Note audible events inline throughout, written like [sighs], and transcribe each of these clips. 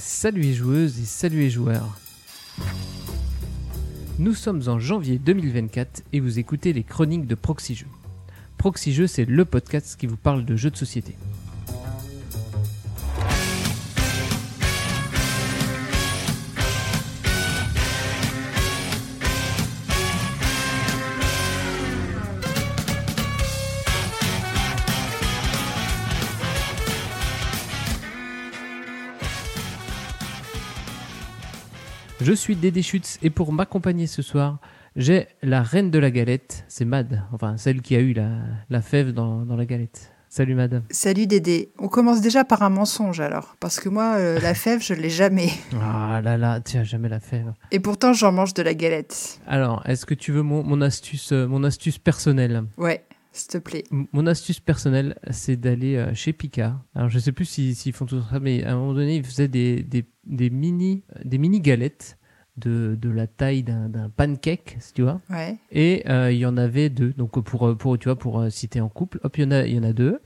Salut joueuses et salut joueurs. Nous sommes en janvier 2024 et vous écoutez les chroniques de. Proxy Jeux, c'est le podcast qui vous parle de jeux de société. Je suis Dédé Schutz et pour m'accompagner ce soir, j'ai la reine de la galette, c'est Mad, enfin celle qui a eu la, la fève dans, dans la galette. Salut Mad. Salut Dédé. On commence déjà par un mensonge alors, parce que moi, euh, la [laughs] fève, je l'ai jamais. Ah là là, tu as jamais la fève. Et pourtant, j'en mange de la galette. Alors, est-ce que tu veux mon, mon astuce, euh, mon astuce personnelle? Ouais, s'il te plaît. M- Mon astuce personnelle, c'est d'aller euh, chez Picard. Alors, je sais plus s'ils s'ils font tout ça, mais à un moment donné, ils faisaient des, des, des mini, des mini galettes de, de la taille d'un pancake, si tu vois. Ouais. Et euh, il y en avait deux. Donc pour pour tu vois pour euh, si t'es en couple, hop il y en a il y en a deux.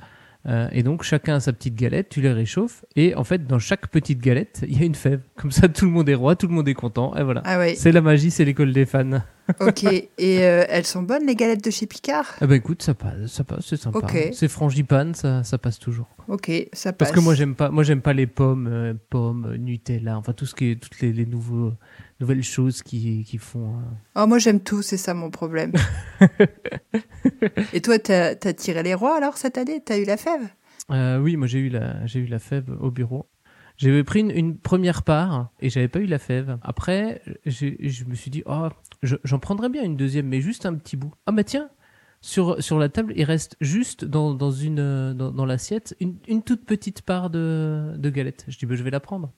Euh, et donc chacun a sa petite galette, tu les réchauffes et en fait dans chaque petite galette il y a une fève. Comme ça tout le monde est roi, tout le monde est content et voilà. Ah ouais. C'est la magie, c'est l'école des fans. [laughs] Ok. Et euh, elles sont bonnes les galettes de chez Picard? Ah bah écoute ça passe, ça passe, c'est sympa. C'est frangipane, ça ça passe toujours. Ok, ça passe. Parce que moi j'aime pas moi j'aime pas les pommes, euh, pommes, euh, Nutella, enfin tout ce qui est toutes les, les nouveaux nouvelles choses qui qui font. euh, Oh, moi j'aime tout, c'est ça mon problème. [laughs] Et toi, t'as as tiré les rois alors cette année? T'as eu la fève? Euh, oui, moi j'ai eu la eu la fève au bureau. J'avais pris une, une première part et j'avais pas eu la fève. Après, je me suis dit oh, je- j'en prendrais bien une deuxième, mais juste un petit bout. Ah bah tiens, sur sur la table, il reste juste dans dans une dans, dans l'assiette une, une toute petite part de de galette. Je dis bah je vais la prendre.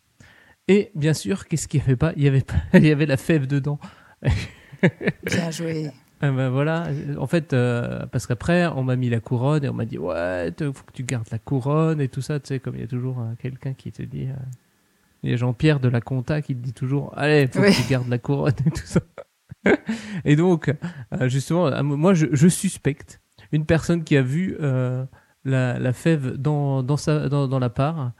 Et bien sûr, qu'est-ce qu'il y avait pas? Il y avait pas, [laughs] il y avait la fève dedans. [laughs] Bien joué. Ah ben voilà, en fait, euh, parce qu'après, on m'a mis la couronne et on m'a dit ouais, faut que tu gardes la couronne et tout ça, tu sais, comme il y a toujours euh, quelqu'un qui te dit, euh, il y a Jean-Pierre de la compta qui te dit toujours, allez, faut que tu gardes la couronne et tout ça. [laughs] et donc, euh, justement, moi, je, je suspecte une personne qui a vu euh, la, la fève dans, dans, sa, dans, dans la part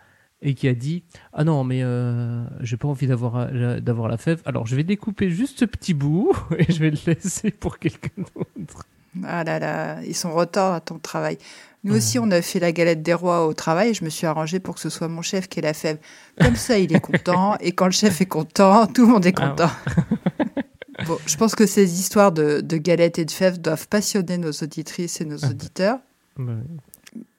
et qui a dit ah non mais euh, j'ai pas envie d'avoir euh, d'avoir la fève alors je vais découper juste ce petit bout [laughs] et je vais le laisser pour quelqu'un d'autre Ah là là, ils sont retard à ton travail. Nous Ouais. aussi, on a fait la galette des rois au travail et je me suis arrangé pour que ce soit mon chef qui ait la fève. Comme ça, il est content. Et quand le chef est content, tout le monde est Ah content. [laughs] bon, je pense que ces histoires de, de galettes et de fèves doivent passionner nos auditrices et nos Ah. auditeurs. Ouais.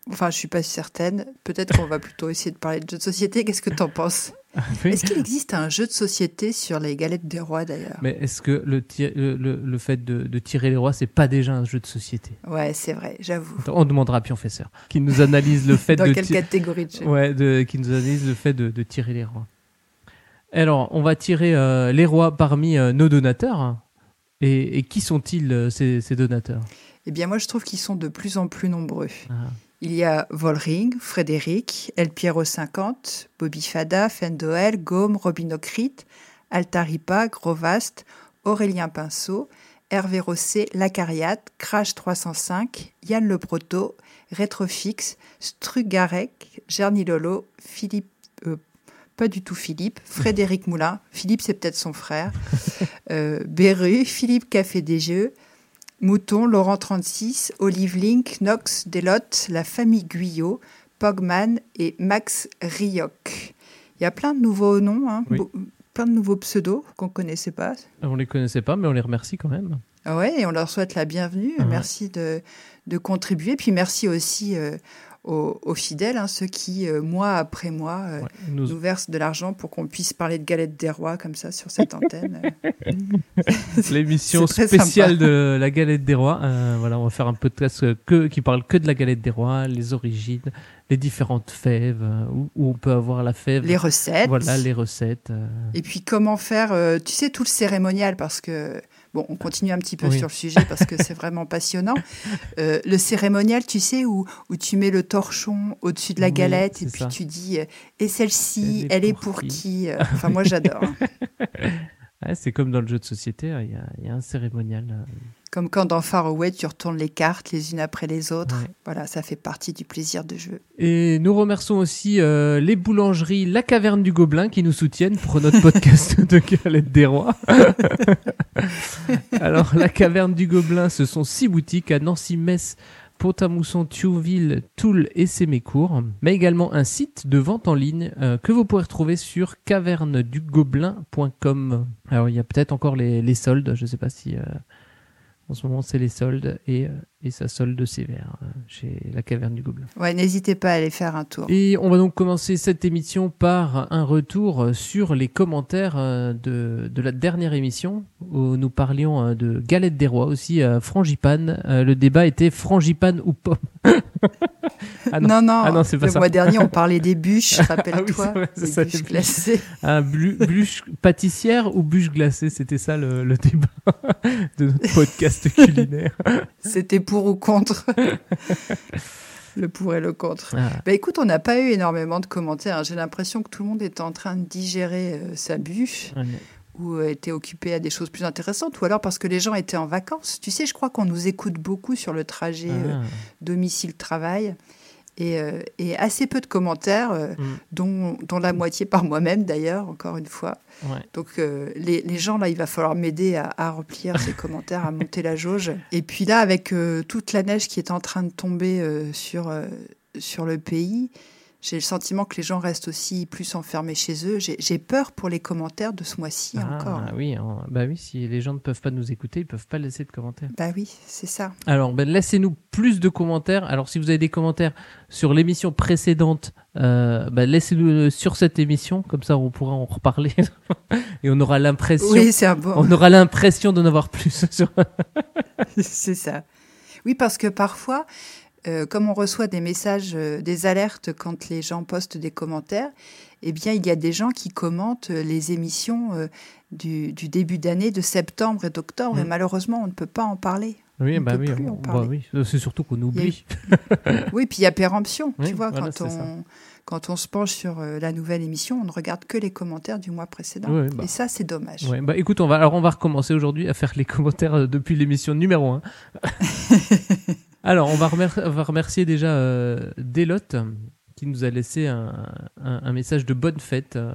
Enfin, je suis pas certaine. Peut-être qu'on va plutôt essayer de parler de jeux de société. Qu'est-ce que t'en penses? Ah oui. Est-ce qu'il existe un jeu de société sur les galettes des rois d'ailleurs? Mais est-ce que le, le, le, le fait de, de tirer les rois c'est pas déjà un jeu de société? Ouais, c'est vrai, j'avoue. on demandera à Pionfesseur qui nous analyse le fait [laughs] Dans de quelle ti- catégorie de jeu? Ouais, de, qui nous analyse le fait de, de tirer les rois. Alors, on va tirer euh, les rois parmi euh, nos donateurs. Et, et qui sont-ils, euh, ces, ces donateurs? Eh bien, moi, je trouve qu'ils sont de plus en plus nombreux. Ah. Il y a Volring, Frédéric, El Piero 50, Bobby Fada, Fendoel, Gaume, Robin Ocrit, Altaripa, Grovast, Aurélien Pinceau, Hervé Rosset, Lacariate, Crash 305, Yann Le Proto, Retrofix, Strugarek, Gernilolo, Philippe, euh, pas du tout Philippe, Frédéric Moulin, Philippe c'est peut-être son frère, [laughs] euh, Beru, Philippe Café des Jeux, Mouton, Laurent 36, Olive Link, Nox, Delotte, la famille Guyot, Pogman et Max Rioc. Il y a plein de nouveaux noms, hein, Oui. plein de nouveaux pseudos qu'on connaissait pas. On les connaissait pas, mais on les remercie quand même. Ah ouais, et on leur souhaite la bienvenue. Ouais. Merci de, de contribuer. Puis merci aussi euh, aux, aux fidèles, hein, ceux qui, euh, mois après mois, euh, Ouais, nous- nous versent de l'argent pour qu'on puisse parler de galettes des rois comme ça sur cette antenne. [laughs] L'émission spéciale sympa. de la galette des rois. Euh, voilà, on va faire un podcast que, qui parle que de la galette des rois, les origines, les différentes fèves, où, où on peut avoir la fève. Les recettes. Voilà, les recettes. euh. Et puis comment faire, euh, tu sais, tout le cérémonial, parce que, bon, on continue un petit peu Oui. sur le sujet parce que c'est vraiment [laughs] passionnant. Euh, le cérémonial, tu sais, où, où tu mets le torchon au-dessus de la Oui, galette et puis ça. tu dis, euh, et celle-ci, Elle est pour pour qui qui, Euh, Enfin, moi, j'adore. [laughs] c'est comme dans le jeu de société, hein, il y, a, il y a un cérémonial. Comme quand dans Far Away, tu retournes les cartes les unes après les autres. Ouais. Voilà, ça fait partie du plaisir de jeu. Et nous remercions aussi euh, les boulangeries La Caverne du Gobelin qui nous soutiennent pour notre podcast [laughs] de Galette des Rois. [laughs] Alors, La Caverne du Gobelin, ce sont six boutiques à Nancy, Metz, Pont-à-Mousson, Thionville, Toul et Sémécourt, mais également un site de vente en ligne euh, que vous pourrez retrouver sur cavernedugobelin.com. Alors, il y a peut-être encore les, les soldes, je ne sais pas si... euh, en ce moment, c'est les soldes et, euh, et ça solde sévère euh, chez la caverne du Gobelin. Ouais, n'hésitez pas à aller faire un tour. Et on va donc commencer cette émission par un retour sur les commentaires euh, de, de la dernière émission où nous parlions euh, de galette des rois aussi, euh, frangipane. Euh, Le débat était frangipane ou pomme. [laughs] Ah non. non, non, Ah non, c'est pas le ça. mois dernier, on parlait des bûches, [laughs] rappelle-toi. c'est les ça, bûches glacées. Bûche pâtissière ou bûche glacée, c'était ça le, le débat de notre podcast [laughs] culinaire. C'était pour ou contre Le pour et le contre. Ah, Bah écoute, on n'a pas eu énormément de commentaires. J'ai l'impression que tout le monde est en train de digérer euh, sa bûche ouais. Ou euh, était occupé à des choses plus intéressantes ou alors parce que les gens étaient en vacances. Tu sais, je crois qu'on nous écoute beaucoup sur le trajet euh, Ah, domicile-travail et, euh, et assez peu de commentaires, mm, dont, dont la moitié par moi-même d'ailleurs, encore une fois. ouais. Donc euh, les, les gens, là, il va falloir m'aider à, à remplir ces [laughs] commentaires, à monter la jauge. Et puis là, avec euh, toute la neige qui est en train de tomber euh, sur, sur le pays, j'ai le sentiment que les gens restent aussi plus enfermés chez eux. J'ai peur pour les commentaires de ce mois-ci Ah, encore. oui, hein. bah oui, si les gens ne peuvent pas nous écouter, ils peuvent pas laisser de commentaires. Bah oui, c'est ça. Alors, ben, laissez-nous plus de commentaires. Alors, si vous avez des commentaires sur l'émission précédente, euh, ben, laissez-nous sur cette émission, comme ça on pourra en reparler [laughs] et on aura l'impression, Oui, c'est bon. on aura l'impression d'en avoir plus. [laughs] Sur... [laughs] c'est ça. Oui, parce que parfois, euh, comme on reçoit des messages, euh, des alertes quand les gens postent des commentaires, eh bien, il y a des gens qui commentent euh, les émissions euh, du, du début d'année, de septembre et d'octobre, Mm. et malheureusement, on ne peut pas en parler. Oui, On bah peut oui, plus en bah parler. oui. C'est surtout qu'on oublie. [laughs] Oui, puis il y a péremption, Oui, tu vois, voilà, quand, ça. on, quand on se penche sur la nouvelle émission, on ne regarde que les commentaires du mois précédent. Oui, bah. Et ça, c'est dommage. Bah écoute, on va alors on va recommencer aujourd'hui à faire les commentaires depuis l'émission numéro 1. [laughs] alors, on va, remer- on va remercier déjà euh, Delotte qui nous a laissé un, un- un message de bonne fête euh,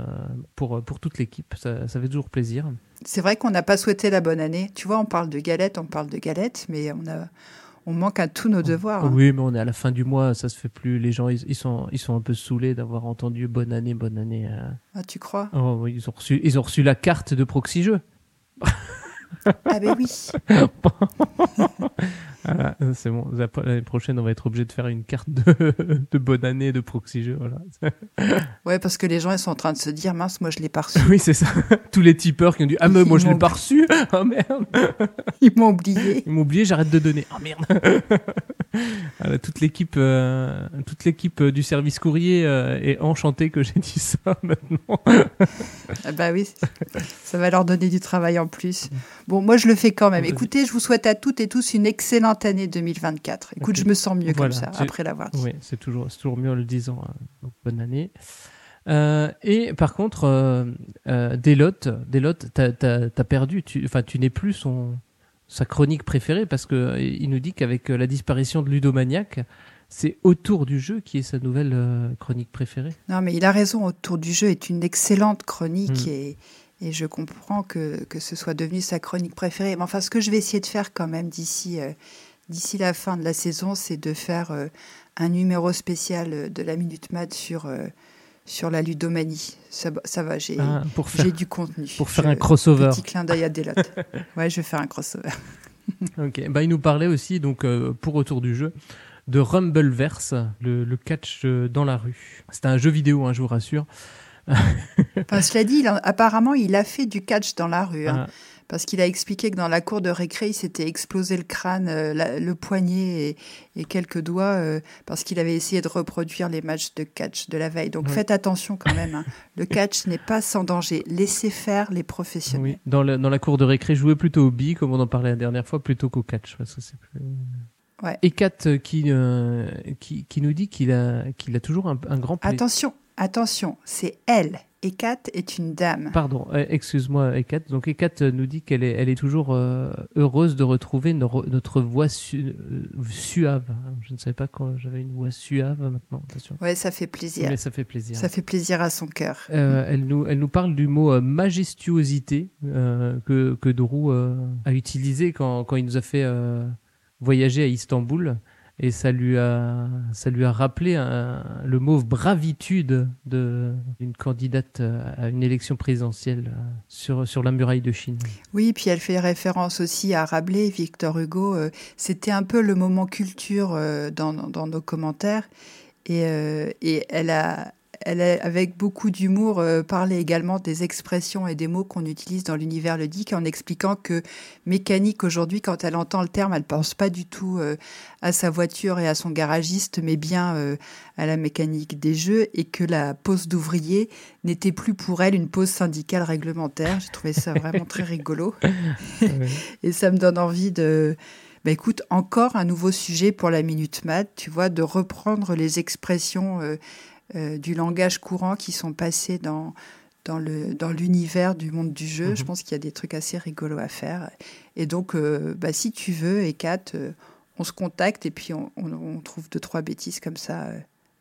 pour, pour toute l'équipe. Ça, ça fait toujours plaisir. C'est vrai qu'on n'a pas souhaité la bonne année. Tu vois, on parle de galettes, on parle de galettes, mais on, a, on manque à tous nos devoirs. hein. Oui, mais on est à la fin du mois, ça se fait plus. Les gens, ils, ils sont, ils sont un peu saoulés d'avoir entendu bonne année, bonne année. euh. Ah, tu crois? Oh, ils, ont reçu, ils ont reçu la carte de Proxy Jeux. Ah ben oui. [laughs] Voilà, c'est bon. La- L'année prochaine, on va être obligé de faire une carte de, [laughs] de bonne année de Proxy Jeux. Voilà. [laughs] Ouais, parce que les gens ils sont en train de se dire mince, moi je l'ai pas reçu. Oui, c'est ça. Tous les tipeurs qui ont dit Ah, mais moi je l'ai pas reçu. Oh merde. Ils m'ont oublié. Ils m'ont oublié, j'arrête de donner. Oh merde. Voilà, toute l'équipe euh, toute l'équipe euh, du service courrier euh, est enchantée que j'ai dit ça maintenant. Ah bah oui, ça va leur donner du travail en plus. Bon, moi je le fais quand même. Écoutez, je vous souhaite à toutes et tous une excellente année 2024. Écoute, je me sens mieux Voilà, comme ça après l'avoir dit. Oui, c'est toujours, toujours mieux en le disant. hein. Donc, bonne année. Euh, et par contre, euh, euh, Delotte, Delotte, t'as, perdu. Tu, enfin, tu n'es plus son sa chronique préférée parce que euh, il nous dit qu'avec euh, la disparition de Ludomaniac, c'est autour du jeu qui est sa nouvelle chronique préférée. Non, mais il a raison. Autour du jeu est une excellente chronique Mm. et, et je comprends que, que ce soit devenu sa chronique préférée. Mais enfin, ce que je vais essayer de faire quand même d'ici euh, d'ici la fin de la saison, c'est de faire euh, un numéro spécial euh, de la Minute Mat sur, euh, sur la ludomanie. Ça, va- ça va, j'ai Ah, du contenu. pour faire Je- un crossover. Petit clin d'œil à Delotte. [laughs] ouais, je vais faire un crossover. [laughs] Ok. Bah, il nous parlait aussi donc pour autour du jeu de Rumbleverse, le, le catch dans la rue. C'était un jeu vidéo, hein, je vous rassure. [laughs] Enfin, cela dit, il apparemment, il a fait du catch dans la rue. hein, Ah, parce qu'il a expliqué que dans la cour de récré, il s'était explosé le crâne, euh, la- le poignet et, et quelques doigts, euh, parce qu'il avait essayé de reproduire les matchs de catch de la veille. Donc Oui. faites attention quand même. hein. [laughs] Le catch n'est pas sans danger. Laissez faire les professionnels. Oui, dans, le- dans la cour de récré, jouer plutôt au billes, comme on en parlait la dernière fois, plutôt qu'au catch. Parce que c'est plus... Ouais. Et Kat euh, qui, euh, qui, qui nous dit qu'il a, qu'il a toujours un, un grand plaisir. Attention, Attention, c'est elle. Ekat est une dame. Pardon, euh, excuse-moi, Ekat. Donc Ekat euh, nous dit qu'elle est, elle est toujours euh, heureuse de retrouver no- notre voix su- euh, suave. Je ne savais pas quand j'avais une voix suave maintenant. Ouais, ça fait plaisir. Mais ça fait plaisir. Ça fait plaisir à son cœur. Euh, elle, nous, elle nous parle du mot majestuosité que, que Drou a utilisé quand, quand il nous a fait voyager à Istanbul. Et ça lui a, ça lui a rappelé un- le mot bravitude de- d'une candidate euh, à une élection présidentielle euh, sur, sur la muraille de Chine. Oui, puis elle fait référence aussi à Rabelais, Victor Hugo. euh, C'était un peu le moment culture euh, dans, dans nos commentaires. Et, euh, et elle a, elle a, avec beaucoup d'humour, euh, parlé également des expressions et des mots qu'on utilise dans l'univers ludique en expliquant que mécanique aujourd'hui, quand elle entend le terme, elle pense pas du tout euh, à sa voiture et à son garagiste, mais bien euh, à la mécanique des jeux et que la pause d'ouvrier n'était plus pour elle une pause syndicale réglementaire. J'ai trouvé ça vraiment très rigolo. [laughs] Et ça me donne envie de. Bah écoute, encore un nouveau sujet pour la Minute Mat, tu vois, de reprendre les expressions euh, euh, du langage courant qui sont passées dans, dans, le, dans l'univers du monde du jeu. Mhm. Je pense qu'il y a des trucs assez rigolos à faire. Et donc, euh, bah, si tu veux, et Kat, euh, on se contacte et puis on, on- on trouve deux, trois bêtises comme ça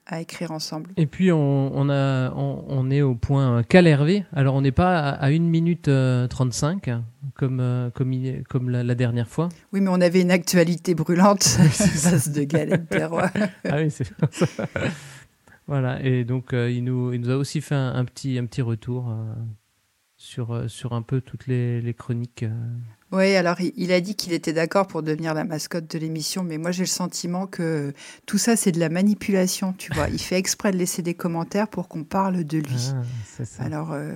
à écrire ensemble. Et puis on, on, a, on, on est au point Calervé. Alors on n'est pas à, à 1 minute euh, 35 comme, comme, comme la, la dernière fois. Oui, mais on avait une actualité brûlante [laughs] base de galettes des rois. Ah oui, c'est ça. Voilà, et donc euh, il, nous, il nous a aussi fait un, un petit, un petit retour euh, sur, euh, sur un peu toutes les, les chroniques. Oui, alors il, a dit qu'il était d'accord pour devenir la mascotte de l'émission, mais moi j'ai le sentiment que tout ça c'est de la manipulation, tu vois. Il fait exprès de laisser des commentaires pour qu'on parle de lui. Ah, ça. Alors euh,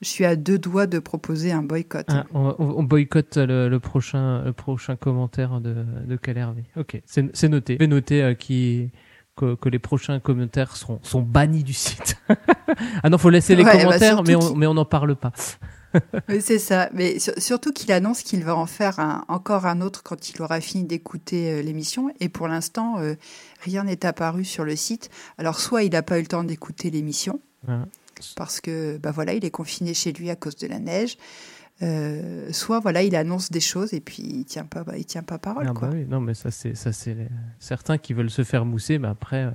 je suis à deux doigts de proposer un boycott. Ah, on, boycotte le, le prochain, le prochain commentaire de, de Calervé. Ok, c'est c'est noté. Je vais noter euh, qui, que, que les prochains commentaires seront, sont bannis du site. [laughs] ah non, faut laisser les Ouais, bah, commentaires, mais on n'en parle pas. [laughs] Oui, c'est ça. Mais sur- surtout qu'il annonce qu'il va en faire un- encore un autre quand il aura fini d'écouter euh, l'émission. Et pour l'instant, euh, rien n'est apparu sur le site. Alors soit il n'a pas eu le temps d'écouter l'émission. Parce que bah voilà, il est confiné chez lui à cause de la neige. Euh, soit voilà, il annonce des choses et puis il tient pas, il tient pas parole Ah quoi. bah oui, non, mais ça c'est ça c'est certains qui veulent se faire mousser, mais après euh,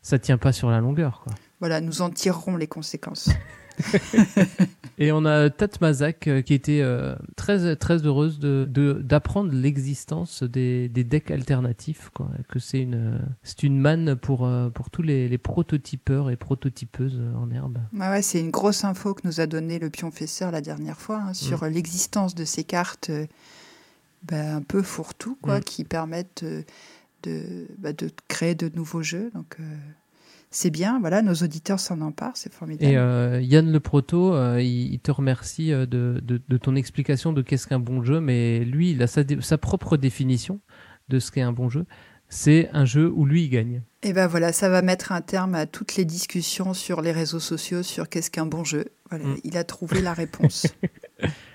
ça tient pas sur la longueur, quoi. Voilà, nous en tirerons les conséquences. [laughs] [laughs] Et on a Tatmazak euh, qui était euh, très très heureuse de de- d'apprendre l'existence des, des decks alternatifs, quoi. Que c'est une c'est une manne pour euh, pour tous les, les prototypeurs et prototypeuses en herbe. Ouais, ouais, c'est une grosse info que nous a donné le pionfesseur la dernière fois hein, sur Mm. l'existence de ces cartes euh, bah, un peu fourre-tout quoi, Mm. qui permettent de, bah, de créer de nouveaux jeux. Donc euh, c'est bien, voilà, nos auditeurs s'en emparent, c'est formidable. Et euh, Yann le proto, euh, il, il te remercie euh, de, de, de ton explication de qu'est-ce qu'un bon jeu, mais lui, il a sa, propre définition de ce qu'est un bon jeu. C'est un jeu où lui il gagne. Et ben voilà, ça va mettre un terme à toutes les discussions sur les réseaux sociaux sur qu'est-ce qu'un bon jeu. Voilà, Mm. il a trouvé la réponse. [laughs]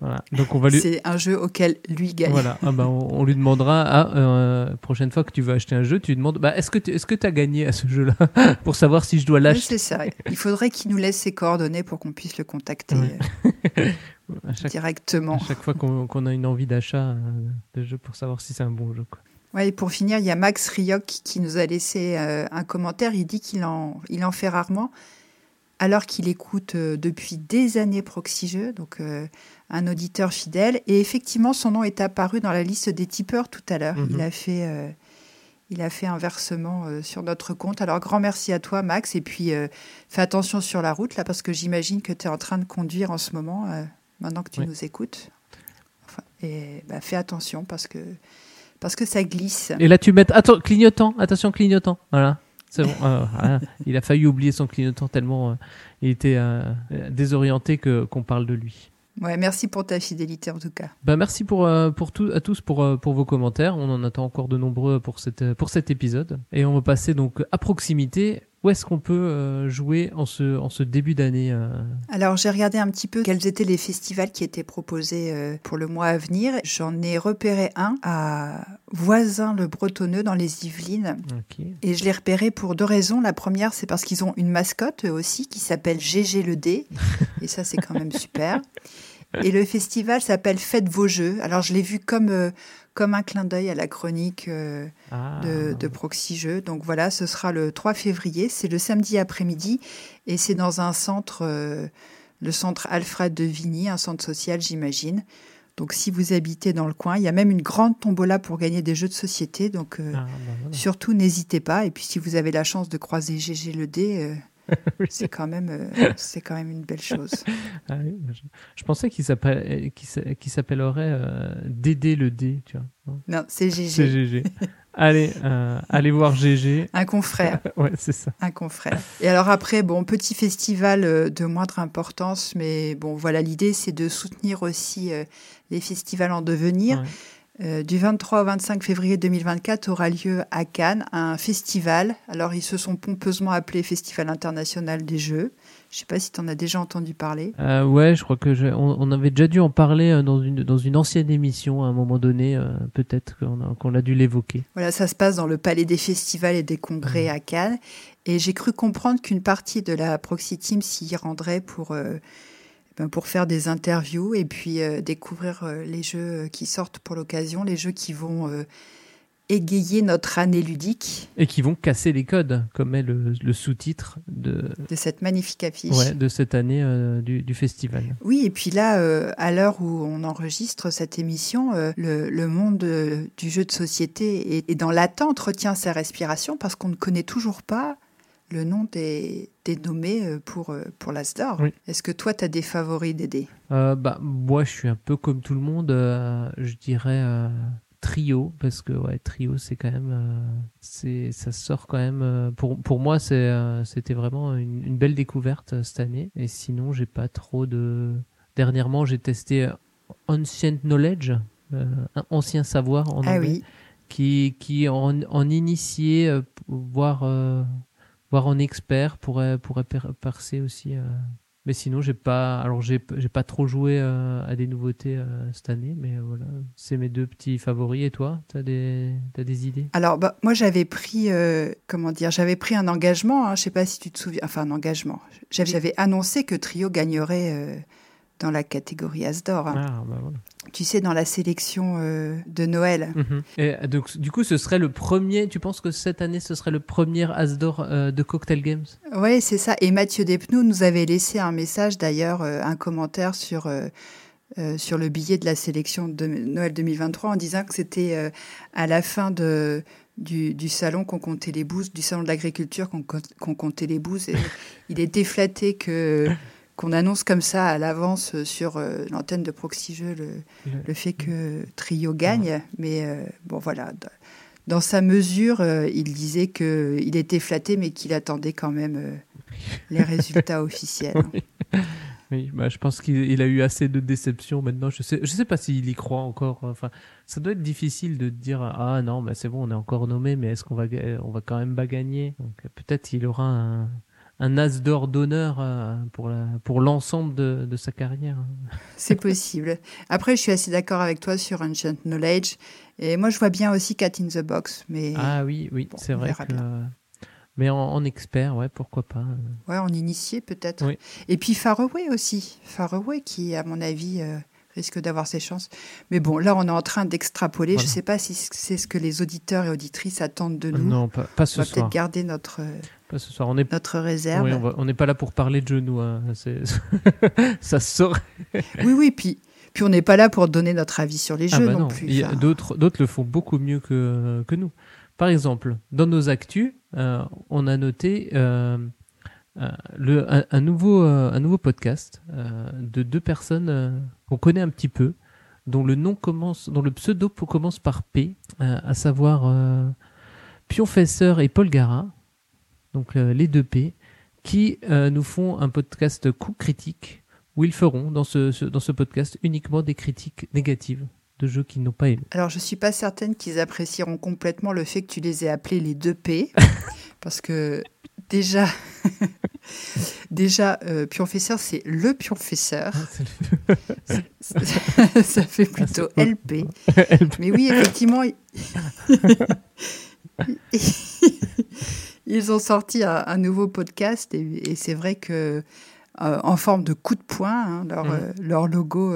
Voilà. Donc on va lui, C'est un jeu auquel lui gagne. voilà, ah bah, on, on lui demandera, ah, euh, prochaine fois que tu veux acheter un jeu, tu lui demandes, bah, est-ce que tu est-ce que as gagné à ce jeu-là [laughs] pour savoir si je dois Oui, l'acheter? c'est ça. Il faudrait qu'il nous laisse ses coordonnées pour qu'on puisse le contacter euh, [laughs] À chaque, directement. à chaque fois qu'on a une envie d'achat euh, de jeu pour savoir si c'est un bon jeu. Quoi. Ouais, et pour finir, il y a Max Rioc qui nous a laissé euh, un commentaire. Il dit qu'il en, il en fait rarement, alors qu'il écoute euh, depuis des années Proxy Jeux, donc euh, un auditeur fidèle. Et effectivement, son nom est apparu dans la liste des tipeurs tout à l'heure. Mhm. Il a fait. euh, il a fait un versement euh, sur notre compte. Alors, grand merci à toi, Max. Et puis, euh, fais attention sur la route, là, parce que j'imagine que tu es en train de conduire en ce moment, euh, maintenant que tu nous écoutes. Enfin, et bah, fais attention, parce que, parce que ça glisse. Et là tu mets, attends, clignotant, attention clignotant, voilà. C'est bon. euh, voilà. Il a failli oublier son clignotant tellement euh, il était euh, désorienté que qu'on parle de lui. Ouais, merci pour ta fidélité en tout cas. Bah merci pour euh, pour tout à tous pour pour vos commentaires. On en attend encore de nombreux pour cette pour cet épisode et on va passer donc à proximité où est-ce qu'on peut euh, jouer en ce, en ce début d'année euh Alors j'ai regardé un petit peu quels étaient les festivals qui étaient proposés euh, pour le mois à venir. J'en ai repéré un à Voisin-le-Bretonneux dans les Yvelines. Et je l'ai repéré pour deux raisons. La première, c'est parce qu'ils ont une mascotte eux aussi qui s'appelle GG le D. [laughs] Et ça, c'est quand même super. Et le festival s'appelle Faites vos jeux. Alors je l'ai vu comme, euh, comme un clin d'œil à la chronique euh, Ah. de, de Proxy Jeux. Donc voilà, ce sera le 3 février. C'est le samedi après-midi. Et c'est dans un centre, euh, le centre Alfred de Vigny, un centre social, j'imagine. Donc si vous habitez dans le coin, il y a même une grande tombola pour gagner des jeux de société. Donc euh, Ah, voilà. Surtout, n'hésitez pas. Et puis, si vous avez la chance de croiser GG le D, [laughs] euh, c'est quand même, euh, c'est quand même une belle chose. [laughs] Ah oui, je, je pensais qu'il s'appelle- qu'il qu'il s'appellerait euh, Dédé le D, tu vois. Non, c'est C'est GG, GG. allez, euh, allez voir GG. un confrère, [laughs] Ouais, c'est ça. un confrère. Et alors après, bon, petit festival euh, de moindre importance, mais bon, voilà, l'idée, c'est de soutenir aussi euh, les festivals en devenir. Ouais. Euh, du 23 au 25 février 2024 aura lieu à Cannes un festival. Alors, ils se sont pompeusement appelés Festival international des jeux. Je sais pas si tu en as déjà entendu parler. Euh, ouais, je crois que on, on avait déjà dû en parler euh, dans une dans une ancienne émission à un moment donné. euh, Peut-être qu'on a, qu'on a dû l'évoquer. Voilà, ça se passe dans le palais des festivals et des congrès à Cannes. Et j'ai cru comprendre qu'une partie de la Proxy Team s'y rendrait pour, pour faire des interviews et puis euh, découvrir euh, les jeux qui sortent pour l'occasion, les jeux qui vont euh, égayer notre année ludique Et qui vont casser les codes, comme est le, le sous-titre de de cette magnifique affiche. ouais, de cette année euh, du, du festival. Oui, et puis là, euh, à l'heure où on enregistre cette émission, euh, le, le monde euh, du jeu de société est, est dans l'attente, retient sa respiration parce qu'on ne connaît toujours pas le nom des, des nommés euh, pour, euh, pour l'Asdor. Oui. Est-ce que toi, tu as des favoris, Dédé Euh, bah, moi, je suis un peu comme tout le monde. euh, je dirais euh, trio parce que ouais, trio, c'est quand même, c'est, ça sort quand même. pour pour moi, c'était vraiment une, une belle découverte cette année. Et sinon, j'ai pas trop de. Dernièrement, j'ai testé Ancient Knowledge, un ancien savoir en Ah anglais, oui, qui qui en, en initié, voire voire en expert pourrait pourrait per- percer aussi. euh, mais sinon, j'ai pas, alors j'ai, j'ai pas trop joué euh, à des nouveautés euh, cette année, mais voilà, c'est mes deux petits favoris. Et toi, t'as des, t'as des idées? Alors, bah, moi, j'avais pris, euh, comment dire, j'avais pris un engagement. Hein, je sais pas si tu te souviens, enfin un engagement. J'avais, j'avais annoncé que Trio gagnerait euh, dans la catégorie Asdor. hein. Ah, bah voilà. Tu sais, dans la sélection euh, de Noël. Mhm. Et euh, donc, du coup, ce serait le premier. Tu penses que cette année, ce serait le premier Asdor euh, de Cocktail Games? Oui, c'est ça. Et Mathieu Despnous nous avait laissé un message, d'ailleurs, euh, un commentaire sur, euh, sur le billet de la sélection de Noël 2023 en disant que c'était euh, à la fin de, du, du salon qu'on comptait les bouses, du salon de l'agriculture qu'on co- qu'on comptait les bouses. Et [laughs] il était flatté que qu'on annonce comme ça à l'avance sur euh, l'antenne de Proxy Jeux le, le fait que Trio gagne. Mais euh, bon, voilà. Dans sa mesure, euh, il disait qu'il était flatté, mais qu'il attendait quand même euh, les [laughs] résultats officiels. Oui, bah, je pense qu'il il a eu assez de déception maintenant. Je sais, je sais pas s'il y croit encore. Enfin, ça doit être difficile de dire ah non, mais c'est bon, on est encore nommé, mais est-ce qu'on va, on va quand même pas gagner? Donc euh, peut-être il aura un, un as d'or d'honneur euh, pour la, pour l'ensemble de, de sa carrière. C'est possible. Après, je suis assez d'accord avec toi sur Ancient Knowledge. Et moi, je vois bien aussi Cat in the Box. Mais Ah oui, oui, Bon, c'est vrai que. Mais en, en expert, ouais, pourquoi pas. ouais, en initié peut-être. Oui. Et puis Faraway aussi. Faraway qui, à mon avis, euh, risque d'avoir ses chances. Mais bon, là, on est en train d'extrapoler. Je ne sais pas si c'est ce que les auditeurs et auditrices attendent de nous. Non, pas, pas on ce va soir. peut-être garder notre, euh, Pas ce soir. On est notre réserve. Oui, on va- on n'est pas là pour parler de genoux. hein. [laughs] Ça se saurait. Oui, oui, puis, puis on n'est pas là pour donner notre avis sur les Ah jeux bah non, non. plus. Enfin, D'autres, d'autres le font beaucoup mieux que, que nous. Par exemple, dans nos actus, euh, on a noté euh, euh, le, un, un nouveau, euh, un nouveau podcast euh, de deux personnes euh, qu'on connaît un petit peu, dont le nom commence, dont le pseudo commence par P, euh, à savoir euh, Pionfesseur et Paul Gara, donc euh, les deux P, qui euh, nous font un podcast coup critique où ils feront dans ce, ce- dans ce podcast uniquement des critiques négatives de jeux qu'ils n'ont pas aimés. Alors, je suis pas certaine qu'ils apprécieront complètement le fait que tu les aies appelés les deux P, [laughs] parce que déjà, [laughs] déjà euh, Pionfesseur, c'est le Pionfesseur. Ah, [laughs] ça fait plutôt LP. [laughs] Mais oui, effectivement, ils ont sorti un, un nouveau podcast et, et c'est vrai que euh, en forme de coup de poing, hein, leur, Mhm. euh, leur logo,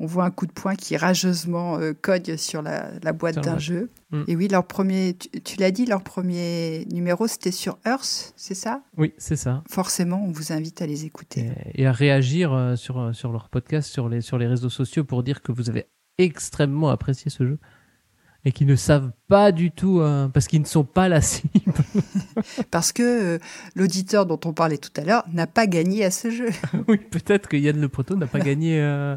on voit un coup de poing qui rageusement euh, cogne sur la, la boîte d'un jeu. Mhm. Et oui, leur premier, tu, tu l'as dit, leur premier numéro, c'était sur Earth, c'est ça? Oui, c'est ça. Forcément, on vous invite à les écouter. Et, et à réagir euh, sur, euh, sur leur podcast, sur les, sur les réseaux sociaux pour dire que vous avez extrêmement apprécié ce jeu. Et qu'ils ne savent pas du tout, euh, parce qu'ils ne sont pas la cible. [laughs] [laughs] Parce que euh, l'auditeur dont on parlait tout à l'heure n'a pas gagné à ce jeu. [laughs] oui, peut-être que Yann Le Proto n'a pas gagné euh,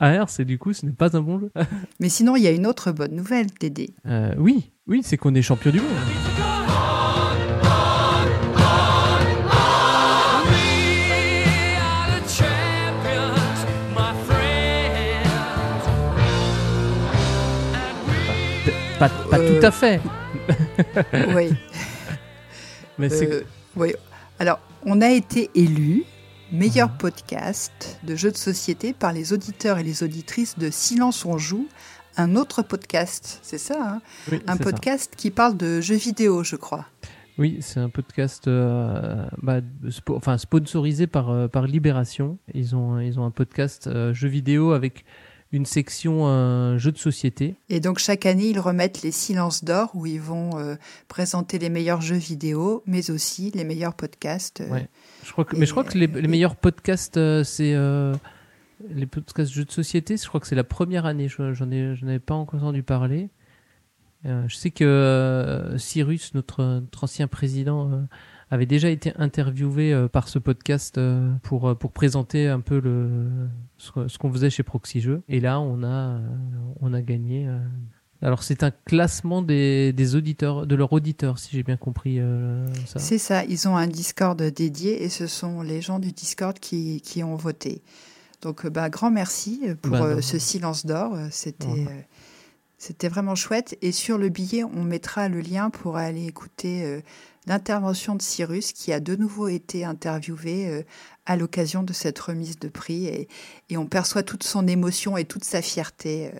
Herse et du coup ce n'est pas un bon jeu. [laughs] Mais sinon, il y a une autre bonne nouvelle, Dédé. Euh, oui, oui, c'est qu'on est champion du monde. Pas, pas Euh, tout à fait. oui. [laughs] Mais c'est Euh, oui. Alors, on a été élu meilleur podcast de jeux de société par les auditeurs et les auditrices de Silence on joue, un autre podcast, c'est ça, hein? Oui, un ça. podcast qui parle de jeux vidéo, je crois. Oui, c'est un podcast euh, bah, spo- enfin, sponsorisé par, euh, par Libération. Ils ont, ils ont un podcast euh, jeux vidéo avec une section euh, jeux de société. Et donc chaque année, ils remettent les silences d'or où ils vont euh, présenter les meilleurs jeux vidéo, mais aussi les meilleurs podcasts. euh, Ouais. Je crois que, mais je crois que les, les meilleurs podcasts, euh, c'est euh, les podcasts jeux de société. Je crois que c'est la première année. Je- J'en ai, j'en avais pas encore entendu parler. Euh, je sais que euh, Cyrus, notre, notre ancien président, euh, avait déjà été interviewé euh, par ce podcast euh, pour euh, pour présenter un peu le ce, qu'on faisait chez Proxy Jeux. Et là, on a on a gagné. Alors c'est un classement des, des auditeurs, de leurs auditeurs, si j'ai bien compris euh, ça. C'est ça, ils ont un Discord dédié et ce sont les gens du Discord qui, qui ont voté. Donc, bah, grand merci pour Bah, euh, ce silence d'or. C'était euh, c'était vraiment chouette. Et sur le billet, on mettra le lien pour aller écouter l'intervention de Cyrus qui a de nouveau été interviewé euh, à l'occasion de cette remise de prix. Et, et on perçoit toute son émotion et toute sa fierté euh,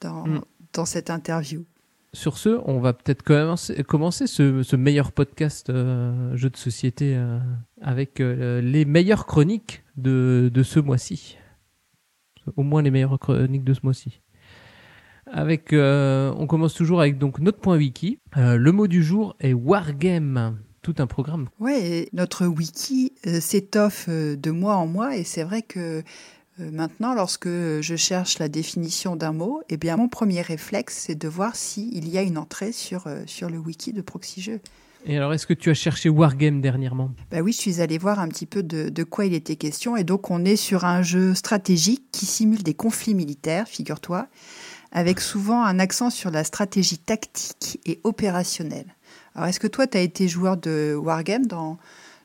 dans, Mm. dans cette interview. Sur ce, on va peut-être commencer, commencer ce, ce meilleur podcast euh, jeu de société euh, avec euh, les meilleures chroniques de, de ce mois-ci. Au moins les meilleures chroniques de ce mois-ci. Avec, euh, on commence toujours avec donc notre point wiki. Euh, le mot du jour est wargame. Tout un programme. Ouais, notre wiki euh, s'étoffe de mois en mois et c'est vrai que maintenant, lorsque je cherche la définition d'un mot, eh bien, mon premier réflexe, c'est de voir s'il y a une entrée sur, sur le wiki de Proxy Et alors, est-ce que tu as cherché wargame dernièrement? Bah oui, je suis allée voir un petit peu de, de quoi il était question et donc on est sur un jeu stratégique qui simule des conflits militaires, figure-toi, avec souvent un accent sur la stratégie tactique et opérationnelle. Alors, est-ce que toi, tu as été joueur de Wargame dans,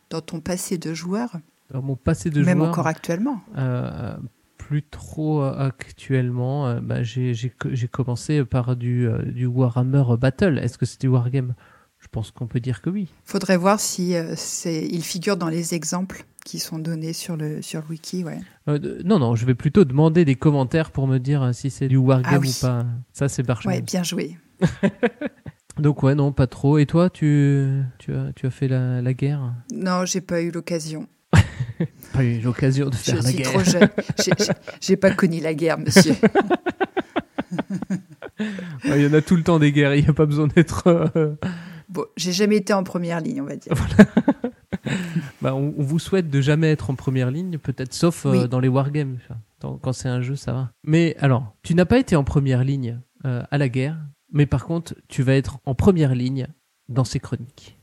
dans ton passé de joueur, Alors, Mon passé de même joueur. encore actuellement Euh, plus trop actuellement. Euh, bah, j'ai j'ai co- j'ai commencé par du, euh, du Warhammer Battle. Est-ce que c'était Wargame? Je pense qu'on peut dire que oui. Faudrait voir si euh, c'est, il figure dans les exemples qui sont donnés sur le, sur le wiki, ouais. Euh, non, non, je vais plutôt demander des commentaires pour me dire euh, si c'est du Wargame Ah oui. ou pas. Ça, c'est Barchem. Ouais, bien joué. [laughs] Donc, ouais, non, pas trop. Et toi, tu, tu, as, tu as fait la, la guerre? Non, j'ai pas eu l'occasion. [laughs] Pas eu l'occasion de Je faire la suis guerre. trop jeune. J'ai- j'ai- J'ai pas connu la guerre, monsieur. [laughs] Ouais, Il y en a tout le temps des guerres. Il n'y a pas besoin d'être. euh, Bon, j'ai jamais été en première ligne, on va dire. [laughs] Bah, on, on vous souhaite de jamais être en première ligne, peut-être sauf euh, Oui. dans les wargames. Enfin, Quand c'est un jeu, ça va. Mais alors, tu n'as pas été en première ligne euh, à la guerre, mais par contre, tu vas être en première ligne dans ces chroniques.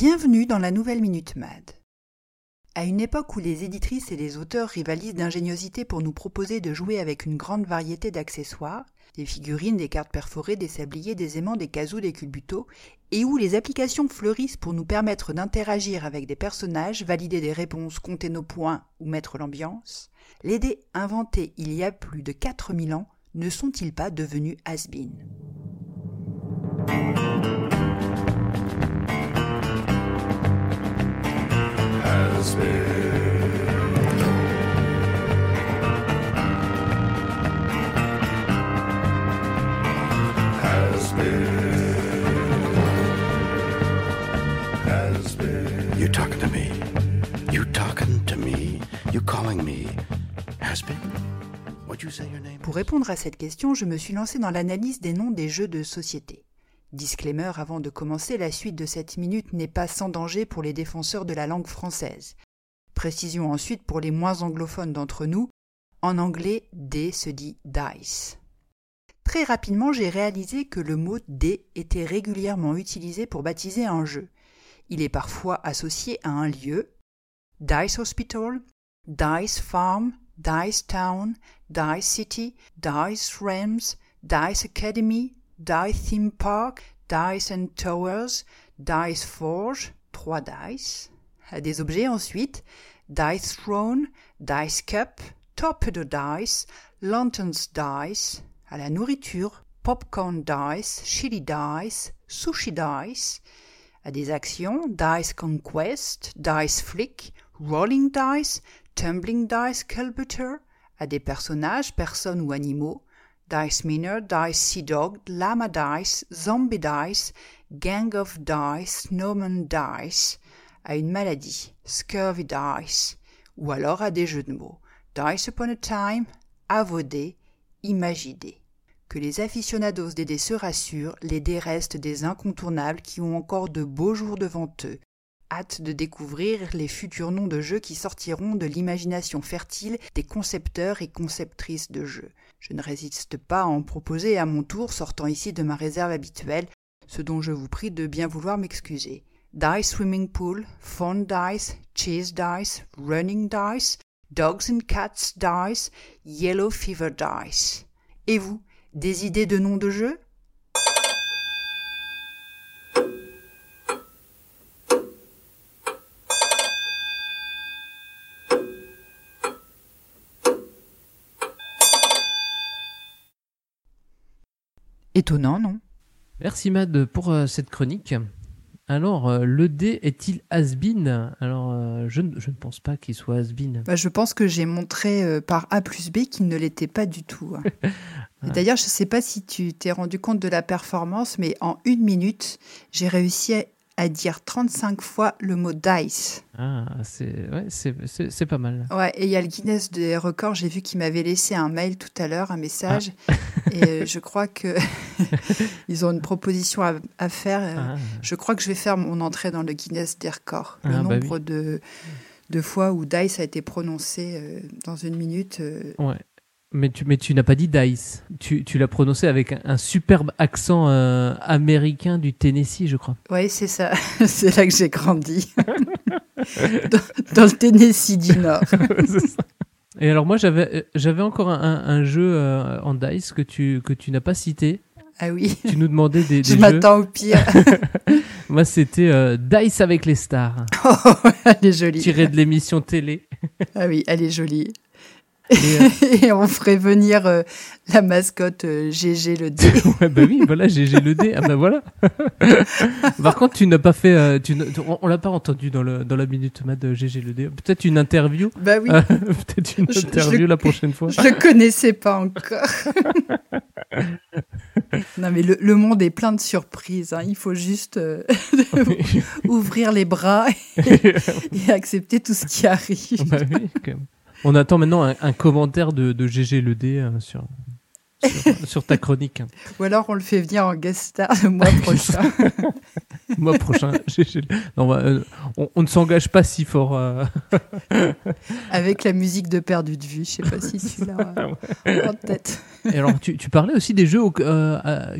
Bienvenue dans la nouvelle Minute Mad. À une époque où les éditrices et les auteurs rivalisent d'ingéniosité pour nous proposer de jouer avec une grande variété d'accessoires, des figurines, des cartes perforées, des sabliers, des aimants, des casous, des culbutos, et où les applications fleurissent pour nous permettre d'interagir avec des personnages, valider des réponses, compter nos points ou mettre l'ambiance, les dés inventés il y a plus de 4000 ans ne sont-ils pas devenus has-been? Pour répondre à cette question, je me suis lancé dans l'analyse des noms des jeux de société. Disclaimer avant de commencer, la suite de cette minute n'est pas sans danger pour les défenseurs de la langue française. Précision ensuite pour les moins anglophones d'entre nous, en anglais, D se dit dice. Très rapidement, j'ai réalisé que le mot dé était régulièrement utilisé pour baptiser un jeu. Il est parfois associé à un lieu, Dice Hospital, Dice Farm, Dice Town, Dice City, Dice Realms, Dice Academy, Dice Theme Park, Dice and Towers, Dice Forge, 3 dice. À des objets ensuite, Dice Throne, Dice Cup, Torpedo Dice, Lanterns Dice. À la nourriture, Popcorn Dice, Chili Dice, Sushi Dice à des actions Dice Conquest, Dice Flick, Rolling Dice, Tumbling Dice Culbuter, à des personnages, personnes ou animaux Dice Miner, Dice Sea Dog, Lama Dice, Zombie Dice, Gang of Dice, Snowman Dice, à une maladie Scurvy Dice, ou alors à des jeux de mots Dice Upon a Time, dés, Imagidés. Que les aficionados des dés se rassurent, les dés restent des incontournables qui ont encore de beaux jours devant eux. Hâte de découvrir les futurs noms de jeux qui sortiront de l'imagination fertile des concepteurs et conceptrices de jeux. Je ne résiste pas à en proposer à mon tour, sortant ici de ma réserve habituelle, ce dont je vous prie de bien vouloir m'excuser. Dice Swimming Pool, Phone Dice, Cheese Dice, Running Dice, Dogs and Cats Dice, Yellow Fever Dice. Et vous, des idées de noms de jeux Étonnant, non? Merci Mad pour euh, cette chronique. Alors, euh, le dé est-il has-been? Alors, euh, je, ne- je ne pense pas qu'il soit has-been. Bah, Je pense que j'ai montré euh, par A plus B qu'il ne l'était pas du tout. hein. [laughs] Et D'ailleurs, je ne sais pas si tu t'es rendu compte de la performance, mais en une minute, j'ai réussi à, à dire 35 fois le mot dice. Ah, c'est ouais, pas mal. Ouais, et il y a le Guinness des records, j'ai vu qu'il m'avait laissé un mail tout à l'heure, un message, et euh, je crois que [laughs] ils ont une proposition à, à faire. euh, Ah, Je crois que je vais faire mon entrée dans le Guinness des records. Le Ah, bah nombre de, de fois où dice a été prononcé euh, dans une minute. ouais. Mais tu, mais tu n'as pas dit Dice. Tu, tu l'as prononcé avec un, un superbe accent euh, américain du Tennessee, je crois. Ouais, c'est ça. [laughs] c'est là que j'ai grandi. [laughs] dans, dans le Tennessee du Nord. [laughs] Et alors moi j'avais euh, j'avais encore un, jeu euh, en dice que tu que tu n'as pas cité. Ah oui, Tu nous demandais des, des je m'attends au pire. Moi c'était euh, Dice avec les stars, Oh, elle est jolie. tiré de l'émission télé. Ah oui, elle est jolie. Et, euh, [laughs] Et on ferait venir euh, la mascotte euh, GG le dé. [laughs] ouais, bah oui, voilà, j'ai le dé. Ah bah voilà. [laughs] Par contre, tu n'as pas fait, euh, tu on, on l'a pas entendu dans le dans la minute mat de GG le dé. Peut-être une interview. Bah oui, Peut-être une Je- interview la prochaine fois. je le connaissais pas encore. non mais le, le monde est plein de surprises. hein. Il faut juste ouvrir les bras et, et accepter tout ce qui arrive. Bah oui, quand même. On attend maintenant un, un commentaire de, de GG le dé euh, sur, sur [laughs] sur ta chronique. Ou alors on le fait venir en guest star le mois [laughs] prochain. Mois prochain, GG. Non, euh, on- on ne s'engage pas si fort. euh, [laughs] avec la musique de Perdu de vue. Je sais pas si tu l'as en tête. Et alors, tu, tu parlais aussi des jeux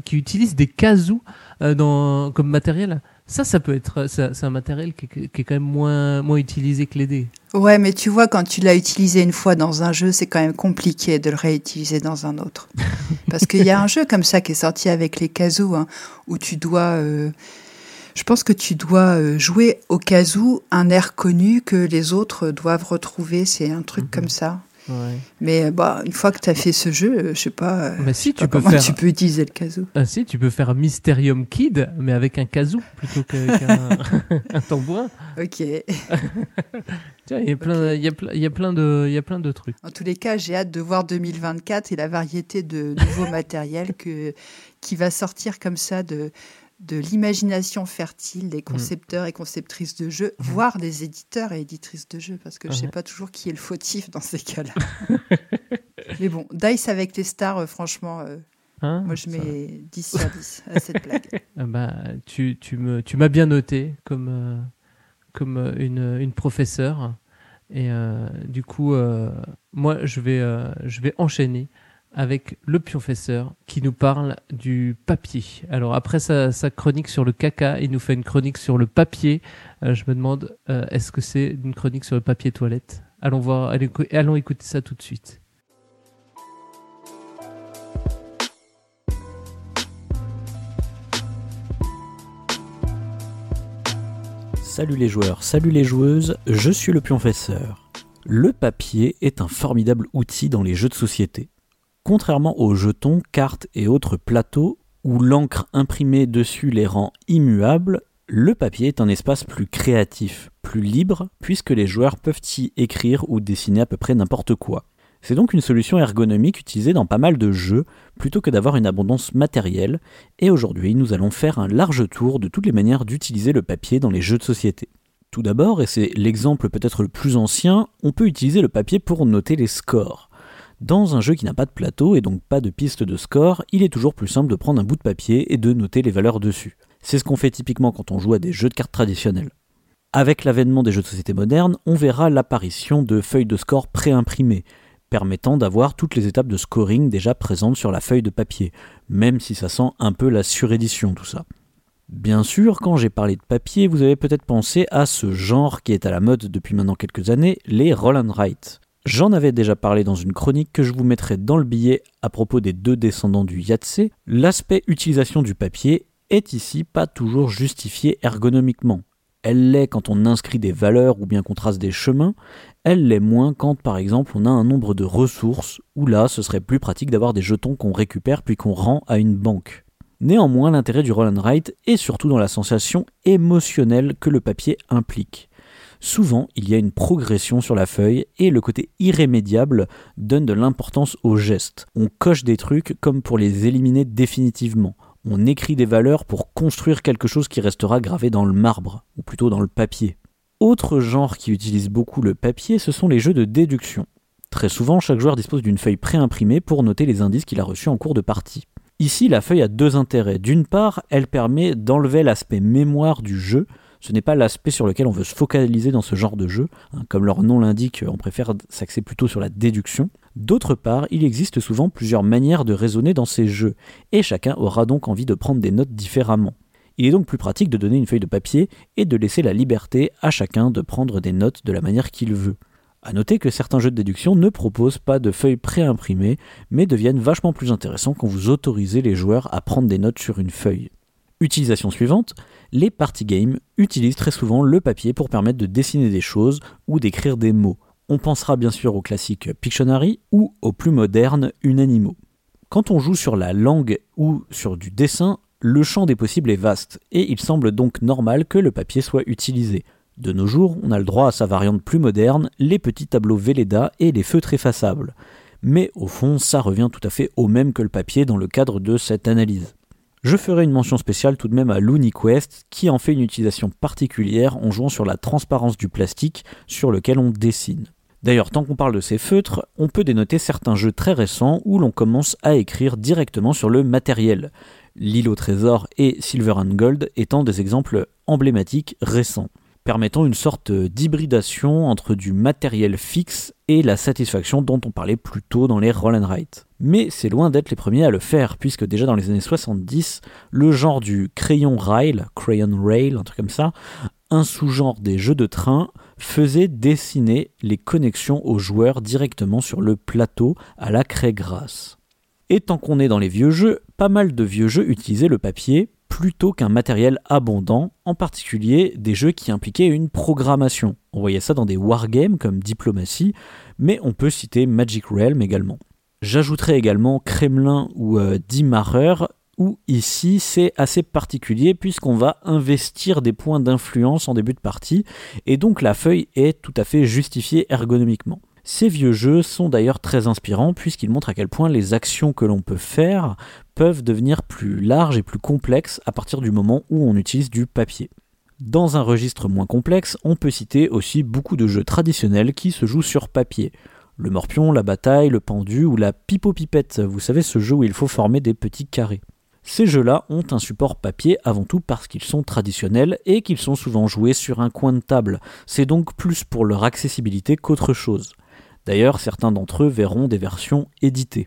qui utilisent des kazoo dans, comme matériel. Ça, ça peut être. C'est un matériel qui, est- qui est quand même moins, moins utilisé que les dés. Ouais, mais tu vois, quand tu l'as utilisé une fois dans un jeu, c'est quand même compliqué de le réutiliser dans un autre. [laughs] Parce qu'il y a un jeu comme ça qui est sorti avec les kazoo, hein, où tu dois. euh, je pense que tu dois euh, jouer au kazoo un air connu que les autres doivent retrouver. C'est un truc Mhm. comme ça. Ouais. Mais euh, bah, une fois que tu as fait ce jeu, euh, je sais pas, euh, Mais si, tu pas peux faire. tu peux utiliser le kazoo. Ah, si, tu peux faire Mysterium Kid, mais avec un kazoo plutôt qu'avec un, [laughs] un tambourin. Ok. [laughs] Tiens, il y a plein, il y a plein, il y a plein de, il y a plein de trucs. En tous les cas, j'ai hâte de voir 2024 et la variété de nouveaux [laughs] matériels que, qui va sortir comme ça de, de l'imagination fertile des concepteurs et conceptrices de jeux, voire des éditeurs et éditrices de jeux, parce que je ne sais Ouais. pas toujours qui est le fautif dans ces cas-là. [laughs] Mais bon, Dice avec les stars, euh, franchement, euh, Hein moi je mets 10 sur 10 à cette blague. [laughs] Ah bah, tu, tu me, tu m'as bien noté comme, euh, comme une, une professeure. Et euh, du coup, moi, je vais, je vais enchaîner avec le pionfesseur qui nous parle du papier. Alors après sa, chronique sur le caca, il nous fait une chronique sur le papier. Euh, je me demande, euh, est-ce que c'est une chronique sur le papier toilette? Allons voir, allons écouter ça tout de suite. Salut les joueurs, salut les joueuses, je suis le pionfesseur. Le papier est un formidable outil dans les jeux de société. Contrairement aux jetons, cartes et autres plateaux, où l'encre imprimée dessus les rend immuables, le papier est un espace plus créatif, plus libre, puisque les joueurs peuvent y écrire ou dessiner à peu près n'importe quoi. C'est donc une solution ergonomique utilisée dans pas mal de jeux, plutôt que d'avoir une abondance matérielle, et aujourd'hui nous allons faire un large tour de toutes les manières d'utiliser le papier dans les jeux de société. Tout d'abord, et c'est l'exemple peut-être le plus ancien, on peut utiliser le papier pour noter les scores. Dans un jeu qui n'a pas de plateau et donc pas de piste de score, il est toujours plus simple de prendre un bout de papier et de noter les valeurs dessus. C'est ce qu'on fait typiquement quand on joue à des jeux de cartes traditionnels. Avec l'avènement des jeux de société modernes, on verra l'apparition de feuilles de score préimprimées, permettant d'avoir toutes les étapes de scoring déjà présentes sur la feuille de papier, même si ça sent un peu la surédition tout ça. Bien sûr, quand j'ai parlé de papier, vous avez peut-être pensé à ce genre qui est à la mode depuis maintenant quelques années, les roll and. J'en avais déjà parlé dans une chronique que je vous mettrai dans le billet à propos des deux descendants du Yatsé. L'aspect utilisation du papier est ici pas toujours justifié ergonomiquement. Elle l'est quand on inscrit des valeurs ou bien qu'on trace des chemins, elle l'est moins quand par exemple on a un nombre de ressources, où là ce serait plus pratique d'avoir des jetons qu'on récupère puis qu'on rend à une banque. Néanmoins, l'intérêt du roll and est surtout dans la sensation émotionnelle que le papier implique. Souvent, il y a une progression sur la feuille et le côté irrémédiable donne de l'importance aux gestes. On coche des trucs comme pour les éliminer définitivement. On écrit des valeurs pour construire quelque chose qui restera gravé dans le marbre, ou plutôt dans le papier. Autre genre qui utilise beaucoup le papier, ce sont les jeux de déduction. Très souvent, chaque joueur dispose d'une feuille préimprimée pour noter les indices qu'il a reçus en cours de partie. Ici, la feuille a deux intérêts. D'une part, elle permet d'enlever l'aspect mémoire du jeu. Ce n'est pas l'aspect sur lequel on veut se focaliser dans ce genre de jeu. hein. Comme leur nom l'indique, on préfère s'axer plutôt sur la déduction. D'autre part, il existe souvent plusieurs manières de raisonner dans ces jeux, et chacun aura donc envie de prendre des notes différemment. Il est donc plus pratique de donner une feuille de papier et de laisser la liberté à chacun de prendre des notes de la manière qu'il veut. A noter que certains jeux de déduction ne proposent pas de feuilles préimprimées, mais deviennent vachement plus intéressants quand vous autorisez les joueurs à prendre des notes sur une feuille. Utilisation suivante, les party games utilisent très souvent le papier pour permettre de dessiner des choses ou d'écrire des mots. On pensera bien sûr au classique Pictionary ou au plus moderne Unanimo. Quand on joue sur la langue ou sur du dessin, le champ des possibles est vaste, et il semble donc normal que le papier soit utilisé. De nos jours, on a le droit à sa variante plus moderne, les petits tableaux Velleda et les feutres effaçables. Mais au fond, ça revient tout à fait au même que le papier dans le cadre de cette analyse. Je ferai une mention spéciale tout de même à LuniQuest, qui en fait une utilisation particulière en jouant sur la transparence du plastique sur lequel on dessine. D'ailleurs, tant qu'on parle de ces feutres, on peut dénoter certains jeux très récents où l'on commence à écrire directement sur le matériel. L'île au trésor et Silver and Gold étant des exemples emblématiques récents, permettant une sorte d'hybridation entre du matériel fixe et la satisfaction dont on parlait plus tôt dans les roll and. Mais c'est loin d'être les premiers à le faire, puisque déjà dans les années 70, le genre du crayon rail, crayon rail, un truc comme ça, un sous-genre des jeux de train, faisait dessiner les connexions aux joueurs directement sur le plateau à la craie grasse. Et tant qu'on est dans les vieux jeux, pas mal de vieux jeux utilisaient le papier plutôt qu'un matériel abondant, en particulier des jeux qui impliquaient une programmation. On voyait ça dans des wargames comme Diplomatie, mais on peut citer Magic Realm également. J'ajouterai également Kremlin ou euh, où ici c'est assez particulier puisqu'on va investir des points d'influence en début de partie, et donc la feuille est tout à fait justifiée ergonomiquement. Ces vieux jeux sont d'ailleurs très inspirants puisqu'ils montrent à quel point les actions que l'on peut faire peuvent devenir plus larges et plus complexes à partir du moment où on utilise du papier. Dans un registre moins complexe, on peut citer aussi beaucoup de jeux traditionnels qui se jouent sur papier. Le morpion, la bataille, le pendu ou la pipo-pipette, vous savez ce jeu où il faut former des petits carrés. Ces jeux-là ont un support papier avant tout parce qu'ils sont traditionnels et qu'ils sont souvent joués sur un coin de table. C'est donc plus pour leur accessibilité qu'autre chose. D'ailleurs, certains d'entre eux verront des versions éditées.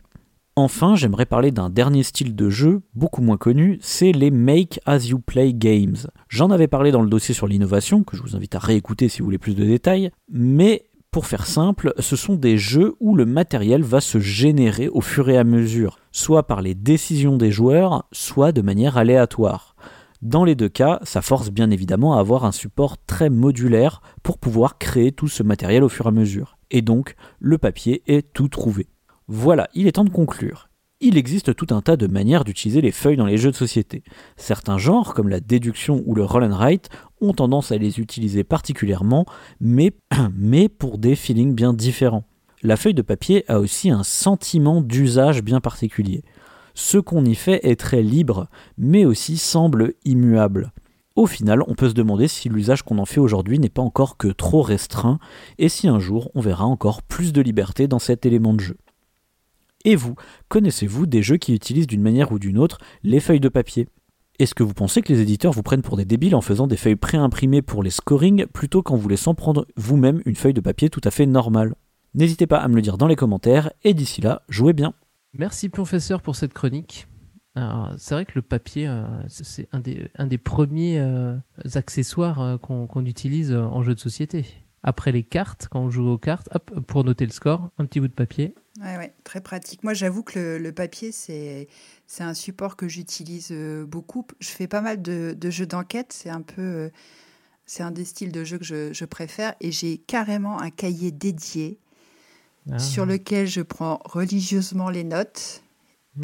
Enfin, j'aimerais parler d'un dernier style de jeu, beaucoup moins connu, c'est les Make As You Play Games. J'en avais parlé dans le dossier sur l'innovation, que je vous invite à réécouter si vous voulez plus de détails, mais pour faire simple, ce sont des jeux où le matériel va se générer au fur et à mesure, soit par les décisions des joueurs, soit de manière aléatoire. Dans les deux cas, ça force bien évidemment à avoir un support très modulaire pour pouvoir créer tout ce matériel au fur et à mesure et donc le papier est tout trouvé. Voilà, il est temps de conclure. Il existe tout un tas de manières d'utiliser les feuilles dans les jeux de société. Certains genres, comme la déduction ou le roll and write, ont tendance à les utiliser particulièrement, mais, [clears throat] mais pour des feelings bien différents. La feuille de papier a aussi un sentiment d'usage bien particulier. Ce qu'on y fait est très libre, mais aussi semble immuable. Au final, on peut se demander si l'usage qu'on en fait aujourd'hui n'est pas encore que trop restreint, et si un jour on verra encore plus de liberté dans cet élément de jeu. Et vous, connaissez-vous des jeux qui utilisent d'une manière ou d'une autre les feuilles de papier? Est-ce que vous pensez que les éditeurs vous prennent pour des débiles en faisant des feuilles pré-imprimées pour les scoring plutôt qu'en vous laissant prendre vous-même une feuille de papier tout à fait normale? N'hésitez pas à me le dire dans les commentaires, et d'ici là, jouez bien Merci professeur pour cette chronique. C'est vrai que le papier, euh, c'est un des, un des premiers euh, accessoires euh, qu'on utilise en jeu de société. Après les cartes, quand on joue aux cartes, hop, pour noter le score, un petit bout de papier. Ouais, ouais, très pratique. Moi, j'avoue que le, papier, c'est un support que j'utilise beaucoup. Je fais pas mal de, de jeux d'enquête. C'est un peu, c'est un des styles de jeu que je, je préfère. Et j'ai carrément un cahier dédié ah. sur lequel je prends religieusement les notes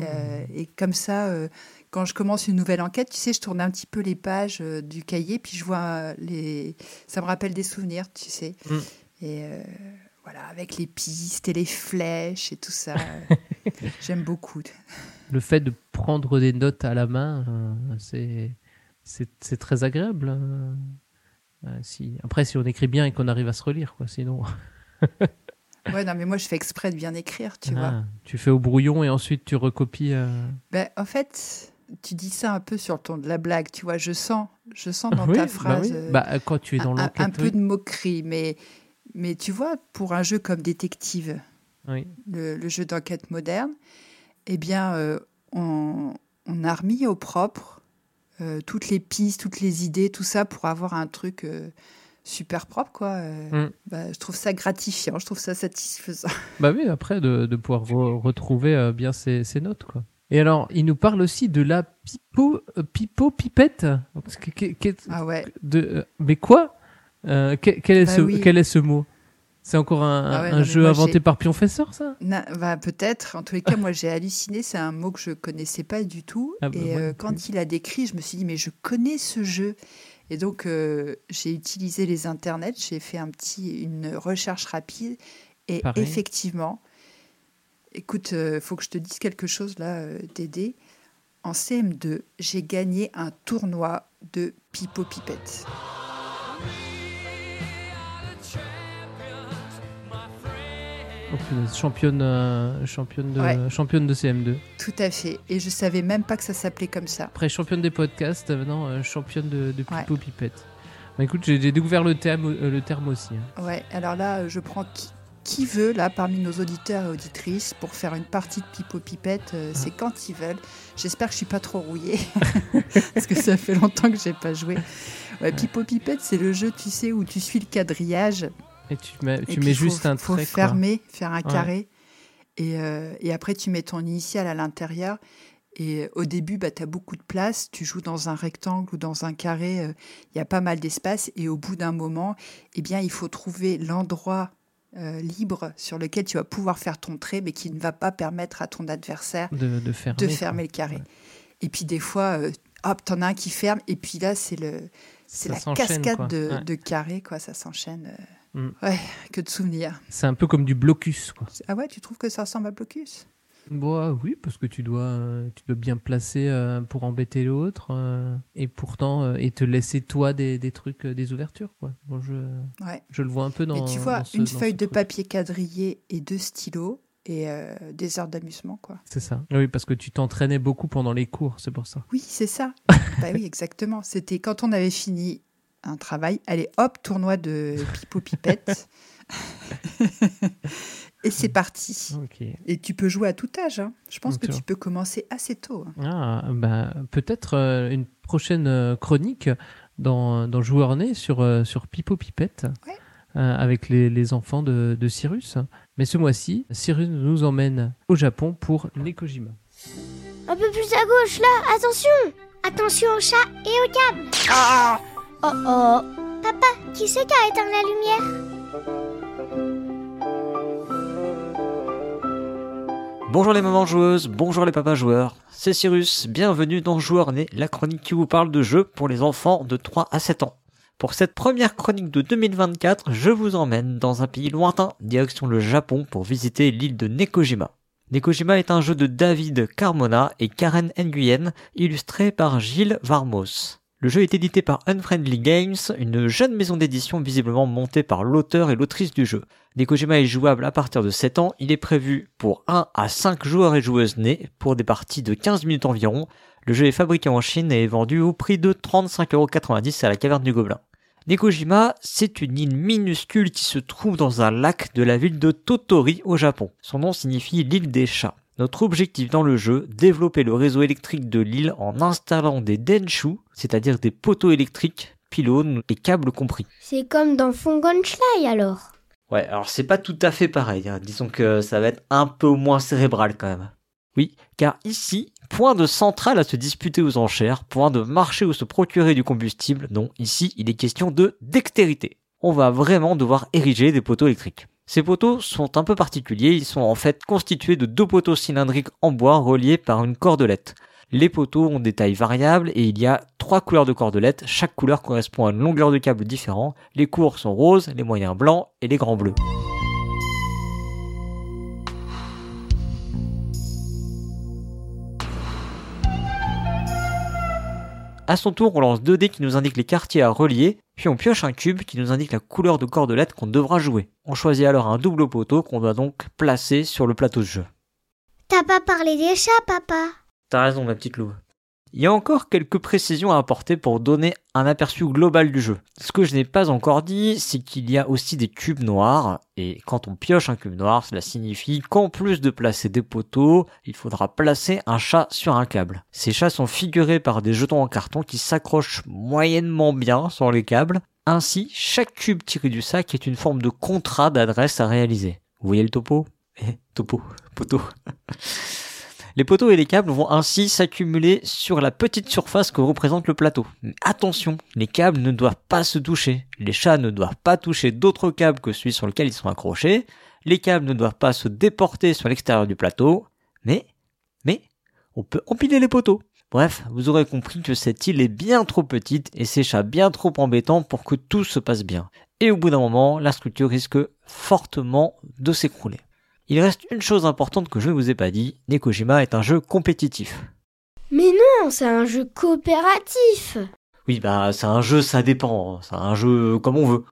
euh, et comme ça, euh, quand je commence une nouvelle enquête, tu sais, je tourne un petit peu les pages euh, du cahier, puis je vois les. Ça me rappelle des souvenirs, tu sais. Mm. Et voilà, avec les pistes et les flèches et tout ça. [laughs] J'aime beaucoup. Le fait de prendre des notes à la main, c'est c'est très agréable. Hein. si... Après, si on écrit bien et qu'on arrive à se relire, quoi, sinon. [laughs] Ouais, non, mais moi, je fais exprès de bien écrire, tu vois. Ah, tu fais au brouillon et ensuite tu recopies. Euh... Ben, en fait, tu dis ça un peu sur le ton de la blague, tu vois. Je sens, je sens dans ta bah phrase. Euh, bah, quand tu es dans un, un peu de moquerie, mais, mais tu vois, pour un jeu comme Détective, le, jeu d'enquête moderne, eh bien, euh, on, on, a remis au propre euh, toutes les pistes, toutes les idées, tout ça pour avoir un truc super propre, quoi. Euh, mm. bah, je trouve ça gratifiant, je trouve ça satisfaisant. [laughs] Bah oui, après, de, de pouvoir retrouver euh, bien ses, notes, quoi. Et alors, il nous parle aussi de la pipo, euh, pipo pipette. ah ouais. De, mais quoi? Quel, est bah ce, quel est ce mot? C'est encore un, ah un jeu inventé par Pionfesseur, ça? Bah, Peut-être. En tous les cas, moi, j'ai halluciné. C'est un mot que je connaissais pas du tout. Ah bah, et quand il a décrit, je me suis dit, mais je connais ce jeu. Et donc, euh, j'ai utilisé les internets, j'ai fait un petit, une recherche rapide. Et effectivement, écoute, il euh, faut que je te dise quelque chose là, euh, Dédé. En CM2, j'ai gagné un tournoi de pipo championne, euh, championne, de, championne de CM2. Tout à fait. Et je savais même pas que ça s'appelait comme ça. Après, championne des podcasts, maintenant euh, championne de, de Pipo Pipette. Bah, écoute, j'ai découvert le terme, euh, le terme aussi. Hein. Ouais, alors là, je prends qui veut, là, parmi nos auditeurs et auditrices, pour faire une partie de Pipo Pipette, euh, c'est quand ils veulent. J'espère que je suis pas trop rouillée, [laughs] parce que ça fait longtemps que j'ai pas joué. Ouais, Pipo Pipette, c'est le jeu, tu sais, où tu suis le quadrillage. Et tu mets, tu faut- juste un faut trait. quoi. fermer, faire un Ouais. carré. Et, euh, et après, tu mets ton initial à l'intérieur. Et au début, bah, tu as beaucoup de place. Tu joues dans un rectangle ou dans un carré. euh, Il y a pas mal d'espace. Et au bout d'un moment, eh bien, il faut trouver l'endroit euh, libre sur lequel tu vas pouvoir faire ton trait, mais qui ne va pas permettre à ton adversaire De, de fermer. de quoi. fermer le carré. Et puis des fois, euh, hop, t'en as un qui ferme, et puis là, c'est le, c'est Ça la cascade quoi. de, Ouais. de carrés, quoi. Ça s'enchaîne. Mm. Ouais, que de souvenirs. C'est un peu comme du blocus. Quoi. Ah ouais, tu trouves que ça ressemble à Blocus? Bah, oui, parce que tu dois, tu dois bien placer euh, pour embêter l'autre euh, et pourtant euh, et te laisser toi des, des trucs, des ouvertures. Quoi. Bon, je, Ouais. je le vois un peu dans. Et tu vois, ce- une feuille de truc. papier quadrillé et deux stylos et des heures d'amusement, quoi. C'est ça. Oui, parce que tu t'entraînais beaucoup pendant les cours, c'est pour ça. Oui, c'est ça. [laughs] bah oui, exactement. C'était quand on avait fini un travail, allez, hop, tournoi de pipo pipette. [laughs] et c'est parti. Et tu peux jouer à tout âge. hein. Je pense que tu peux commencer assez tôt. hein. Ah, bah, peut-être euh, une prochaine euh, chronique dans, dans Joueur Né sur, euh, sur Pipo Pipette Ouais. euh, avec les, les enfants de, de Cyrus. Mais ce mois-ci, Cyrus nous emmène au Japon pour Nekojima. Un peu plus à gauche, là, attention Attention au chat et au câble Oh oh Papa, qui c'est qui a éteint la lumière? Bonjour les mamans joueuses, bonjour les papas joueurs, c'est Cyrus, bienvenue dans Joueur Né, la chronique qui vous parle de jeux pour les enfants de 3 à 7 ans. Pour cette première chronique de 2024, je vous emmène dans un pays lointain, direction le Japon, pour visiter l'île de Nekojima. Nekojima est un jeu de David Carmona et Karen Nguyen, illustré par Gilles Varmos. Le jeu est édité par Unfriendly Games, une jeune maison d'édition visiblement montée par l'auteur et l'autrice du jeu. Nekojima est jouable à partir de 7 ans, il est prévu pour 1 à 5 joueurs et joueuses nés, pour des parties de 15 minutes environ. Le jeu est fabriqué en Chine et est vendu au prix de 35,90€ à la caverne du Gobelin. Nekojima, c'est une île minuscule qui se trouve dans un lac de la ville de Totori au Japon. Son nom signifie l'île des chats. Notre objectif dans le jeu, développer le réseau électrique de l'île en installant des denshu, c'est-à-dire des poteaux électriques, pylônes et câbles compris. C'est comme dans Fungonschlei alors. Ouais, alors c'est pas tout à fait pareil. hein. Disons que ça va être un peu moins cérébral quand même. Oui, car ici, point de centrale à se disputer aux enchères, point de marché où se procurer du combustible, non, ici il est question de dextérité. On va vraiment devoir ériger des poteaux électriques. Ces poteaux sont un peu particuliers, ils sont en fait constitués de deux poteaux cylindriques en bois reliés par une cordelette. Les poteaux ont des tailles variables et il y a trois couleurs de cordelettes. Chaque couleur correspond à une longueur de câble différent. Les courts sont roses, les moyens blancs et les grands bleus. À son tour, on lance 2 dés qui nous indiquent les quartiers à relier, puis on pioche un cube qui nous indique la couleur de cordelette qu'on devra jouer. On choisit alors un double poteau qu'on doit donc placer sur le plateau de jeu. T'as pas parlé des chats, papa? T'as raison, ma petite louve. Il y a encore quelques précisions à apporter pour donner un aperçu global du jeu. Ce que je n'ai pas encore dit, c'est qu'il y a aussi des cubes noirs, et quand on pioche un cube noir, cela signifie qu'en plus de placer des poteaux, il faudra placer un chat sur un câble. Ces chats sont figurés par des jetons en carton qui s'accrochent moyennement bien sur les câbles. Ainsi, chaque cube tiré du sac est une forme de contrat d'adresse à réaliser. Vous voyez le topo? Eh, topo, poteau. [laughs] Les poteaux et les câbles vont ainsi s'accumuler sur la petite surface que représente le plateau. Mais attention, les câbles ne doivent pas se toucher. Les chats ne doivent pas toucher d'autres câbles que celui sur lequel ils sont accrochés. Les câbles ne doivent pas se déporter sur l'extérieur du plateau. Mais, mais, on peut empiler les poteaux. Bref, vous aurez compris que cette île est bien trop petite et ces chats bien trop embêtants pour que tout se passe bien. Et au bout d'un moment, la structure risque fortement de s'écrouler. Il reste une chose importante que je ne vous ai pas dit, Nekojima est un jeu compétitif. Mais non, c'est un jeu coopératif Oui, bah c'est un jeu, ça dépend, c'est un jeu comme on veut.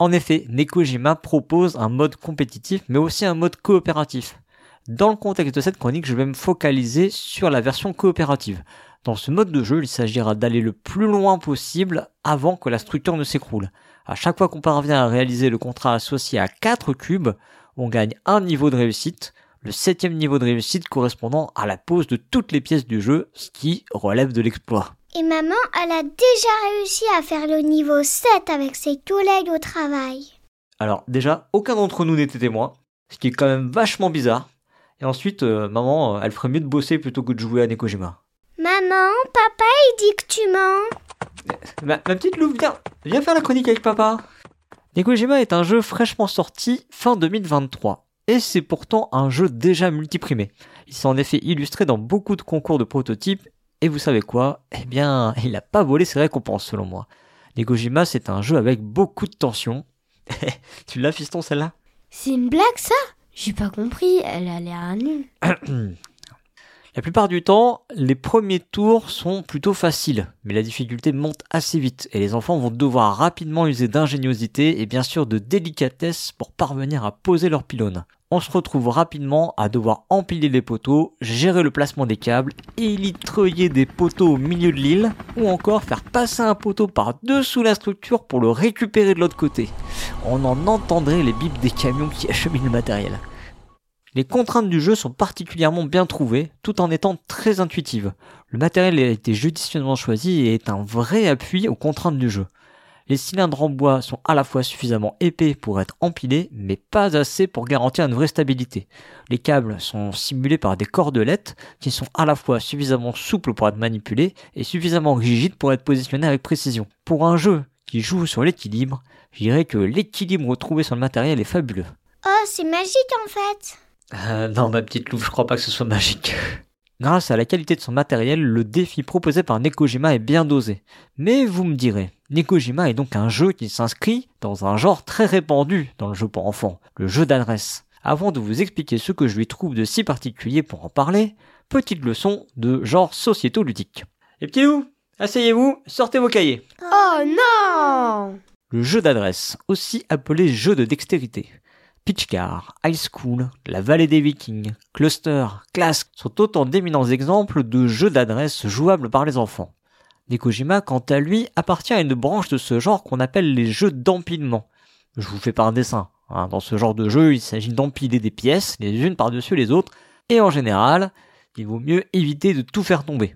En effet, Nekojima propose un mode compétitif, mais aussi un mode coopératif. Dans le contexte de cette chronique, je vais me focaliser sur la version coopérative. Dans ce mode de jeu, il s'agira d'aller le plus loin possible avant que la structure ne s'écroule. À chaque fois qu'on parvient à réaliser le contrat associé à 4 cubes, on gagne un niveau de réussite, le septième niveau de réussite correspondant à la pose de toutes les pièces du jeu, ce qui relève de l'exploit. Et maman, elle a déjà réussi à faire le niveau 7 avec ses collègues au travail. Alors déjà, aucun d'entre nous n'était témoin, ce qui est quand même vachement bizarre. Et ensuite, euh, maman, euh, elle ferait mieux de bosser plutôt que de jouer à Nekojima. Maman, papa, il dit que tu mens. Ma, ma petite Louve, viens, viens faire la chronique avec papa. Nekojima est un jeu fraîchement sorti fin 2023. Et c'est pourtant un jeu déjà multiprimé. Il s'est en effet illustré dans beaucoup de concours de prototypes. Et vous savez quoi? Eh bien, il n'a pas volé ses récompenses selon moi. Nekojima, c'est un jeu avec beaucoup de tension. [laughs] tu l'as, fiston, celle-là? C'est une blague ça? J'ai pas compris, elle a l'air nulle. [clears throat] La plupart du temps, les premiers tours sont plutôt faciles, mais la difficulté monte assez vite et les enfants vont devoir rapidement user d'ingéniosité et bien sûr de délicatesse pour parvenir à poser leur pylône. On se retrouve rapidement à devoir empiler les poteaux, gérer le placement des câbles, élitreiller des poteaux au milieu de l'île, ou encore faire passer un poteau par dessous la structure pour le récupérer de l'autre côté. On en entendrait les bips des camions qui [laughs] acheminent le matériel. Les contraintes du jeu sont particulièrement bien trouvées, tout en étant très intuitives. Le matériel a été judicieusement choisi et est un vrai appui aux contraintes du jeu. Les cylindres en bois sont à la fois suffisamment épais pour être empilés, mais pas assez pour garantir une vraie stabilité. Les câbles sont simulés par des cordelettes qui sont à la fois suffisamment souples pour être manipulés et suffisamment rigides pour être positionnés avec précision. Pour un jeu qui joue sur l'équilibre, je dirais que l'équilibre retrouvé sur le matériel est fabuleux. Oh, c'est magique en fait. Euh, non, ma petite louve, je crois pas que ce soit magique. Grâce à la qualité de son matériel, le défi proposé par Nekojima est bien dosé. Mais vous me direz, Nekojima est donc un jeu qui s'inscrit dans un genre très répandu dans le jeu pour enfants, le jeu d'adresse. Avant de vous expliquer ce que je lui trouve de si particulier pour en parler, petite leçon de genre sociéto-ludique. Les petits loups, asseyez-vous, sortez vos cahiers. Oh non Le jeu d'adresse, aussi appelé jeu de dextérité. Pitchcar, High School, La Vallée des Vikings, Cluster, Clask sont autant d'éminents exemples de jeux d'adresse jouables par les enfants. Nekojima, quant à lui, appartient à une branche de ce genre qu'on appelle les jeux d'empilement. Je vous fais par dessin. hein. Dans ce genre de jeu, il s'agit d'empiler des pièces, les unes par-dessus les autres, et en général, il vaut mieux éviter de tout faire tomber.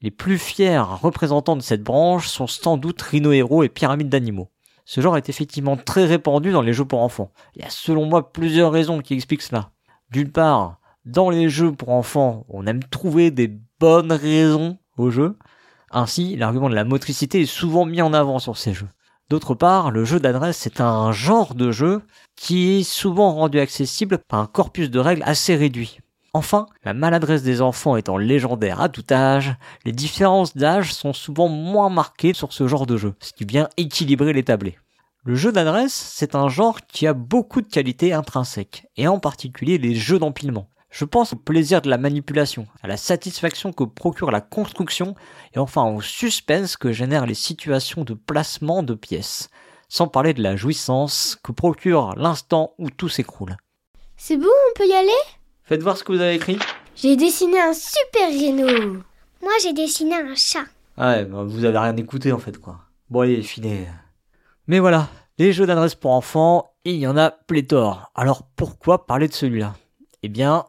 Les plus fiers représentants de cette branche sont sans doute Rhino Hero et Pyramide d'animaux. Ce genre est effectivement très répandu dans les jeux pour enfants. Il y a selon moi plusieurs raisons qui expliquent cela. D'une part, dans les jeux pour enfants, on aime trouver des bonnes raisons au jeu. Ainsi, l'argument de la motricité est souvent mis en avant sur ces jeux. D'autre part, le jeu d'adresse est un genre de jeu qui est souvent rendu accessible par un corpus de règles assez réduit. Enfin, la maladresse des enfants étant légendaire à tout âge, les différences d'âge sont souvent moins marquées sur ce genre de jeu, ce qui vient équilibrer les tablés. Le jeu d'adresse, c'est un genre qui a beaucoup de qualités intrinsèques, et en particulier les jeux d'empilement. Je pense au plaisir de la manipulation, à la satisfaction que procure la construction, et enfin au suspense que génèrent les situations de placement de pièces, sans parler de la jouissance que procure l'instant où tout s'écroule. C'est bon, on peut y aller? Faites voir ce que vous avez écrit. J'ai dessiné un super rhino. Moi, j'ai dessiné un chat. Ah ouais, bah, vous avez rien écouté en fait quoi. Bon allez, filez. Mais voilà, les jeux d'adresse pour enfants, il y en a pléthore. Alors pourquoi parler de celui-là? Eh bien,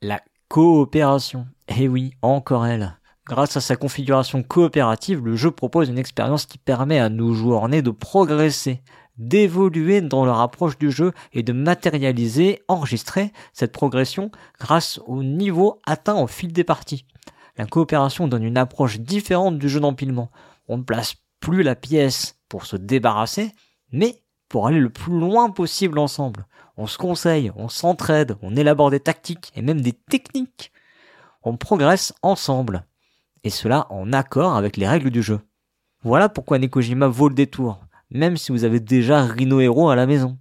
la coopération. Eh oui, encore elle. Grâce à sa configuration coopérative, le jeu propose une expérience qui permet à nos joueurs nés de progresser, d'évoluer dans leur approche du jeu et de matérialiser, enregistrer cette progression grâce au niveau atteint au fil des parties. La coopération donne une approche différente du jeu d'empilement. On ne place plus la pièce pour se débarrasser, mais pour aller le plus loin possible ensemble. On se conseille, on s'entraide, on élabore des tactiques et même des techniques. On progresse ensemble. Et cela en accord avec les règles du jeu. Voilà pourquoi Nekojima vaut le détour, même si vous avez déjà Rhino Hero à la maison.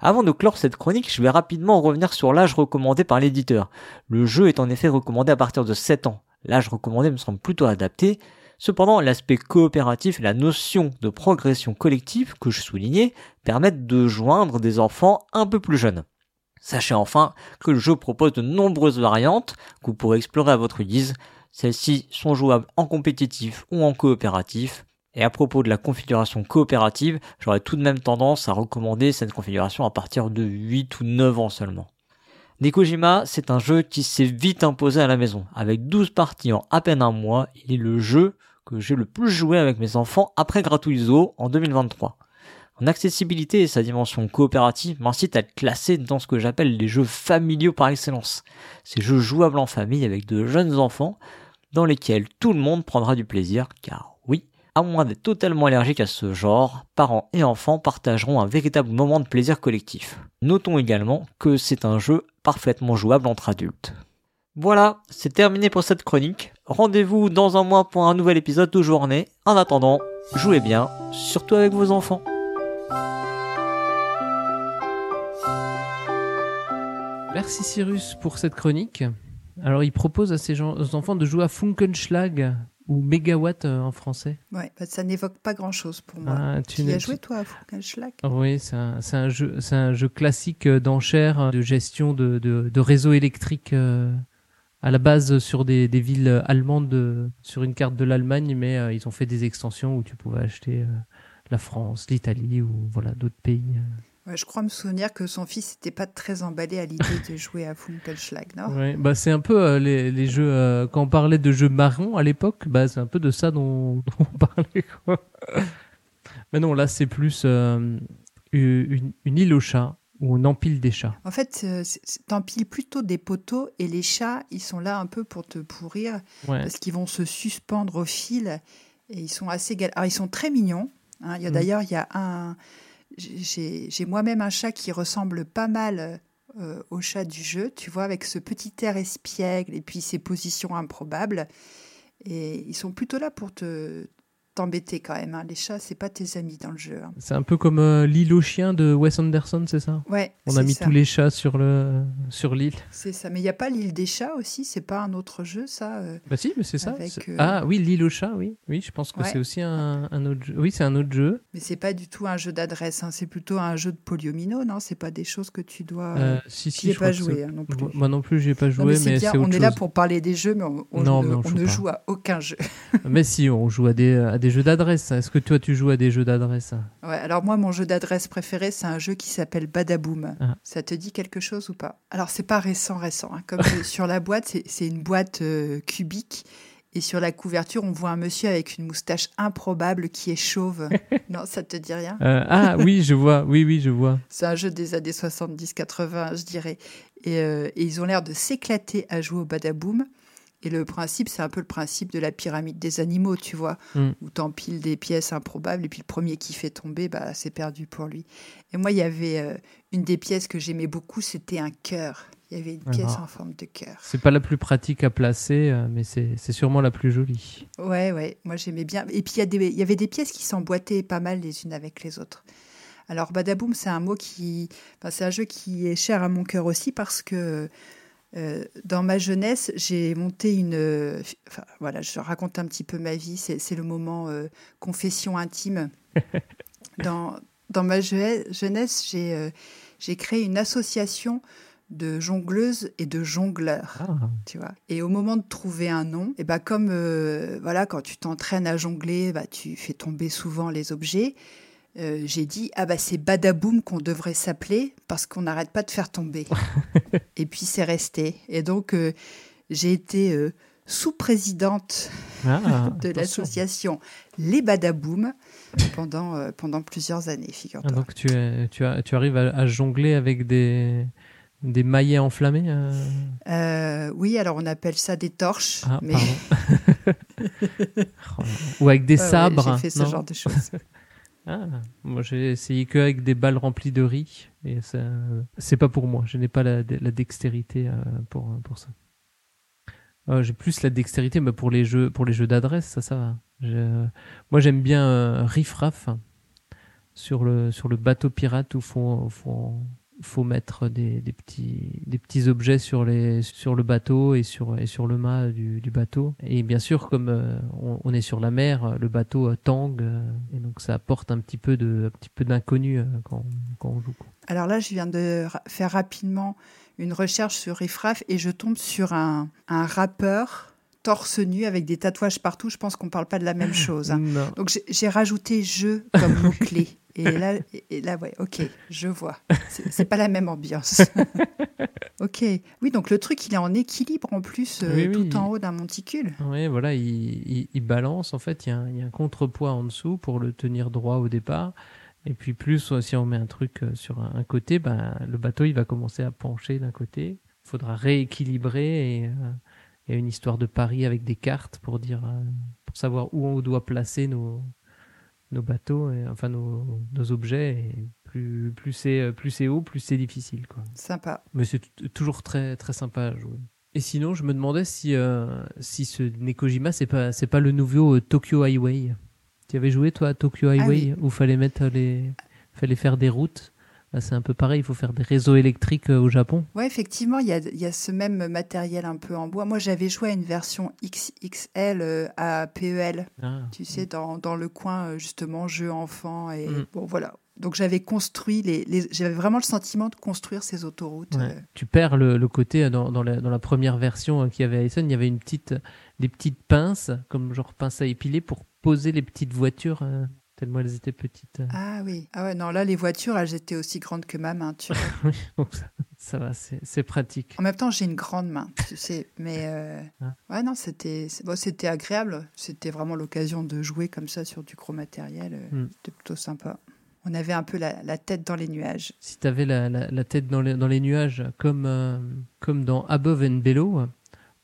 Avant de clore cette chronique, je vais rapidement revenir sur l'âge recommandé par l'éditeur. Le jeu est en effet recommandé à partir de 7 ans. L'âge recommandé me semble plutôt adapté. Cependant, l'aspect coopératif et la notion de progression collective que je soulignais permettent de joindre des enfants un peu plus jeunes. Sachez enfin que le jeu propose de nombreuses variantes que vous pourrez explorer à votre guise. Celles-ci sont jouables en compétitif ou en coopératif. Et à propos de la configuration coopérative, j'aurais tout de même tendance à recommander cette configuration à partir de 8 ou 9 ans seulement. Nekojima, c'est un jeu qui s'est vite imposé à la maison. Avec 12 parties en à peine un mois, il est le jeu que j'ai le plus joué avec mes enfants après Gratuizo en 2023. Son accessibilité et sa dimension coopérative m'incitent à le classer dans ce que j'appelle les jeux familiaux par excellence. Ces jeux jouables en famille avec de jeunes enfants dans lesquels tout le monde prendra du plaisir car à moins d'être totalement allergique à ce genre, parents et enfants partageront un véritable moment de plaisir collectif. Notons également que c'est un jeu parfaitement jouable entre adultes. Voilà, c'est terminé pour cette chronique. Rendez-vous dans un mois pour un nouvel épisode de journée. En attendant, jouez bien, surtout avec vos enfants. Merci Cyrus pour cette chronique. Alors, il propose à ses enfants de jouer à Funkenschlag ou Megawatt euh, en français. Ouais, bah, ça n'évoque pas grand-chose pour moi. Ah, tu y as joué, toi, à Funkenschlag Oui, c'est un, un jeu, c'est un jeu classique euh, d'enchères, euh, de gestion de, de, de réseaux électriques euh, à la base sur des, des villes allemandes, de- sur une carte de l'Allemagne, mais euh, ils ont fait des extensions où tu pouvais acheter euh, la France, l'Italie ou voilà d'autres pays. Ouais, Je crois me souvenir que son fils n'était pas très emballé à l'idée de jouer à Funkelschlag, non? Ouais, bah c'est un peu euh, les, les jeux euh, quand on parlait de jeux marrons à l'époque, bah c'est un peu de ça dont, [laughs] dont on parlait quoi. Mais non, là c'est plus euh, une, une île aux chats où on empile des chats. En fait, t'empiles plutôt des poteaux et les chats, ils sont là un peu pour te pourrir Ouais. parce qu'ils vont se suspendre au fil et ils sont assez gal- Alors, ils sont très mignons. hein. Il y a Mm. d'ailleurs, il y a un. J'ai moi-même un chat qui ressemble pas mal euh, au chat du jeu, tu vois, avec ce petit air espiègle et puis ses positions improbables. Et ils sont plutôt là pour te t'embêter quand même. hein. Les chats, c'est pas tes amis dans le jeu. hein. C'est un peu comme euh, l'île aux chiens de Wes Anderson, c'est ça? Ouais. On a mis ça. tous les chats sur le sur l'île. C'est ça. Mais il n'y a pas l'île des chats aussi? C'est pas un autre jeu, ça euh Bah si, mais c'est ça. Avec, euh, Ah oui, l'île aux chats, oui. Oui, je pense que Ouais. c'est aussi un, un autre jeu. Oui, c'est un autre jeu. Mais c'est pas du tout un jeu d'adresse. hein. C'est plutôt un jeu de poliomino, non? C'est pas des choses que tu dois. Si si, J'y ai je pas joué non plus. Moi non plus, j'ai pas Non, joué, mais mais bien, autre on est là pour parler des jeux, mais on, on Non, ne, mais on on joue ne pas. joue à aucun jeu. [laughs] mais si, on joue à des à des jeux d'adresse. Est-ce que toi tu joues à des jeux d'adresse? Ouais, alors moi, mon jeu d'adresse préféré, c'est un jeu qui s'appelle Badaboom. Ah. Ça te dit quelque chose ou pas? Alors, c'est pas récent, récent. hein. Comme [laughs] sur la boîte, c'est- c'est une boîte euh, cubique. Et sur la couverture, on voit un monsieur avec une moustache improbable qui est chauve. [laughs] non, ça te dit rien? Euh, Ah oui, je vois. Oui, oui, je vois. C'est un jeu des années 70-80, je dirais. Et, euh, et ils ont l'air de s'éclater à jouer au badaboom. Et le principe, c'est un peu le principe de la pyramide des animaux, tu vois, Mm. où t'empiles des pièces improbables et puis le premier qui fait tomber, bah, c'est perdu pour lui. Et moi, il y avait euh, une des pièces que j'aimais beaucoup, c'était un cœur. Il y avait une pièce en forme de cœur. C'est pas la plus pratique à placer, euh, mais c'est sûrement la plus jolie. Ouais, ouais, moi j'aimais bien. Et puis il y, y avait des pièces qui s'emboîtaient pas mal les unes avec les autres. Alors Badaboom, c'est un mot qui, enfin, c'est un jeu qui est cher à mon cœur aussi parce que euh, dans ma jeunesse, j'ai monté une, euh, enfin voilà, je raconte un petit peu ma vie. C'est le moment euh, confession intime. [laughs] dans dans ma je- jeunesse, j'ai créé une association de jongleuses et de jongleurs Ah, tu vois. Et au moment de trouver un nom, et ben comme voilà, quand tu t'entraînes à jongler, bah tu fais tomber souvent les objets. Euh, j'ai dit ah bah c'est Badaboom qu'on devrait s'appeler parce qu'on n'arrête pas de faire tomber. [laughs] et puis c'est resté. Et donc euh, j'ai été euh, sous-présidente ah, [laughs] de l'association Les Badaboom pendant pendant plusieurs années, Ah, figure-toi. donc tu, es- tu, as- tu arrives à, à jongler avec des, des maillets enflammés oui, alors on appelle ça des torches, Ah, mais. [laughs] Oh. Ou avec des Ouais, ouais, sabres. j'ai fait ce non genre de choses. Ah, moi j'ai essayé que avec des balles remplies de riz et ça, c'est pas pour moi. Je n'ai pas la, dextérité euh, pour pour ça. Euh, j'ai plus la dextérité, mais pour les jeux pour les jeux d'adresse, ça ça va. Moi j'aime bien euh, sur le sur le bateau pirate où faut faut mettre des, des petits des petits objets sur les sur le bateau et sur et sur le mât du, du bateau et bien sûr comme euh, on, on est sur la mer le bateau euh, tangue euh, et donc ça apporte un petit peu de un petit peu d'inconnu euh, quand, quand on joue. Alors là, je viens de faire rapidement une recherche sur Riffraff et je tombe sur un, un rappeur torse nu avec des tatouages partout, je pense qu'on parle pas de la même [laughs] chose. hein. Donc j'ai- rajouté je comme [laughs] mot-clé. Et là, et là, ouais, ok, je vois. C'est pas la même ambiance. [laughs] ok. Oui, donc le truc, il est en équilibre en plus, euh, Oui, tout oui. en haut d'un monticule. Oui, voilà, il, il- il balance. En fait, il y, a un, il y a un contrepoids en dessous pour le tenir droit au départ. Et puis plus, euh, si on met un truc euh, sur un, côté, ben, le bateau, il va commencer à pencher d'un côté. Il faudra rééquilibrer et il y a une histoire de pari avec des cartes pour dire, pour savoir où on doit placer nos, nos bateaux, et, enfin nos, nos objets. Et plus, plus c'est, euh, plus c'est haut, plus c'est difficile, quoi. Sympa. Mais c'est toujours très très sympa à jouer. Et sinon, je me demandais si euh, si ce Nekojima c'est pas c'est pas le nouveau euh, Tokyo Highway. Tu avais joué toi à Tokyo Highway Ah oui. où fallait mettre les fallait faire des routes? Là, c'est un peu pareil, il faut faire des réseaux électriques euh, au Japon. Ouais, effectivement, il y a, il y a ce même matériel un peu en bois. Moi, j'avais joué à une version XXL euh, à PEL, Ah. tu sais, dans, dans le coin, euh, justement, jeu enfant. Et Mm. bon, voilà. Donc, j'avais construit les. les- j'avais vraiment le sentiment de construire ces autoroutes. Ouais. euh, Tu perds le, le côté dans, dans, la, dans la première version qu'il y avait à Essen, il y avait une petite des petites pinces comme genre pince à épiler pour poser les petites voitures tellement elles étaient petites. Ah oui. Ah ouais, non, là, les voitures, elles étaient aussi grandes que ma main, tu vois. [laughs] Donc ça, ça va, c'est pratique. En même temps, j'ai une grande main, tu sais. Mais euh, Ah. ouais, non, c'était bon, agréable. C'était vraiment l'occasion de jouer comme ça sur du gros matériel. euh, Mm. C'était plutôt sympa. On avait un peu la, la tête dans les nuages. Si tu avais la, la, la tête dans les, dans les nuages, comme, euh, comme dans Above and Below,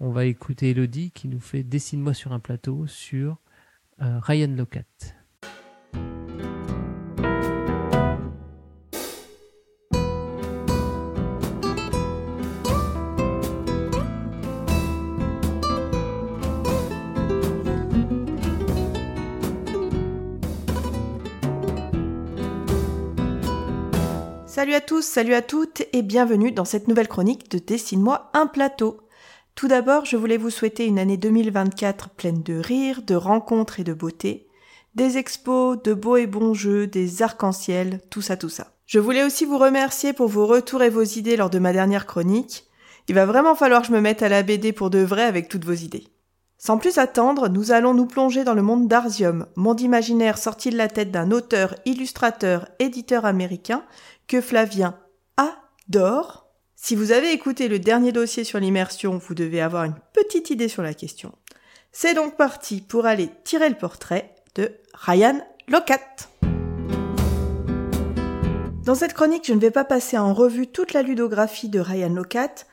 on va écouter Elodie qui nous fait Dessine-moi sur un plateau sur euh, Ryan Locat. Salut à tous, salut à toutes et bienvenue dans cette nouvelle chronique de Dessine-moi un plateau. Tout d'abord, je voulais vous souhaiter une année 2024 pleine de rires, de rencontres et de beauté, des expos, de beaux et bons jeux, des arcs-en-ciel, tout ça, tout ça. Je voulais aussi vous remercier pour vos retours et vos idées lors de ma dernière chronique. Il va vraiment falloir que je me mette à la BD pour de vrai avec toutes vos idées. Sans plus attendre, nous allons nous plonger dans le monde d'Arzium, monde imaginaire sorti de la tête d'un auteur, illustrateur, éditeur américain que Flavien adore. Si vous avez écouté le dernier dossier sur l'immersion, vous devez avoir une petite idée sur la question. C'est donc parti pour aller tirer le portrait de Ryan Locat. Dans cette chronique, je ne vais pas passer en revue toute la ludographie de Ryan Locat,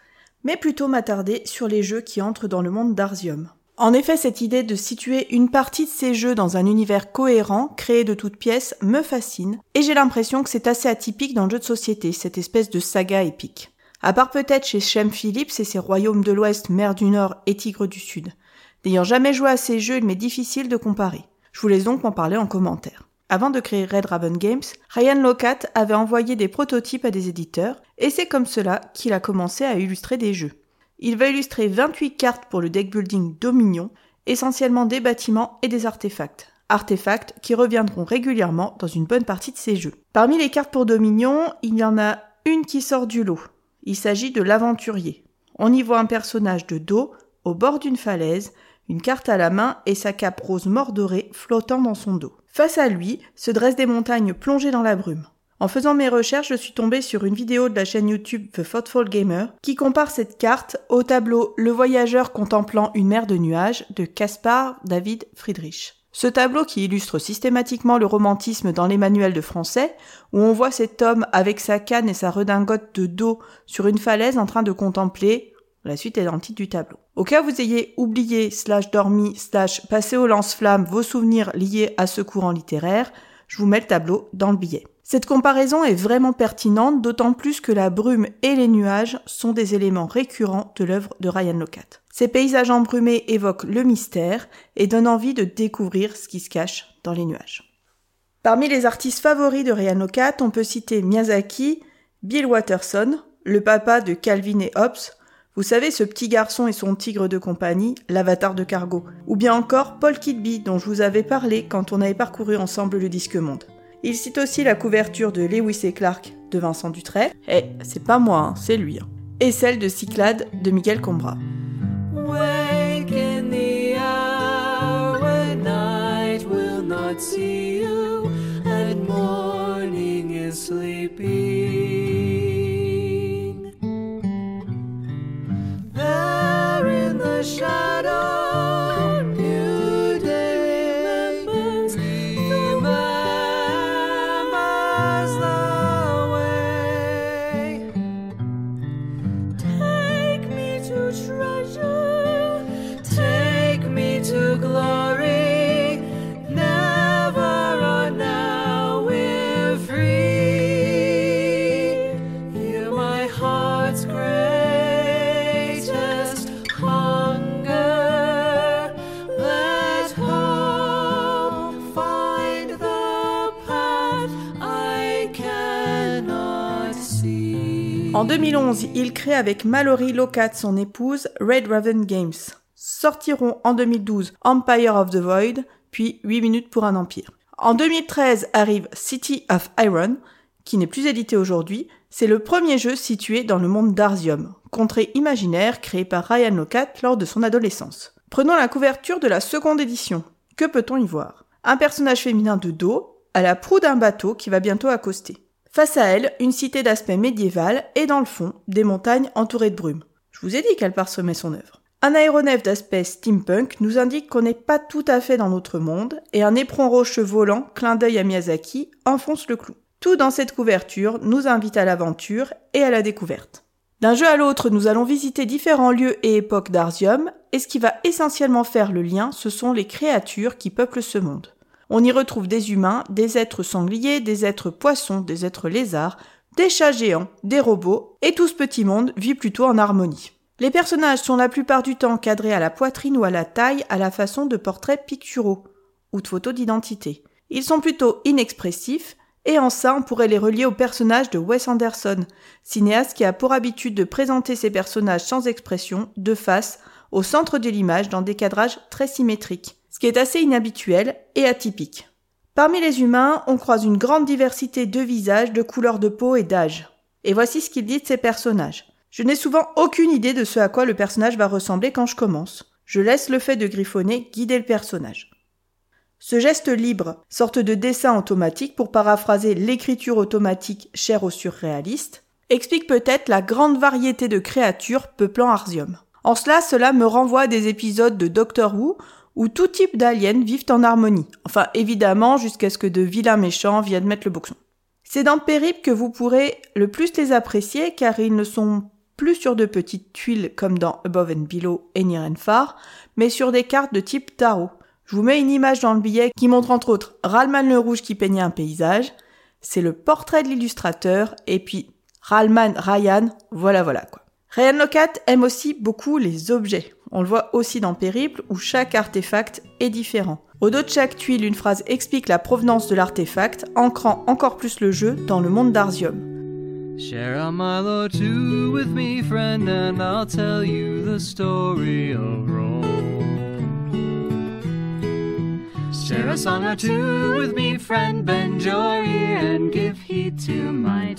mais plutôt m'attarder sur les jeux qui entrent dans le monde d'Arzium. En effet, cette idée de situer une partie de ces jeux dans un univers cohérent, créé de toutes pièces, me fascine, et j'ai l'impression que c'est assez atypique dans le jeu de société, cette espèce de saga épique. À part peut-être chez Shem Phillips et ses royaumes de l'Ouest, mer du Nord et tigre du Sud. N'ayant jamais joué à ces jeux, il m'est difficile de comparer. Je vous laisse donc m'en parler en commentaire. Avant de créer Red Raven Games, Ryan Locat avait envoyé des prototypes à des éditeurs, et c'est comme cela qu'il a commencé à illustrer des jeux. Il va illustrer 28 cartes pour le deck building Dominion, essentiellement des bâtiments et des artefacts. Artefacts qui reviendront régulièrement dans une bonne partie de ces jeux. Parmi les cartes pour Dominion, il y en a une qui sort du lot. Il s'agit de l'aventurier. On y voit un personnage de dos, au bord d'une falaise, une carte à la main et sa cape rose mordorée flottant dans son dos. Face à lui se dressent des montagnes plongées dans la brume. En faisant mes recherches, je suis tombée sur une vidéo de la chaîne YouTube The Thoughtful Gamer qui compare cette carte au tableau Le voyageur contemplant une mer de nuages de Caspar David Friedrich. Ce tableau qui illustre systématiquement le romantisme dans les manuels de français, où on voit cet homme avec sa canne et sa redingote de dos sur une falaise en train de contempler, la suite est dans le titre du tableau. Au cas où vous ayez oublié, slash dormi, slash passé au lance-flamme vos souvenirs liés à ce courant littéraire, je vous mets le tableau dans le billet. Cette comparaison est vraiment pertinente, d'autant plus que la brume et les nuages sont des éléments récurrents de l'œuvre de Ryan Locat. Ces paysages embrumés évoquent le mystère et donnent envie de découvrir ce qui se cache dans les nuages. Parmi les artistes favoris de Ryan Locat, on peut citer Miyazaki, Bill Watterson, le papa de Calvin et Hobbes, vous savez, ce petit garçon et son tigre de compagnie, l'avatar de Cargo, ou bien encore Paul Kidby, dont je vous avais parlé quand on avait parcouru ensemble le disque monde. Il cite aussi la couverture de Lewis et Clark de Vincent Dutray, et eh, c'est pas moi, hein, c'est lui, hein. et celle de Cyclade de Miguel Combra. There in the shadow En 2011, il crée avec Mallory Locat, son épouse, Red Raven Games. Sortiront en 2012 Empire of the Void, puis 8 minutes pour un empire. En 2013 arrive City of Iron, qui n'est plus édité aujourd'hui. C'est le premier jeu situé dans le monde d'Arzium, contrée imaginaire créée par Ryan Locat lors de son adolescence. Prenons la couverture de la seconde édition. Que peut-on y voir? Un personnage féminin de dos, à la proue d'un bateau qui va bientôt accoster. Face à elle, une cité d'aspect médiéval et dans le fond, des montagnes entourées de brume. Je vous ai dit qu'elle parsemait son œuvre. Un aéronef d'aspect steampunk nous indique qu'on n'est pas tout à fait dans notre monde et un éperon rocheux volant, clin d'œil à Miyazaki, enfonce le clou. Tout dans cette couverture nous invite à l'aventure et à la découverte. D'un jeu à l'autre, nous allons visiter différents lieux et époques d'Arzium, et ce qui va essentiellement faire le lien, ce sont les créatures qui peuplent ce monde. On y retrouve des humains, des êtres sangliers, des êtres poissons, des êtres lézards, des chats géants, des robots, et tout ce petit monde vit plutôt en harmonie. Les personnages sont la plupart du temps cadrés à la poitrine ou à la taille à la façon de portraits picturaux ou de photos d'identité. Ils sont plutôt inexpressifs, et en ça on pourrait les relier au personnage de Wes Anderson, cinéaste qui a pour habitude de présenter ses personnages sans expression, de face, au centre de l'image dans des cadrages très symétriques, ce qui est assez inhabituel et atypique. Parmi les humains, on croise une grande diversité de visages, de couleurs de peau et d'âge. Et voici ce qu'il dit de ces personnages. Je n'ai souvent aucune idée de ce à quoi le personnage va ressembler quand je commence. Je laisse le fait de griffonner guider le personnage. Ce geste libre, sorte de dessin automatique pour paraphraser l'écriture automatique chère aux surréalistes, explique peut-être la grande variété de créatures peuplant Arzium. En cela, cela me renvoie à des épisodes de Doctor Who où tout type d'aliens vivent en harmonie. Enfin, évidemment, jusqu'à ce que de vilains méchants viennent mettre le boxon. C'est dans Périple que vous pourrez le plus les apprécier car ils ne sont plus sur de petites tuiles comme dans Above and Below et Nirenfar, mais sur des cartes de type tarot. Je vous mets une image dans le billet qui montre entre autres Ralman le Rouge qui peignait un paysage. C'est le portrait de l'illustrateur et puis Ralman Ryan, voilà voilà quoi. Ryan Locat aime aussi beaucoup les objets. On le voit aussi dans Périple où chaque artefact est différent. Au dos de chaque tuile, une phrase explique la provenance de l'artefact, ancrant encore plus le jeu dans le monde d'Arzium. Share a with me, friend, and I'll tell you the story of Rome. Share a with me, friend, and give heed to my.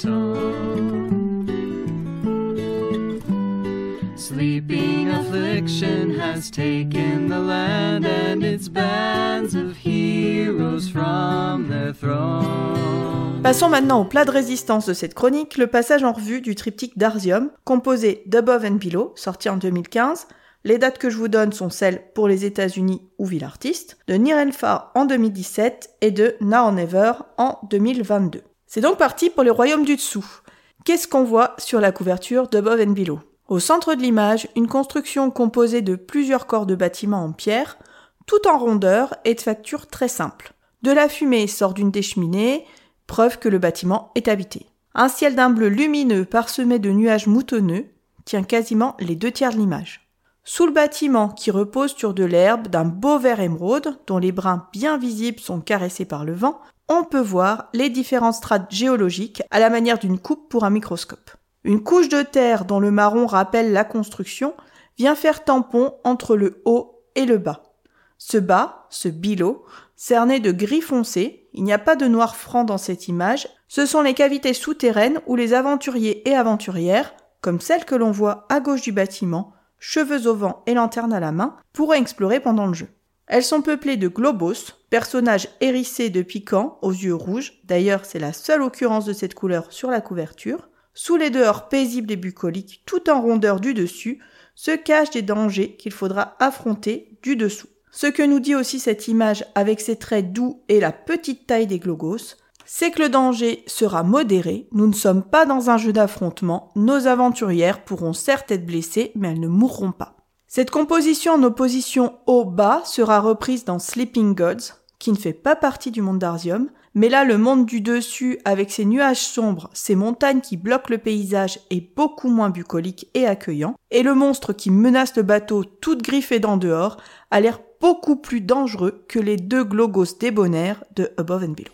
Sleeping affliction has taken the land and its bands of heroes from their throne. Passons maintenant au plat de résistance de cette chronique, le passage en revue du triptyque d'Arzium, composé d'Above and Below, sorti en 2015. Les dates que je vous donne sont celles pour les États-Unis ou Ville Artiste, de Nirenfar en 2017 et de Now Never en 2022. C'est donc parti pour les royaumes du dessous. Qu'est-ce qu'on voit sur la couverture d'Above and Below? Au centre de l'image, une construction composée de plusieurs corps de bâtiments en pierre, tout en rondeur et de facture très simple. De la fumée sort d'une des cheminées, preuve que le bâtiment est habité. Un ciel d'un bleu lumineux parsemé de nuages moutonneux tient quasiment les deux tiers de l'image. Sous le bâtiment, qui repose sur de l'herbe d'un beau vert émeraude, dont les brins bien visibles sont caressés par le vent, on peut voir les différentes strates géologiques à la manière d'une coupe pour un microscope. Une couche de terre dont le marron rappelle la construction vient faire tampon entre le haut et le bas. Ce bas, ce bilot, cerné de gris foncé, il n'y a pas de noir franc dans cette image, ce sont les cavités souterraines où les aventuriers et aventurières, comme celles que l'on voit à gauche du bâtiment, cheveux au vent et lanterne à la main, pourraient explorer pendant le jeu. Elles sont peuplées de globos, personnages hérissés de piquants aux yeux rouges, d'ailleurs c'est la seule occurrence de cette couleur sur la couverture. Sous les dehors paisibles et bucoliques, tout en rondeur du dessus, se cachent des dangers qu'il faudra affronter du dessous. Ce que nous dit aussi cette image avec ses traits doux et la petite taille des glogos, c'est que le danger sera modéré, nous ne sommes pas dans un jeu d'affrontement, nos aventurières pourront certes être blessées, mais elles ne mourront pas. Cette composition en opposition haut-bas sera reprise dans Sleeping Gods, qui ne fait pas partie du monde d'Arzium, mais là le monde du dessus, avec ses nuages sombres, ses montagnes qui bloquent le paysage, est beaucoup moins bucolique et accueillant, et le monstre qui menace le bateau toute griffée d'en dehors a l'air beaucoup plus dangereux que les deux glogos débonnaires de Above and Below.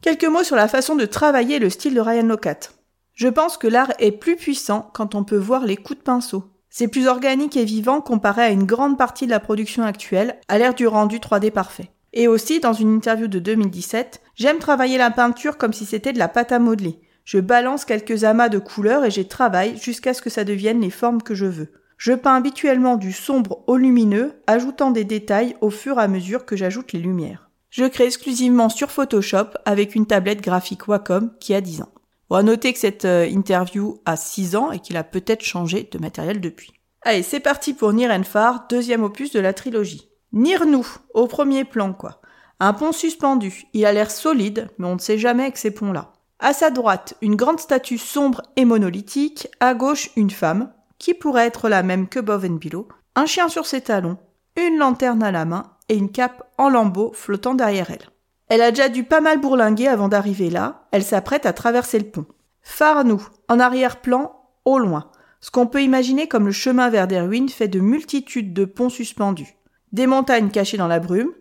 Quelques mots sur la façon de travailler le style de Ryan Locat. Je pense que l'art est plus puissant quand on peut voir les coups de pinceau. C'est plus organique et vivant comparé à une grande partie de la production actuelle, à l'ère du rendu 3D parfait. Et aussi, dans une interview de 2017, j'aime travailler la peinture comme si c'était de la pâte à modeler. Je balance quelques amas de couleurs et j'y travaille jusqu'à ce que ça devienne les formes que je veux. Je peins habituellement du sombre au lumineux, ajoutant des détails au fur et à mesure que j'ajoute les lumières. Je crée exclusivement sur Photoshop avec une tablette graphique Wacom qui a 10 ans. On va noter que cette euh, interview a 6 ans et qu'il a peut-être changé de matériel depuis. Allez, c'est parti pour Nirenfar, deuxième opus de la trilogie. Nirnou, au premier plan quoi. Un pont suspendu, il a l'air solide, mais on ne sait jamais avec ces ponts-là. À sa droite, une grande statue sombre et monolithique, à gauche, une femme, qui pourrait être la même que Boven Below, un chien sur ses talons, une lanterne à la main et une cape en lambeaux flottant derrière elle. Elle a déjà dû pas mal bourlinguer avant d'arriver là, elle s'apprête à traverser le pont. Farnou, en arrière-plan, au loin, ce qu'on peut imaginer comme le chemin vers des ruines fait de multitudes de ponts suspendus. Des montagnes cachées dans la brume.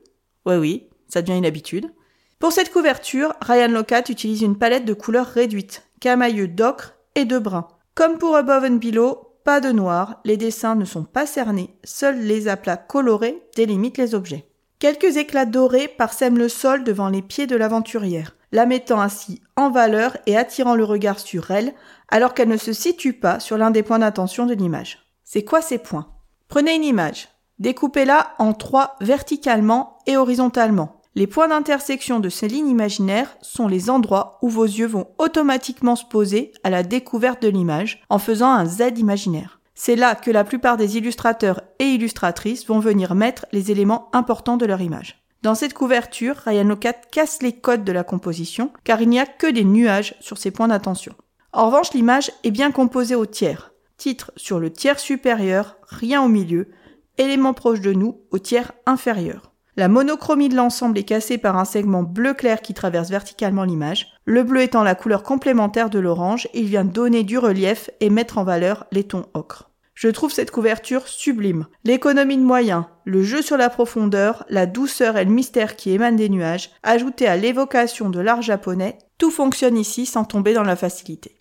Oui oui, ça devient une habitude. Pour cette couverture, Ryan Locat utilise une palette de couleurs réduites, camailleux d'ocre et de brun. Comme pour Above and Below, pas de noir, les dessins ne sont pas cernés, seuls les aplats colorés délimitent les objets. Quelques éclats dorés parsèment le sol devant les pieds de l'aventurière, la mettant ainsi en valeur et attirant le regard sur elle, alors qu'elle ne se situe pas sur l'un des points d'attention de l'image. C'est quoi ces points? Prenez une image, découpez-la en trois verticalement et horizontalement. Les points d'intersection de ces lignes imaginaires sont les endroits où vos yeux vont automatiquement se poser à la découverte de l'image en faisant un Z imaginaire. C'est là que la plupart des illustrateurs et illustratrices vont venir mettre les éléments importants de leur image. Dans cette couverture, Ryan Locat casse les codes de la composition car il n'y a que des nuages sur ces points d'attention. En revanche, l'image est bien composée au tiers. Titre sur le tiers supérieur, rien au milieu, élément proche de nous au tiers inférieur. La monochromie de l'ensemble est cassée par un segment bleu clair qui traverse verticalement l'image. Le bleu étant la couleur complémentaire de l'orange, il vient donner du relief et mettre en valeur les tons ocre. Je trouve cette couverture sublime. L'économie de moyens, le jeu sur la profondeur, la douceur et le mystère qui émanent des nuages, ajouté à l'évocation de l'art japonais, tout fonctionne ici sans tomber dans la facilité.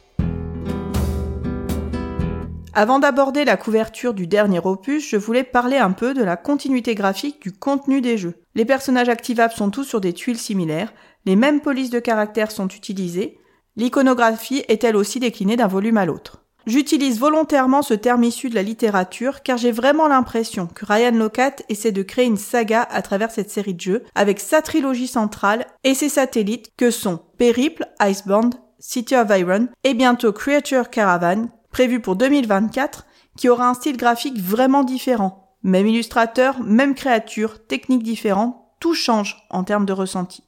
Avant d'aborder la couverture du dernier opus, je voulais parler un peu de la continuité graphique du contenu des jeux. Les personnages activables sont tous sur des tuiles similaires, les mêmes polices de caractères sont utilisées, l'iconographie est elle aussi déclinée d'un volume à l'autre. J'utilise volontairement ce terme issu de la littérature car j'ai vraiment l'impression que Ryan Locat essaie de créer une saga à travers cette série de jeux avec sa trilogie centrale et ses satellites que sont Périple, Icebound, City of Iron et bientôt Creature Caravan prévu pour 2024, qui aura un style graphique vraiment différent. Même illustrateur, même créature, technique différente, tout change en termes de ressenti.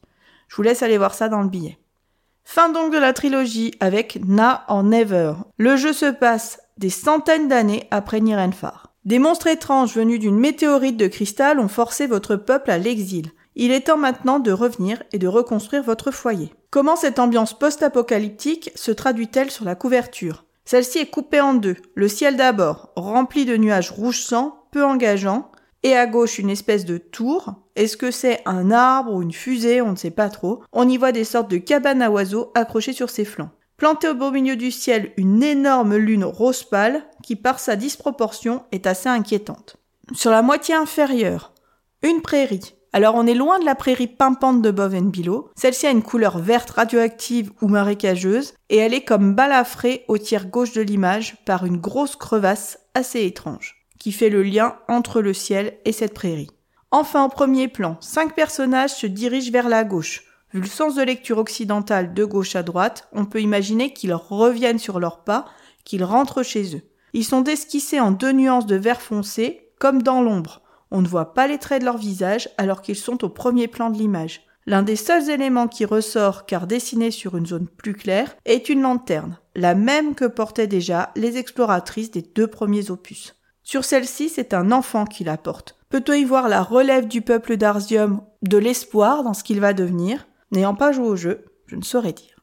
Je vous laisse aller voir ça dans le billet. Fin donc de la trilogie avec Na en Never. Le jeu se passe des centaines d'années après Nirenfar. Des monstres étranges venus d'une météorite de cristal ont forcé votre peuple à l'exil. Il est temps maintenant de revenir et de reconstruire votre foyer. Comment cette ambiance post-apocalyptique se traduit-elle sur la couverture? Celle-ci est coupée en deux. Le ciel d'abord, rempli de nuages rouge sang, peu engageants, et à gauche une espèce de tour. Est-ce que c'est un arbre ou une fusée On ne sait pas trop. On y voit des sortes de cabanes à oiseaux accrochées sur ses flancs. Plantée au beau milieu du ciel, une énorme lune rose pâle qui, par sa disproportion, est assez inquiétante. Sur la moitié inférieure, une prairie, alors on est loin de la prairie pimpante de Boven Below. Celle-ci a une couleur verte radioactive ou marécageuse et elle est comme balafrée au tiers gauche de l'image par une grosse crevasse assez étrange. qui fait le lien entre le ciel et cette prairie. Enfin, au premier plan, cinq personnages se dirigent vers la gauche. Vu le sens de lecture occidentale de gauche à droite, on peut imaginer qu'ils reviennent sur leurs pas, qu'ils rentrent chez eux. Ils sont esquissés en deux nuances de vert foncé, comme dans l'ombre. On ne voit pas les traits de leur visage alors qu'ils sont au premier plan de l'image. L'un des seuls éléments qui ressort car dessiné sur une zone plus claire est une lanterne, la même que portaient déjà les exploratrices des deux premiers opus. Sur celle-ci, c'est un enfant qui la porte. Peut-on y voir la relève du peuple d'Arzium, de l'espoir dans ce qu'il va devenir? N'ayant pas joué au jeu, je ne saurais dire.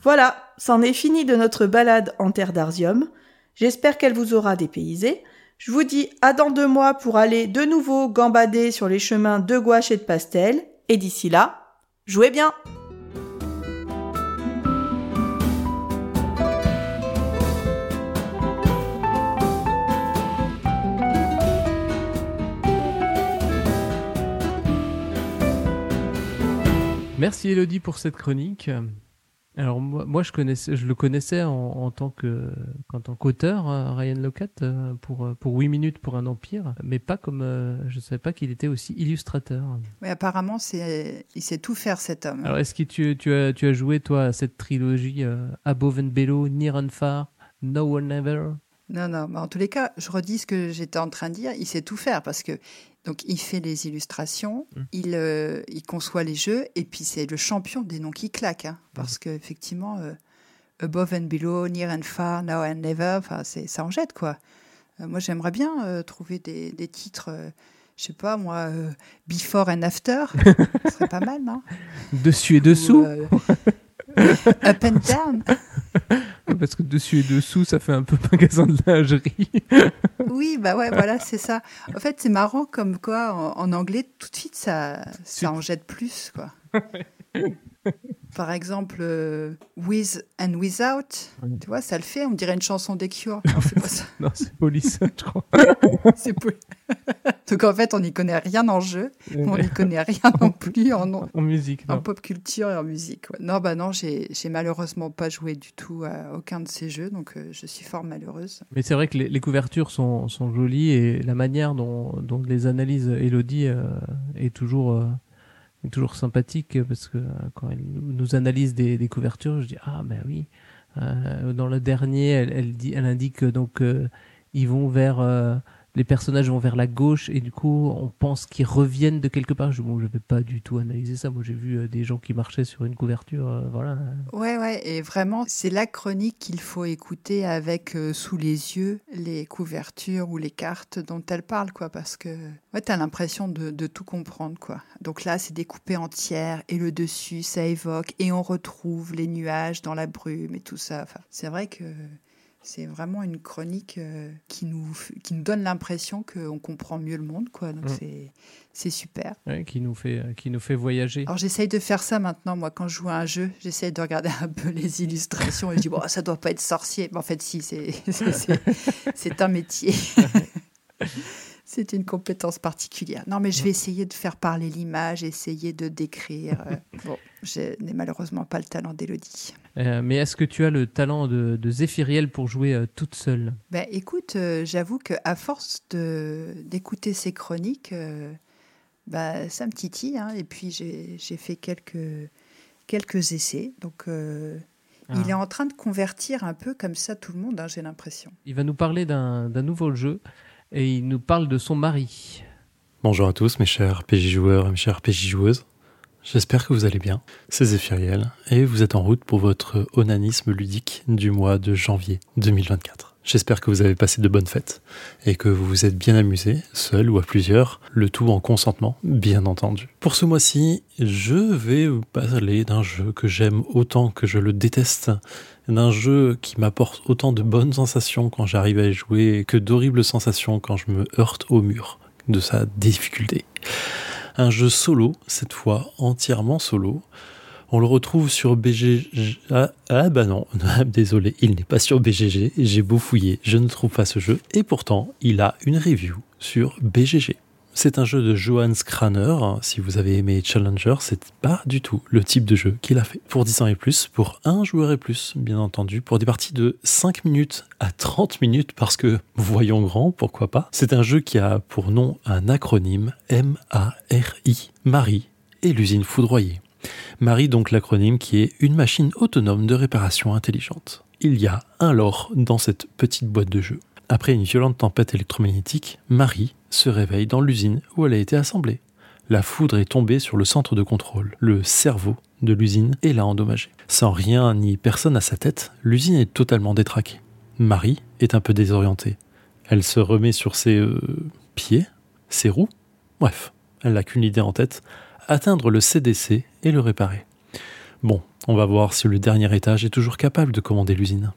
Voilà, c'en est fini de notre balade en terre d'Arzium. J'espère qu'elle vous aura dépaysé. Je vous dis à dans deux mois pour aller de nouveau gambader sur les chemins de gouache et de pastel. Et d'ici là, jouez bien! Merci Elodie pour cette chronique. Alors moi, moi je connaissais, je le connaissais en, en tant que, en tant qu'auteur, hein, Ryan Locat, euh, pour pour 8 minutes pour un empire, mais pas comme, euh, je savais pas qu'il était aussi illustrateur. Oui, apparemment, c'est, il sait tout faire cet homme. Alors est-ce que tu, tu as, tu as joué toi à cette trilogie euh, Above and Below, Near and Far, No One Ever? Non, non, mais en tous les cas, je redis ce que j'étais en train de dire. Il sait tout faire parce que donc il fait les illustrations, Mm. il, euh, il conçoit les jeux et puis c'est le champion des noms qui claquent hein, parce que effectivement, euh, Above and Below, Near and Far, Now and Never, enfin c'est ça en jette quoi. Euh, moi j'aimerais bien trouver des, des titres, je sais pas moi, Before and After, [laughs] ce serait pas mal non? Dessus et dessous Ou, [laughs] Up and Down. Parce que dessus et dessous, ça fait un peu [laughs] magasin de lingerie. [laughs] Oui, bah ouais, voilà, c'est ça. En fait, c'est marrant comme quoi, en, en anglais, tout de suite, ça, ça en jette plus, quoi. [laughs] Par exemple, euh, With and Without, tu vois, ça le fait, on dirait une chanson des Cure. Non, c'est pas ça. [laughs] non, c'est Police, je crois. [laughs] C'est pas- [laughs] Donc en fait, on n'y connaît rien en jeu, on n'y connaît rien non plus en, En musique, en pop culture et en musique. ouais. Non, bah non, j'ai malheureusement pas joué du tout à aucun de ces jeux, donc euh, je suis fort malheureuse. Mais c'est vrai que les, les couvertures sont, sont jolies et la manière dont, dont les analyse Elodie euh, est toujours toujours sympathique parce que euh, quand elle nous analyse des, couvertures, je dis ah ben oui. Euh, dans le dernier, elle, elle dit, elle indique que, donc euh, ils vont vers euh, les personnages vont vers la gauche et du coup on pense qu'ils reviennent de quelque part. Je, bon, je pas du tout analyser ça. Moi j'ai vu euh, des gens qui marchaient sur une couverture, euh, voilà. Ouais, ouais, et vraiment, c'est la chronique qu'il faut écouter avec euh, sous les yeux les couvertures ou les cartes dont elle parle, quoi, parce que ouais, t'as l'impression de, tout comprendre, quoi. Donc là, c'est découpé en tiers, et le dessus, ça évoque, et on retrouve les nuages dans la brume et tout ça. C'est vrai que c'est vraiment une chronique euh, qui, nous, qui nous donne l'impression qu'on comprend mieux le monde, quoi. Donc Mm. c'est super. Ouais, qui nous fait qui nous fait voyager. Alors j'essaye de faire ça maintenant, moi, quand je joue à un jeu, j'essaye de regarder un peu les illustrations et je dis, bon, ça doit pas être sorcier. Mais en fait, si, c'est [laughs] un métier. [laughs] C'est une compétence particulière. Non, mais je vais essayer de faire parler l'image, essayer de décrire. euh, [laughs] Bon, je n'ai malheureusement pas le talent d'Élodie. Euh, mais est-ce que tu as le talent de, de Zéphiriel pour jouer euh, toute seule? Ben, écoute, euh, j'avoue qu'à force d'écouter ces chroniques, bah, ça me titille. hein. et puis, j'ai fait quelques, quelques essais. Donc, Ah. il est en train de convertir un peu comme ça tout le monde, hein, j'ai l'impression. Il va nous parler d'un nouveau jeu et il nous parle de son mari. Bonjour à tous mes chers PJ joueurs et mes chères PJ joueuses. J'espère que vous allez bien. C'est Zéphiriel et vous êtes en route pour votre onanisme ludique du mois de janvier 2024. J'espère que vous avez passé de bonnes fêtes et que vous vous êtes bien amusés, seul ou à plusieurs, le tout en consentement, bien entendu. Pour ce mois-ci, je vais vous parler d'un jeu que j'aime autant que je le déteste, d'un jeu qui m'apporte autant de bonnes sensations quand j'arrive à y jouer que d'horribles sensations quand je me heurte au mur de sa difficulté. Un jeu solo, cette fois entièrement solo. On le retrouve sur BGG. Ah, ah bah non, [laughs] désolé, il n'est pas sur BGG. J'ai beau fouiller, je ne trouve pas ce jeu. Et pourtant, il a une review sur BGG. C'est un jeu de Johan Scraner. Si vous avez aimé Challenger, c'est pas du tout le type de jeu qu'il a fait. Pour 10 ans et plus, pour un joueur et plus, bien entendu, pour des parties de 5 minutes à 30 minutes, parce que voyons grand, pourquoi pas. C'est un jeu qui a pour nom un acronyme M-A-R-I, Marie et l'usine foudroyée. Marie donc l'acronyme qui est une machine autonome de réparation intelligente. Il y a un lore dans cette petite boîte de jeu. Après une violente tempête électromagnétique, Marie se réveille dans l'usine où elle a été assemblée. La foudre est tombée sur le centre de contrôle, le cerveau de l'usine, et l'a endommagée. Sans rien ni personne à sa tête, l'usine est totalement détraquée. Marie est un peu désorientée. Elle se remet sur ses euh, pieds, ses roues. Bref, elle n'a qu'une idée en tête atteindre le CDC et le réparer. Bon, on va voir si le dernier étage est toujours capable de commander l'usine.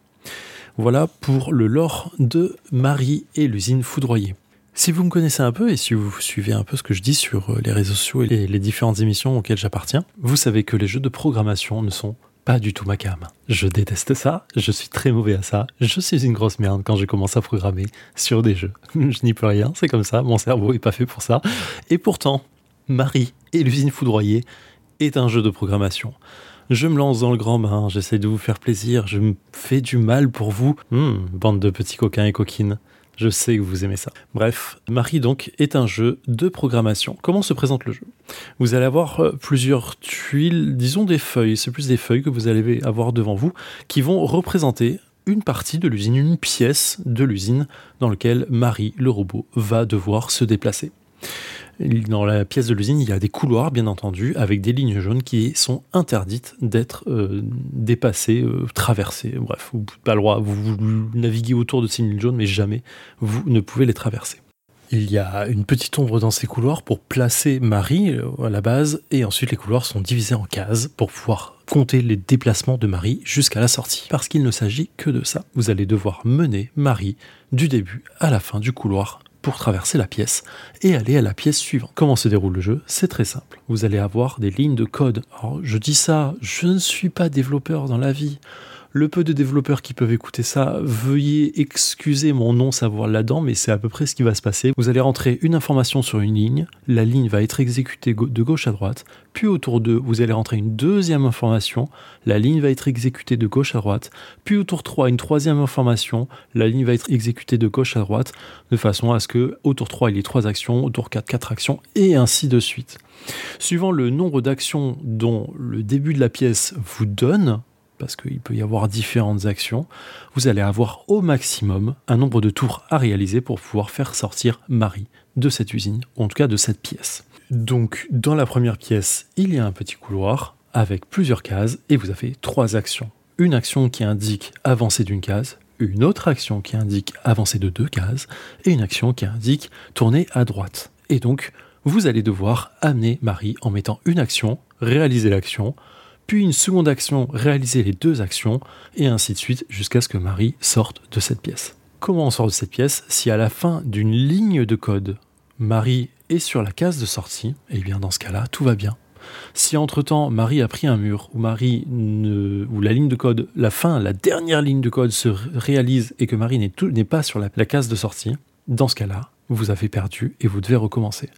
Voilà pour le lore de Marie et l'usine foudroyée. Si vous me connaissez un peu et si vous suivez un peu ce que je dis sur euh, les réseaux sociaux et les différentes émissions auxquelles j'appartiens, vous savez que les jeux de programmation ne sont pas du tout ma cam. Je déteste ça, je suis très mauvais à ça, je suis une grosse merde quand je commence à programmer sur des jeux. [laughs] Je n'y peux rien, c'est comme ça, mon cerveau est pas fait pour ça. Et pourtant, Marie et l'usine foudroyée est un jeu de programmation. Je me lance dans le grand bain, j'essaie de vous faire plaisir, je me fais du mal pour vous. Hmm, bande de petits coquins et coquines. Je sais que vous aimez ça. Bref, Marie donc est un jeu de programmation. Comment se présente le jeu? Vous allez avoir euh, plusieurs tuiles, disons des feuilles, c'est plus des feuilles que vous allez avoir devant vous, qui vont représenter une partie de l'usine, une pièce de l'usine dans laquelle Marie, le robot, va devoir se déplacer. Dans la pièce de l'usine, il y a des couloirs, bien entendu, avec des lignes jaunes qui sont interdites d'être euh, dépassées, euh, traversées. Bref, vous n'avez pas le droit, vous, naviguez autour de ces lignes jaunes, mais jamais vous ne pouvez les traverser. Il y a une petite ombre dans ces couloirs pour placer Marie euh, à la base, et ensuite les couloirs sont divisés en cases pour pouvoir compter les déplacements de Marie jusqu'à la sortie. Parce qu'il ne s'agit que de ça. Vous allez devoir mener Marie du début à la fin du couloir traverser la pièce et aller à la pièce suivante. Comment se déroule le jeu? C'est très simple. Vous allez avoir des lignes de code. Alors, je dis ça, je ne suis pas développeur dans la vie. Le peu de développeurs qui peuvent écouter ça, veuillez excuser mon non savoir là-dedans, mais c'est à peu près ce qui va se passer. Vous allez rentrer une information sur une ligne, la ligne va être exécutée de gauche à droite, puis autour d'eux, vous allez rentrer une deuxième information, la ligne va être exécutée de gauche à droite, puis autour 3, une troisième information, la ligne va être exécutée de gauche à droite, de façon à ce que autour 3, il y ait 3 actions, autour 4, 4 actions, et ainsi de suite. Suivant le nombre d'actions dont le début de la pièce vous donne, parce qu'il peut y avoir différentes actions, vous allez avoir au maximum un nombre de tours à réaliser pour pouvoir faire sortir Marie de cette usine, ou en tout cas de cette pièce. Donc dans la première pièce, il y a un petit couloir avec plusieurs cases et vous avez trois actions. Une action qui indique avancer d'une case, une autre action qui indique avancer de deux cases et une action qui indique tourner à droite. Et donc, vous allez devoir amener Marie en mettant une action, réaliser l'action, puis une seconde action, réaliser les deux actions, et ainsi de suite jusqu'à ce que Marie sorte de cette pièce. Comment on sort de cette pièce Si à la fin d'une ligne de code, Marie est sur la case de sortie, eh bien dans ce cas-là, tout va bien. Si entre-temps Marie a pris un mur, ou Marie la ligne de code, la fin, la dernière ligne de code se réalise et que Marie n'est pas sur la case de sortie, dans ce cas-là, vous avez perdu et vous devez recommencer.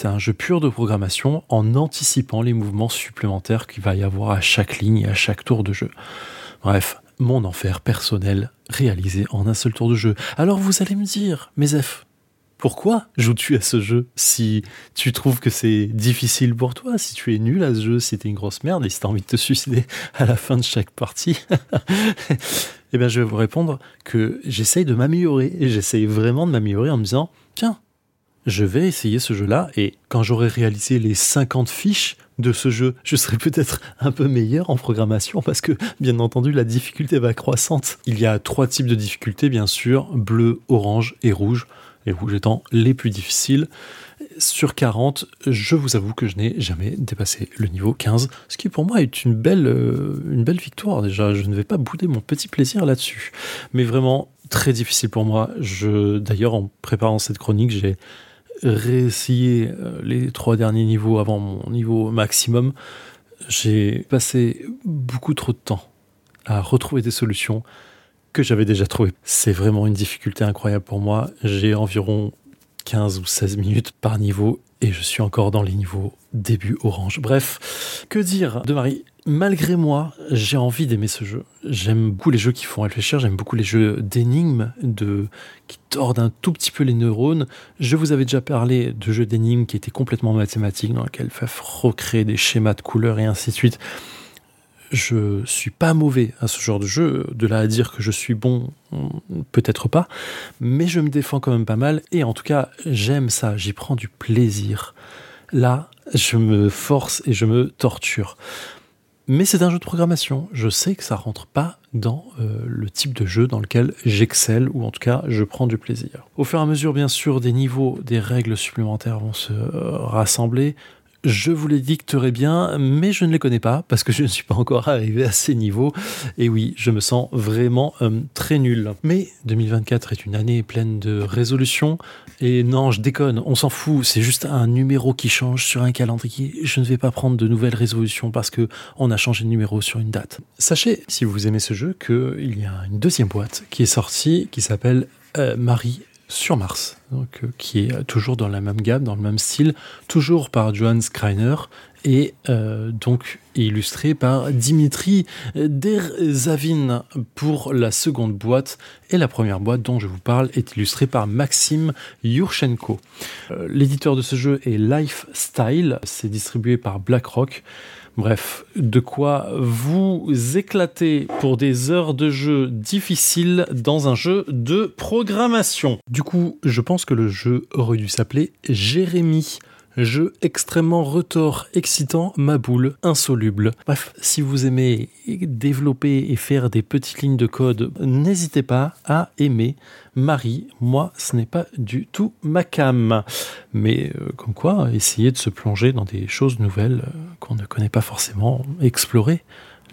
C'est un jeu pur de programmation en anticipant les mouvements supplémentaires qu'il va y avoir à chaque ligne et à chaque tour de jeu. Bref, mon enfer personnel réalisé en un seul tour de jeu. Alors vous allez me dire, mais F, pourquoi joues-tu à ce jeu si tu trouves que c'est difficile pour toi, si tu es nul à ce jeu, si t'es une grosse merde et si t'as envie de te suicider à la fin de chaque partie? [laughs] Eh bien, je vais vous répondre que j'essaye de m'améliorer et j'essaye vraiment de m'améliorer en me disant, tiens, je vais essayer ce jeu-là et quand j'aurai réalisé les 50 fiches de ce jeu, je serai [laughs] peut-être un peu meilleur en programmation parce que, bien entendu, la difficulté va croissante. Il y a trois types de difficultés, bien sûr, bleu, orange et rouge. Les rouges étant les plus difficiles. Sur 40, je vous avoue que je n'ai jamais dépassé le niveau 15, ce qui pour moi est une belle, euh, une belle victoire déjà. Je ne vais pas bouder mon petit plaisir là-dessus. Mais vraiment très difficile pour moi. D'ailleurs, en préparant cette chronique, j'ai réessayé euh, les trois derniers niveaux avant mon niveau maximum, j'ai passé beaucoup trop de temps à retrouver des solutions que j'avais déjà trouvées. C'est vraiment une difficulté incroyable pour moi. J'ai environ 15 ou 16 minutes par niveau et je suis encore dans les niveaux début orange. Bref, que dire de Marie? Malgré moi, j'ai envie d'aimer ce jeu. J'aime beaucoup les jeux qui font réfléchir, j'aime beaucoup les jeux d'énigmes, qui tordent un tout petit peu les neurones. Je vous avais déjà parlé de jeux d'énigmes qui étaient complètement mathématiques, dans lesquels il recréer des schémas de couleurs et ainsi de suite je suis pas mauvais à ce genre de jeu. De là à dire que je suis bon, peut-être pas, mais je me défends quand même pas mal. Et en tout cas, j'aime ça, j'y prends du plaisir. Là, je me force et je me torture. Mais c'est un jeu de programmation. Je sais que ça rentre pas dans euh, le type de jeu dans lequel j'excelle ou en tout cas je prends du plaisir. Au fur et à mesure, bien sûr, des niveaux, des règles supplémentaires vont se euh, rassembler. Je vous les dicterai bien, mais je ne les connais pas parce que je ne suis pas encore arrivé à ces niveaux. Et oui, je me sens vraiment euh, très nul. Mais 2024 est une année pleine de résolutions. Et non, je déconne, on s'en fout. C'est juste un numéro qui change sur un calendrier. Je ne vais pas prendre de nouvelles résolutions parce que on a changé de numéro sur une date. Sachez, si vous aimez ce jeu, qu'il y a une deuxième boîte qui est sortie qui s'appelle euh, Marie sur Mars, euh, qui est toujours dans la même gamme, dans le même style, toujours par Johannes Kreiner et euh, donc illustré par Dimitri Derzavin pour la seconde boîte. Et la première boîte dont je vous parle est illustrée par Maxime Yurchenko. Euh, l'éditeur de ce jeu est Lifestyle, c'est distribué par BlackRock. Bref, de quoi vous éclater pour des heures de jeu difficiles dans un jeu de programmation. Du coup, je pense que le jeu aurait dû s'appeler Jérémy. Jeu extrêmement retors, excitant, ma boule, insoluble. Bref, si vous aimez développer et faire des petites lignes de code, n'hésitez pas à aimer Marie. Moi, ce n'est pas du tout ma cam. Mais euh, comme quoi, essayer de se plonger dans des choses nouvelles euh, qu'on ne connaît pas forcément, explorer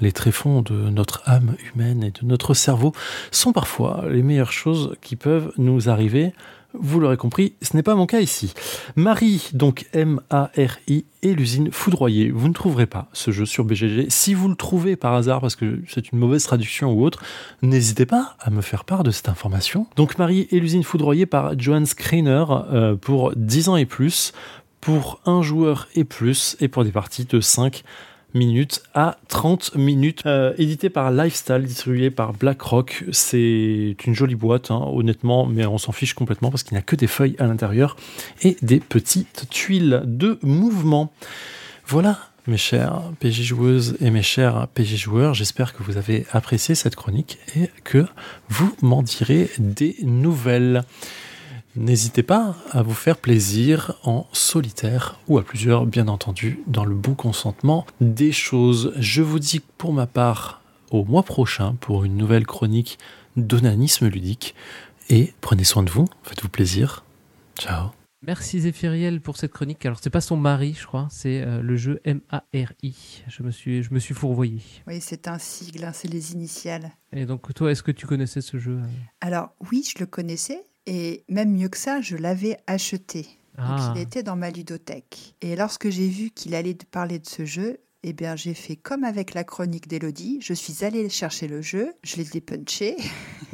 les tréfonds de notre âme humaine et de notre cerveau sont parfois les meilleures choses qui peuvent nous arriver. Vous l'aurez compris, ce n'est pas mon cas ici. Marie, donc M-A-R-I, et l'usine foudroyée. Vous ne trouverez pas ce jeu sur BGG. Si vous le trouvez par hasard parce que c'est une mauvaise traduction ou autre, n'hésitez pas à me faire part de cette information. Donc Marie et l'usine foudroyée par Johan Screener euh, pour 10 ans et plus, pour un joueur et plus, et pour des parties de 5 minutes à 30 minutes. Euh, édité par Lifestyle, distribué par BlackRock. C'est une jolie boîte, hein, honnêtement, mais on s'en fiche complètement parce qu'il n'y a que des feuilles à l'intérieur et des petites tuiles de mouvement. Voilà, mes chères PJ joueuses et mes chers PJ joueurs, j'espère que vous avez apprécié cette chronique et que vous m'en direz des nouvelles. N'hésitez pas à vous faire plaisir en solitaire ou à plusieurs, bien entendu, dans le bon consentement des choses. Je vous dis pour ma part au mois prochain pour une nouvelle chronique d'onanisme ludique. Et prenez soin de vous, faites-vous plaisir. Ciao. Merci Zéphiriel pour cette chronique. Alors c'est pas son mari, je crois, c'est euh, le jeu M-A-R-I. Je me suis, je me suis fourvoyé. Oui, c'est un sigle, hein, c'est les initiales. Et donc toi, est-ce que tu connaissais ce jeu euh? Alors oui, je le connaissais. Et même mieux que ça, je l'avais acheté. Ah. Donc il était dans ma ludothèque. Et lorsque j'ai vu qu'il allait parler de ce jeu, eh bien j'ai fait comme avec la chronique d'Elodie. Je suis allée chercher le jeu, je l'ai dépunché. [laughs]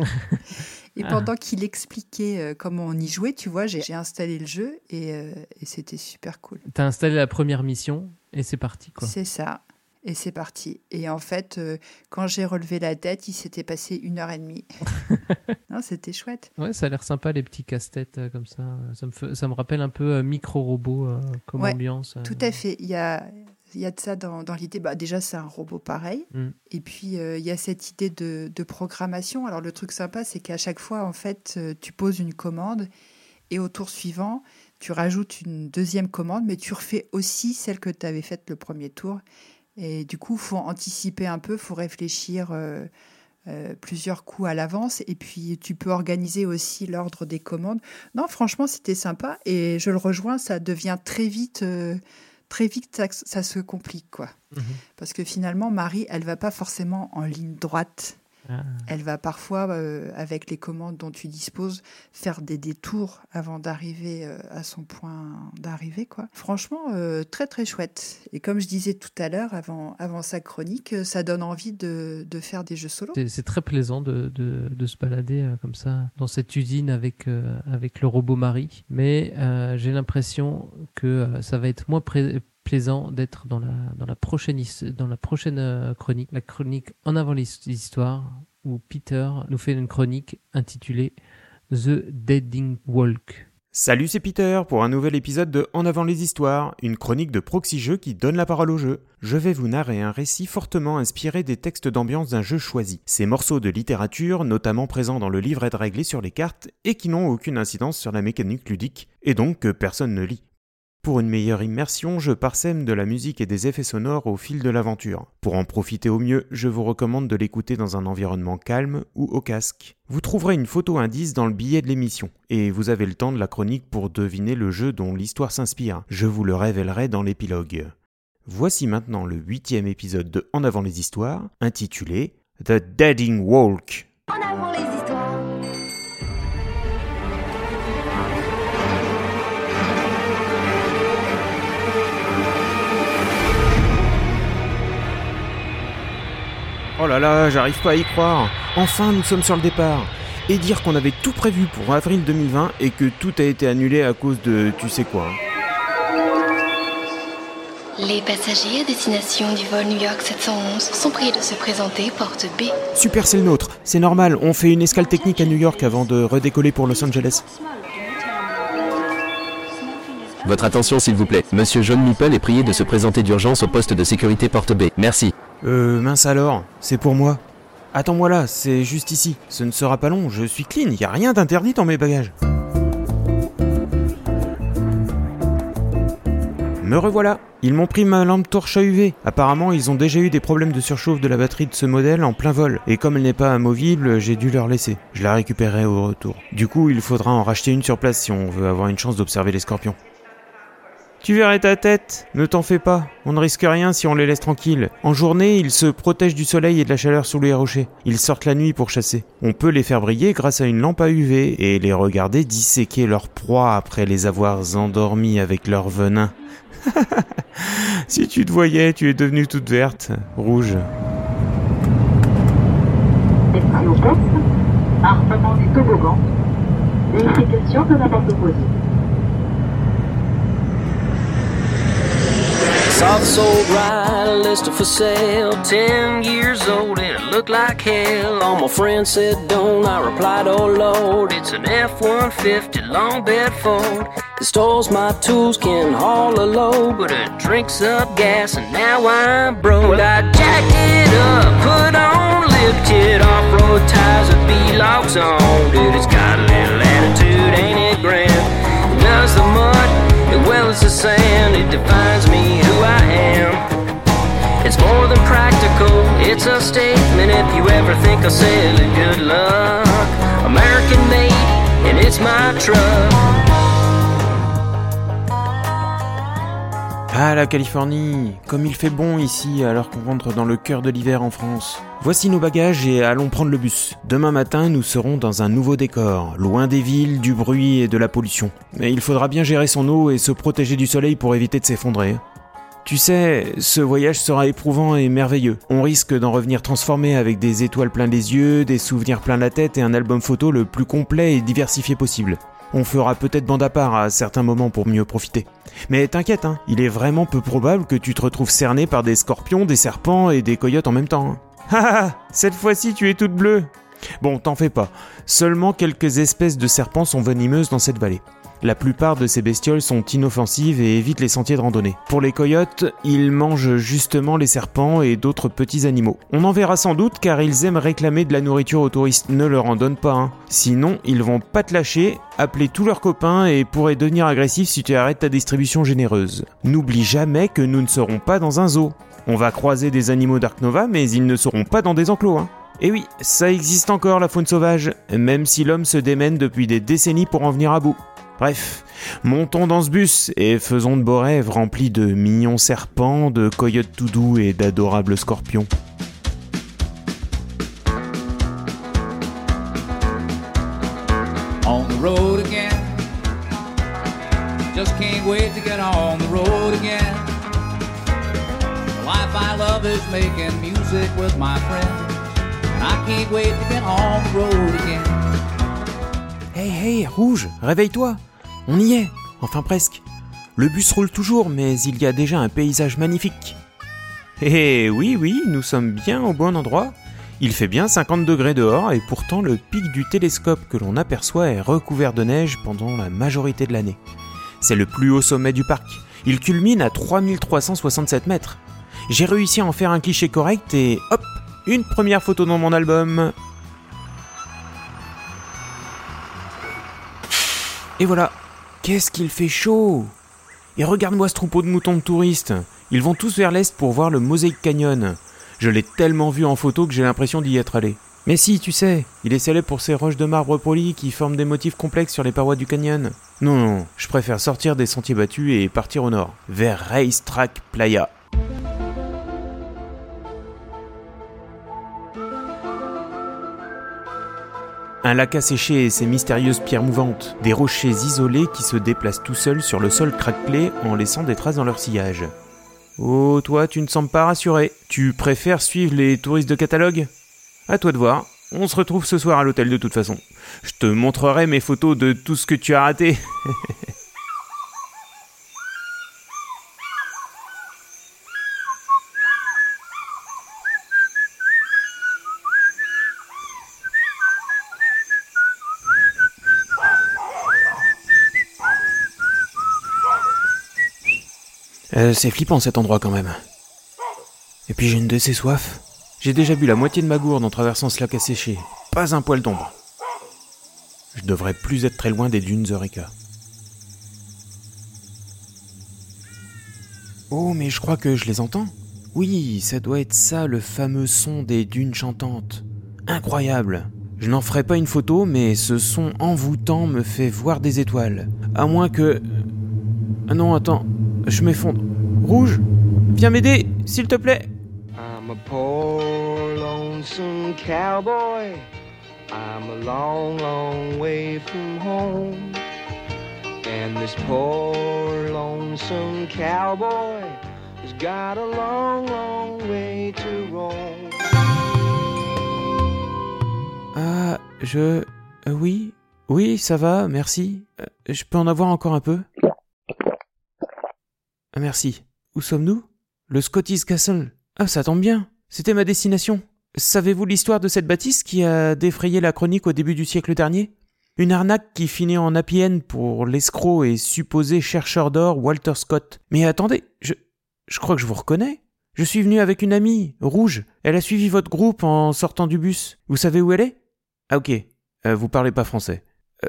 et Ah. pendant qu'il expliquait euh, comment on y jouait, tu vois, j'ai j'ai installé le jeu et, euh, et c'était super cool. T'as installé la première mission et c'est parti quoi. C'est ça. Et c'est parti. Et en fait, euh, quand j'ai relevé la tête, il s'était passé une heure et demie. [laughs] non, c'était chouette. Ouais, ça a l'air sympa les petits casse-têtes euh, comme ça. Ça me, fait- ça me rappelle un peu euh, micro-robot euh, comme Ouais, ambiance. Tout à fait. Il y a, il y a de ça dans, dans l'idée. Bah, déjà, c'est un robot pareil. Mm. Et puis, euh, il y a cette idée de, de programmation. Alors, le truc sympa, c'est qu'à chaque fois, en fait, tu poses une commande et au tour suivant, tu rajoutes une deuxième commande, mais tu refais aussi celle que tu avais faite le premier tour. Et du coup, faut anticiper un peu, faut réfléchir euh, euh, plusieurs coups à l'avance. Et puis, tu peux organiser aussi l'ordre des commandes. Non, franchement, c'était sympa. Et je le rejoins, ça devient très vite, euh, très vite, ça, ça se complique, quoi. Mhm. Parce que finalement, Marie, elle va pas forcément en ligne droite. Ah. Elle va parfois, euh, avec les commandes dont tu disposes, faire des détours avant d'arriver euh, à son point d'arrivée. quoi. Franchement, euh, très très chouette. Et comme je disais tout à l'heure, avant, avant sa chronique, ça donne envie de, de faire des jeux solo. C'est- très plaisant de, de, de se balader comme ça dans cette usine avec, avec le robot Marie. Mais j'ai l'impression que ça va être moins pré- d'être dans la, prochaine euh, chronique, la chronique En avant l'his- l'histoire, où Peter nous fait une chronique intitulée The Deading Walk. Salut, c'est Peter pour un nouvel épisode de En avant les histoires, une chronique de Proxy Jeux qui donne la parole au jeu. Je vais vous narrer un récit fortement inspiré des textes d'ambiance d'un jeu choisi. Ces morceaux de littérature, notamment présents dans le livret de réglé sur les cartes, et qui n'ont aucune incidence sur la mécanique ludique, et donc que personne ne lit. Pour une meilleure immersion, je parsème de la musique et des effets sonores au fil de l'aventure. Pour en profiter au mieux, je vous recommande de l'écouter dans un environnement calme ou au casque. Vous trouverez une photo indice dans le billet de l'émission, et vous avez le temps de la chronique pour deviner le jeu dont l'histoire s'inspire. Je vous le révélerai dans l'épilogue. Voici maintenant le huitième épisode de En avant les histoires, intitulé The Deading Walk. Oh là là, j'arrive pas à y croire. Enfin, nous sommes sur le départ. Et dire qu'on avait tout prévu pour avril 2020 et que tout a été annulé à cause de tu sais quoi. Les passagers à destination du vol New York 711 sont priés de se présenter porte B. Super, c'est le nôtre. C'est normal, on fait une escale technique à New York avant de redécoller pour Los Angeles. Votre attention s'il vous plaît. Monsieur John Meeple est prié de se présenter d'urgence au poste de sécurité porte B. Merci. Euh, mince alors, c'est pour moi. Attends-moi là, c'est juste ici. Ce ne sera pas long, je suis clean, y a rien d'interdit dans mes bagages. Me revoilà. Ils m'ont pris ma lampe torche à UV. Apparemment, ils ont déjà eu des problèmes de surchauffe de la batterie de ce modèle en plein vol. Et comme elle n'est pas amovible, j'ai dû leur laisser. Je la récupérerai au retour. Du coup, il faudra en racheter une sur place si on veut avoir une chance d'observer les scorpions. Tu verrais ta tête, ne t'en fais pas, on ne risque rien si on les laisse tranquilles. En journée, ils se protègent du soleil et de la chaleur sous les rochers. Ils sortent la nuit pour chasser. On peut les faire briller grâce à une lampe à UV et les regarder disséquer leur proie après les avoir endormis avec leur venin. [laughs] si tu te voyais, tu es devenue toute verte, rouge. Des toboggans, vérification de la opposée. Saw the sold ride listed for sale, 10 years old, and it looked like hell. All my friends said don't, I replied, oh lord, it's an F-150 long bed Ford. It stores my tools, can haul a load, but it drinks up gas, and now I'm broke. Well, I jacked it up, put on lifted off-road tires with B-locks on. Dude, it's got a little attitude, ain't it grand? It does the mud as well as the sand, it defines me who I am. It's more than practical, it's a statement. If you ever think sell it, good luck. American made, and it's my truck. Ah la Californie, comme il fait bon ici alors qu'on rentre dans le cœur de l'hiver en France. Voici nos bagages et allons prendre le bus. Demain matin, nous serons dans un nouveau décor, loin des villes, du bruit et de la pollution. Mais il faudra bien gérer son eau et se protéger du soleil pour éviter de s'effondrer. Tu sais, ce voyage sera éprouvant et merveilleux. On risque d'en revenir transformé avec des étoiles plein les yeux, des souvenirs plein la tête et un album photo le plus complet et diversifié possible. On fera peut-être bande à part à certains moments pour mieux profiter. Mais t'inquiète, hein, il est vraiment peu probable que tu te retrouves cerné par des scorpions, des serpents et des coyotes en même temps. [laughs] ah, cette fois-ci tu es toute bleue. Bon, t'en fais pas. Seulement quelques espèces de serpents sont venimeuses dans cette vallée. La plupart de ces bestioles sont inoffensives et évitent les sentiers de randonnée. Pour les coyotes, ils mangent justement les serpents et d'autres petits animaux. On en verra sans doute car ils aiment réclamer de la nourriture aux touristes. Ne leur en donne pas, hein. Sinon, ils vont pas te lâcher, appeler tous leurs copains et pourraient devenir agressifs si tu arrêtes ta distribution généreuse. N'oublie jamais que nous ne serons pas dans un zoo. On va croiser des animaux Dark Nova, mais ils ne seront pas dans des enclos, hein. Et oui, ça existe encore la faune sauvage, même si l'homme se démène depuis des décennies pour en venir à bout. Bref, montons dans ce bus et faisons de beaux rêves remplis de mignons serpents, de coyotes tout doux et d'adorables scorpions. Hey, hey, rouge, réveille-toi! On y est Enfin presque. Le bus roule toujours, mais il y a déjà un paysage magnifique. Eh oui, oui, nous sommes bien au bon endroit. Il fait bien 50 degrés dehors et pourtant le pic du télescope que l'on aperçoit est recouvert de neige pendant la majorité de l'année. C'est le plus haut sommet du parc. Il culmine à 3367 mètres. J'ai réussi à en faire un cliché correct et hop, une première photo dans mon album. Et voilà, qu'est-ce qu'il fait chaud Et regarde-moi ce troupeau de moutons de touristes. Ils vont tous vers l'est pour voir le Mosaic Canyon. Je l'ai tellement vu en photo que j'ai l'impression d'y être allé. Mais si, tu sais, il est célèbre pour ses roches de marbre polies qui forment des motifs complexes sur les parois du canyon. Non, non, je préfère sortir des sentiers battus et partir au nord, vers Racetrack Playa. Un lac asséché et ses mystérieuses pierres mouvantes, des rochers isolés qui se déplacent tout seuls sur le sol craquelé en laissant des traces dans leur sillage. Oh, toi, tu ne sembles pas rassuré. Tu préfères suivre les touristes de catalogue? À toi de voir. On se retrouve ce soir à l'hôtel de toute façon. Je te montrerai mes photos de tout ce que tu as raté. [laughs] Euh, c'est flippant cet endroit quand même. Et puis j'ai une de ces soifs. J'ai déjà bu la moitié de ma gourde en traversant ce lac asséché. Pas un poil d'ombre. Je devrais plus être très loin des dunes Eureka. Oh, mais je crois que je les entends. Oui, ça doit être ça, le fameux son des dunes chantantes. Incroyable. Je n'en ferai pas une photo, mais ce son envoûtant me fait voir des étoiles. À moins que... Ah non, attends, je m'effondre. Rouge, viens m'aider, s'il te plaît. I'm a poor lonesome cowboy. I'm a long, long way from home. And this poor lonesome cowboy has got a long, long way to roam. Ah, je... euh, oui, oui, ça va, merci. Euh, je peux en avoir encore un peu? Merci. Où sommes-nous? Le Scottish Castle. Ah, ça tombe bien. C'était ma destination. Savez-vous l'histoire de cette bâtisse qui a défrayé la chronique au début du siècle dernier? Une arnaque qui finit en happy pour l'escroc et supposé chercheur d'or Walter Scott. Mais attendez, je... Je crois que je vous reconnais. Je suis venu avec une amie, Rouge. Elle a suivi votre groupe en sortant du bus. Vous savez où elle est? Ah ok. Euh, vous parlez pas français.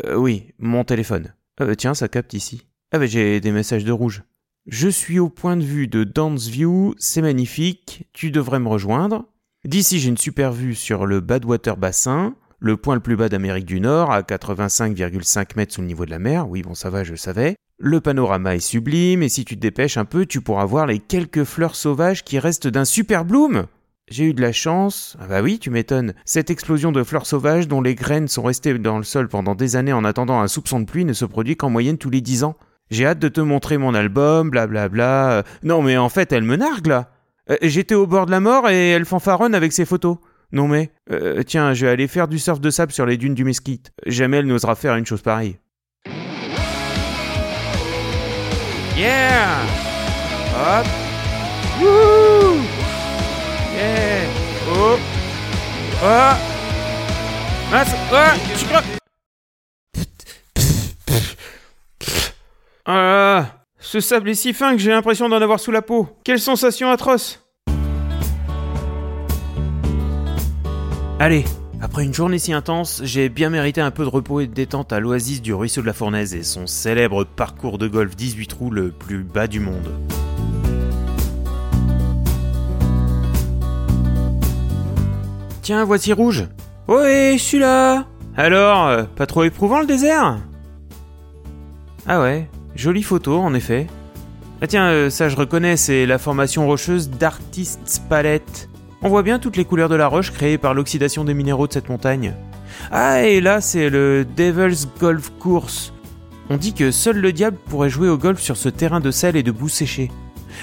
Euh, oui, mon téléphone. Euh, tiens, ça capte ici. Ah bah j'ai des messages de Rouge. Je suis au point de vue de Dance View, c'est magnifique, tu devrais me rejoindre. D'ici j'ai une super vue sur le Badwater Bassin, le point le plus bas d'Amérique du Nord, à 85,5 mètres sous le niveau de la mer, oui bon ça va, je savais. Le panorama est sublime, et si tu te dépêches un peu, tu pourras voir les quelques fleurs sauvages qui restent d'un super bloom j'ai eu de la chance. Ah bah oui, tu m'étonnes. Cette explosion de fleurs sauvages dont les graines sont restées dans le sol pendant des années en attendant un soupçon de pluie ne se produit qu'en moyenne tous les 10 ans. J'ai hâte de te montrer mon album, blablabla. Bla bla. Non mais en fait, elle me nargue là. Euh, J'étais au bord de la mort et elle fanfaronne avec ses photos. Non mais, euh, tiens, je vais aller faire du surf de sable sur les dunes du Mesquite. Jamais elle n'osera faire une chose pareille. Yeah Hop Wouh Yeah Oh Oh Mince Ah Je crois Ah là là, Ce sable est si fin que j'ai l'impression d'en avoir sous la peau. Quelle sensation atroce Allez, après une journée si intense, j'ai bien mérité un peu de repos et de détente à l'oasis du ruisseau de la Fournaise et son célèbre parcours de golf 18 trous le plus bas du monde. Tiens, voici Rouge. Ouais, je suis là. Alors, euh, pas trop éprouvant le désert? Ah ouais, jolie photo en effet. Ah tiens, euh, ça je reconnais, c'est la formation rocheuse d'Artists Palette. On voit bien toutes les couleurs de la roche créées par l'oxydation des minéraux de cette montagne. Ah, et là, c'est le Devil's Golf Course. On dit que seul le diable pourrait jouer au golf sur ce terrain de sel et de boue séchée.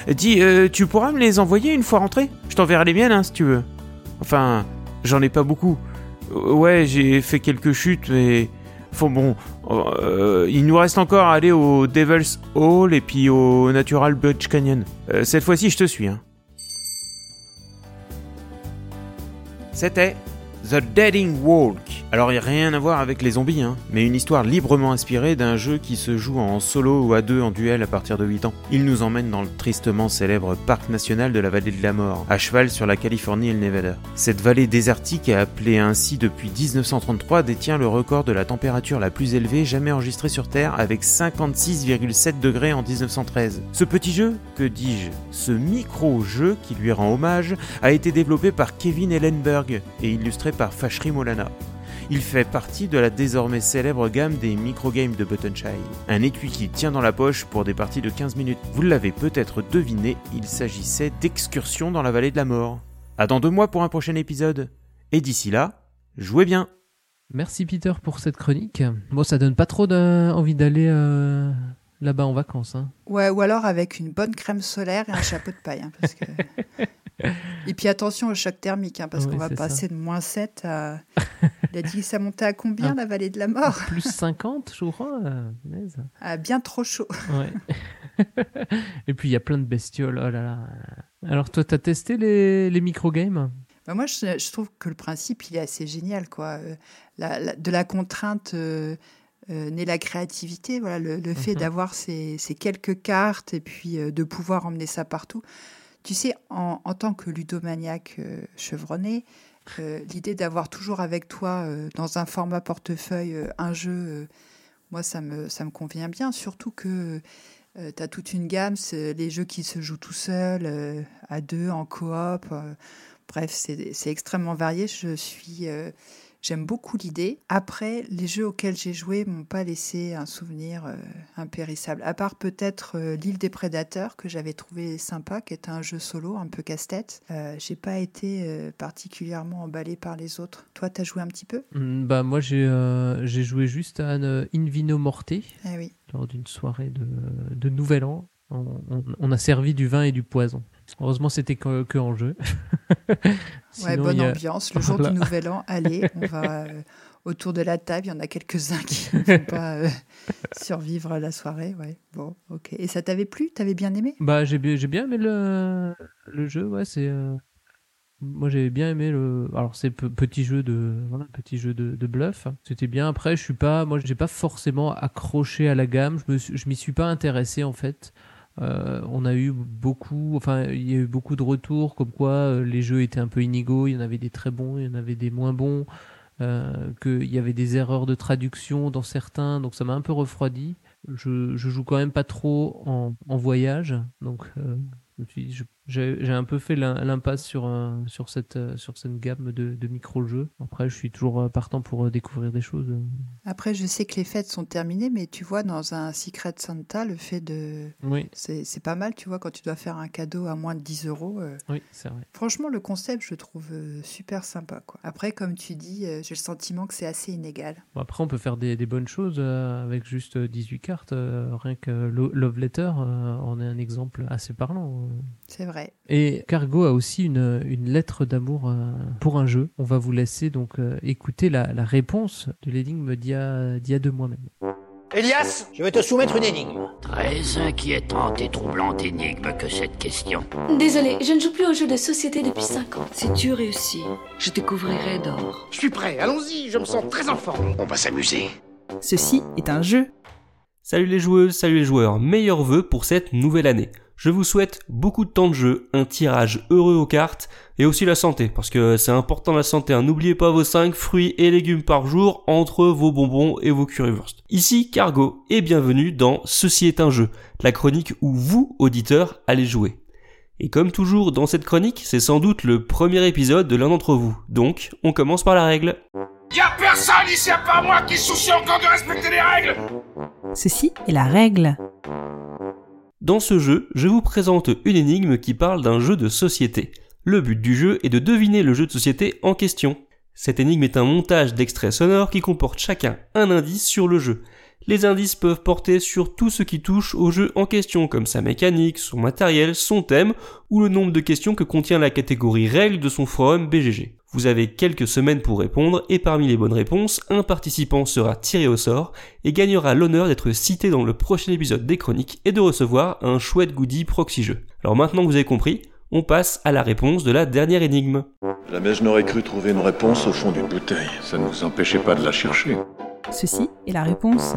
Dis, euh, tu pourras me les envoyer une fois rentré Je t'enverrai les miennes, hein, si tu veux. Enfin, j'en ai pas beaucoup. Ouais, j'ai fait quelques chutes, mais... Faut bon, euh, il nous reste encore à aller au Devil's Hall et puis au Natural Budge Canyon. Euh, cette fois-ci, je te suis. Hein. C'était The Deading Walk. Alors, il n'y a rien à voir avec les zombies, hein, mais une histoire librement inspirée d'un jeu qui se joue en solo ou à deux en duel à partir de 8 ans. Il nous emmène dans le tristement célèbre parc national de la vallée de la mort, à cheval sur la Californie et le Nevada. Cette vallée désertique, appelée ainsi depuis 1933, détient le record de la température la plus élevée jamais enregistrée sur Terre avec 56,7 degrés en 1913. Ce petit jeu, que dis-je, ce micro-jeu qui lui rend hommage, a été développé par Kevin Ellenberg et illustré par Fashri Molana. Il fait partie de la désormais célèbre gamme des microgames de Buttonshire. Un étui qui tient dans la poche pour des parties de 15 minutes. Vous l'avez peut-être deviné, il s'agissait d'excursions dans la vallée de la mort. À dans deux mois pour un prochain épisode. Et d'ici là, jouez bien Merci Peter pour cette chronique. Bon, ça donne pas trop envie d'aller euh, là-bas en vacances. Hein. Ouais, ou alors avec une bonne crème solaire et un chapeau de paille. hein, parce que... [laughs] [laughs] Et puis attention au choc thermique, hein, parce Oui, qu'on va passer ça. de moins 7 à. [laughs] Il a dit que ça montait à combien, Ah. la vallée de la mort [laughs] Plus 50, je crois. euh. À bien trop chaud. Ouais. Et puis il y a plein de bestioles. Oh là là. Alors toi, t'as testé les, les microgames? Bah, moi, je, je trouve que le principe, il est assez génial. Quoi. Euh, la- la- de la contrainte euh, euh, naît la créativité. Voilà, le, le fait Mhm. d'avoir ces, ces quelques cartes et puis euh, de pouvoir emmener ça partout. Tu sais, en, en tant que ludomaniaque euh, chevronné, euh, l'idée d'avoir toujours avec toi, euh, dans un format portefeuille, un jeu, moi, ça me, ça me convient bien. Surtout que tu as toute une gamme, les jeux qui se jouent tout seuls, à deux, en coop. bref, c'est extrêmement varié. Je suis. J'aime beaucoup l'idée. Après, les jeux auxquels j'ai joué m'ont pas laissé un souvenir euh, impérissable. À part peut-être euh, l'île des prédateurs que j'avais trouvé sympa, qui est un jeu solo un peu casse-tête. Euh, j'ai pas été euh, particulièrement emballé par les autres. Toi, t'as joué un petit peu? Hmm, Bah moi j'ai j'ai joué juste à un Invino Morte Ah oui. lors d'une soirée de, de Nouvel An. On, on- on a servi du vin et du poison. Heureusement c'était que, que en jeu. [laughs] Ouais, Sinon, bonne a- ambiance. Le jour [laughs] Voilà. du Nouvel An, allez, on va euh, autour de la table. Il y en a quelques-uns qui ne [laughs] vont pas euh, survivre à la soirée. Ouais. Bon, ok. Et ça t'avait plu? T'avais bien aimé? Bah j'ai bien aimé le, le jeu. Ouais c'est euh, moi j'avais bien aimé le. Alors c'est pe- petit jeu de voilà petit jeu de, de bluff. C'était bien. Après je suis pas moi j'ai pas forcément accroché à la gamme. Je me suis- je m'y suis pas intéressé en fait. Euh, on a eu beaucoup, enfin, il y a eu beaucoup de retours comme quoi euh, les jeux étaient un peu inégaux. Il y en avait des très bons, il y en avait des moins bons, euh, qu'il y avait des erreurs de traduction dans certains, donc ça m'a un peu refroidi. Je, joue quand même pas trop en, en voyage, donc je me suis dit, je- j'ai un peu fait l'im- l'impasse sur, un- sur, cette, euh, sur cette gamme de, de micro-jeux. Après, je suis toujours euh, partant pour euh, découvrir des choses. Après, je sais que les fêtes sont terminées, mais tu vois, dans un Secret Santa, le fait de. Oui. C'est pas mal, tu vois, quand tu dois faire un cadeau à moins de 10 euros. euh, Oui, c'est vrai. Franchement, le concept, je trouve euh, super sympa. Quoi. Après, comme tu dis, euh, j'ai le sentiment que c'est assez inégal. Bon, après, on peut faire des, des bonnes choses euh, avec juste euh, 18 cartes. euh, rien que Lo- Love Letter euh, en est un exemple assez parlant. C'est vrai. Et Cargo a aussi une, une lettre d'amour euh, pour un jeu. On va vous laisser donc euh, écouter la, la réponse de l'énigme d'il y a, d'il y a deux mois même. Elias, je vais te soumettre une énigme. Très inquiétante et troublante énigme que cette question. Désolé, je ne joue plus aux jeux de société depuis 5 ans. Si tu réussis, je te couvrirai d'or. Je suis prêt, allons-y, je me sens très en forme. On va s'amuser. Ceci est un jeu. Salut les joueuses, salut les joueurs, meilleurs vœux pour cette nouvelle année. Je vous souhaite beaucoup de temps de jeu, un tirage heureux aux cartes et aussi la santé parce que c'est important la santé. hein. N'oubliez pas vos 5 fruits et légumes par jour entre vos bonbons et vos currywurst. Ici Cargo et bienvenue dans Ceci est un jeu, la chronique où vous, auditeurs, allez jouer. Et comme toujours dans cette chronique, c'est sans doute le premier épisode de l'un d'entre vous. Donc, on commence par la règle. Y'a personne ici à part moi qui soucie encore de respecter les règles Ceci est la règle. Dans ce jeu, je vous présente une énigme qui parle d'un jeu de société. Le but du jeu est de deviner le jeu de société en question. Cette énigme est un montage d'extraits sonores qui comporte chacun un indice sur le jeu. Les indices peuvent porter sur tout ce qui touche au jeu en question, comme sa mécanique, son matériel, son thème, ou le nombre de questions que contient la catégorie règles de son forum BGG. Vous avez quelques semaines pour répondre, et parmi les bonnes réponses, un participant sera tiré au sort et gagnera l'honneur d'être cité dans le prochain épisode des chroniques et de recevoir un chouette goodie proxy jeu. Alors maintenant que vous avez compris, on passe à la réponse de la dernière énigme. Jamais je n'aurais cru trouver une réponse au fond d'une bouteille. Ça ne vous empêchait pas de la chercher. Ceci est la réponse.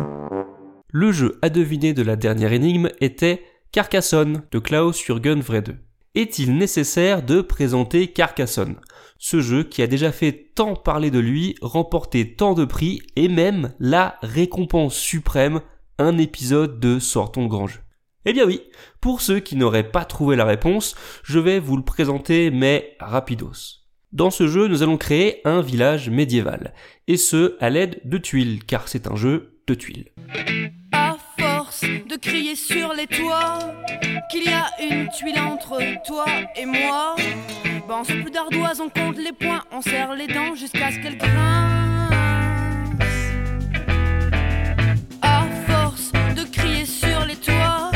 Le jeu à deviner de la dernière énigme était Carcassonne de Klaus Jürgen Vrede. Est-il nécessaire de présenter Carcassonne? Ce jeu qui a déjà fait tant parler de lui, remporté tant de prix et même la récompense suprême, un épisode de Sortons le grand jeu. Eh bien oui, pour ceux qui n'auraient pas trouvé la réponse, je vais vous le présenter mais rapidos. Dans ce jeu, nous allons créer un village médiéval, et ce à l'aide de tuiles, car c'est un jeu de tuiles. Crier sur les toits qu'il y a une tuile entre toi et moi, ben on sait plus d'ardoise, on compte les points, on serre les dents jusqu'à ce qu'elle grince. À force de crier sur les toits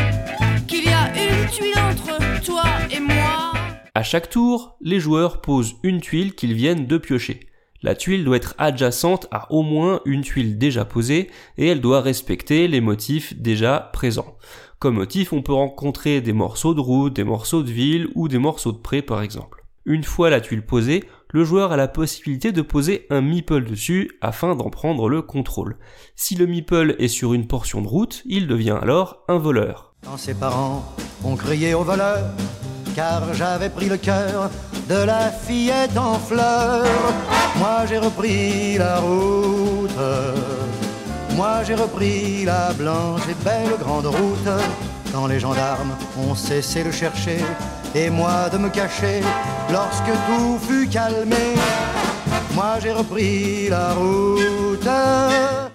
qu'il y a une tuile entre toi et moi. À chaque tour, les joueurs posent une tuile qu'ils viennent de piocher. La tuile doit être adjacente à au moins une tuile déjà posée et elle doit respecter les motifs déjà présents. Comme motif, on peut rencontrer des morceaux de route, des morceaux de ville ou des morceaux de pré par exemple. Une fois la tuile posée, le joueur a la possibilité de poser un meeple dessus afin d'en prendre le contrôle. Si le meeple est sur une portion de route, il devient alors un voleur. Car j'avais pris le cœur de la fillette en fleurs. Moi j'ai repris la route, moi j'ai repris la blanche et belle grande route. Quand les gendarmes ont cessé de chercher, et moi de me cacher, lorsque tout fut calmé,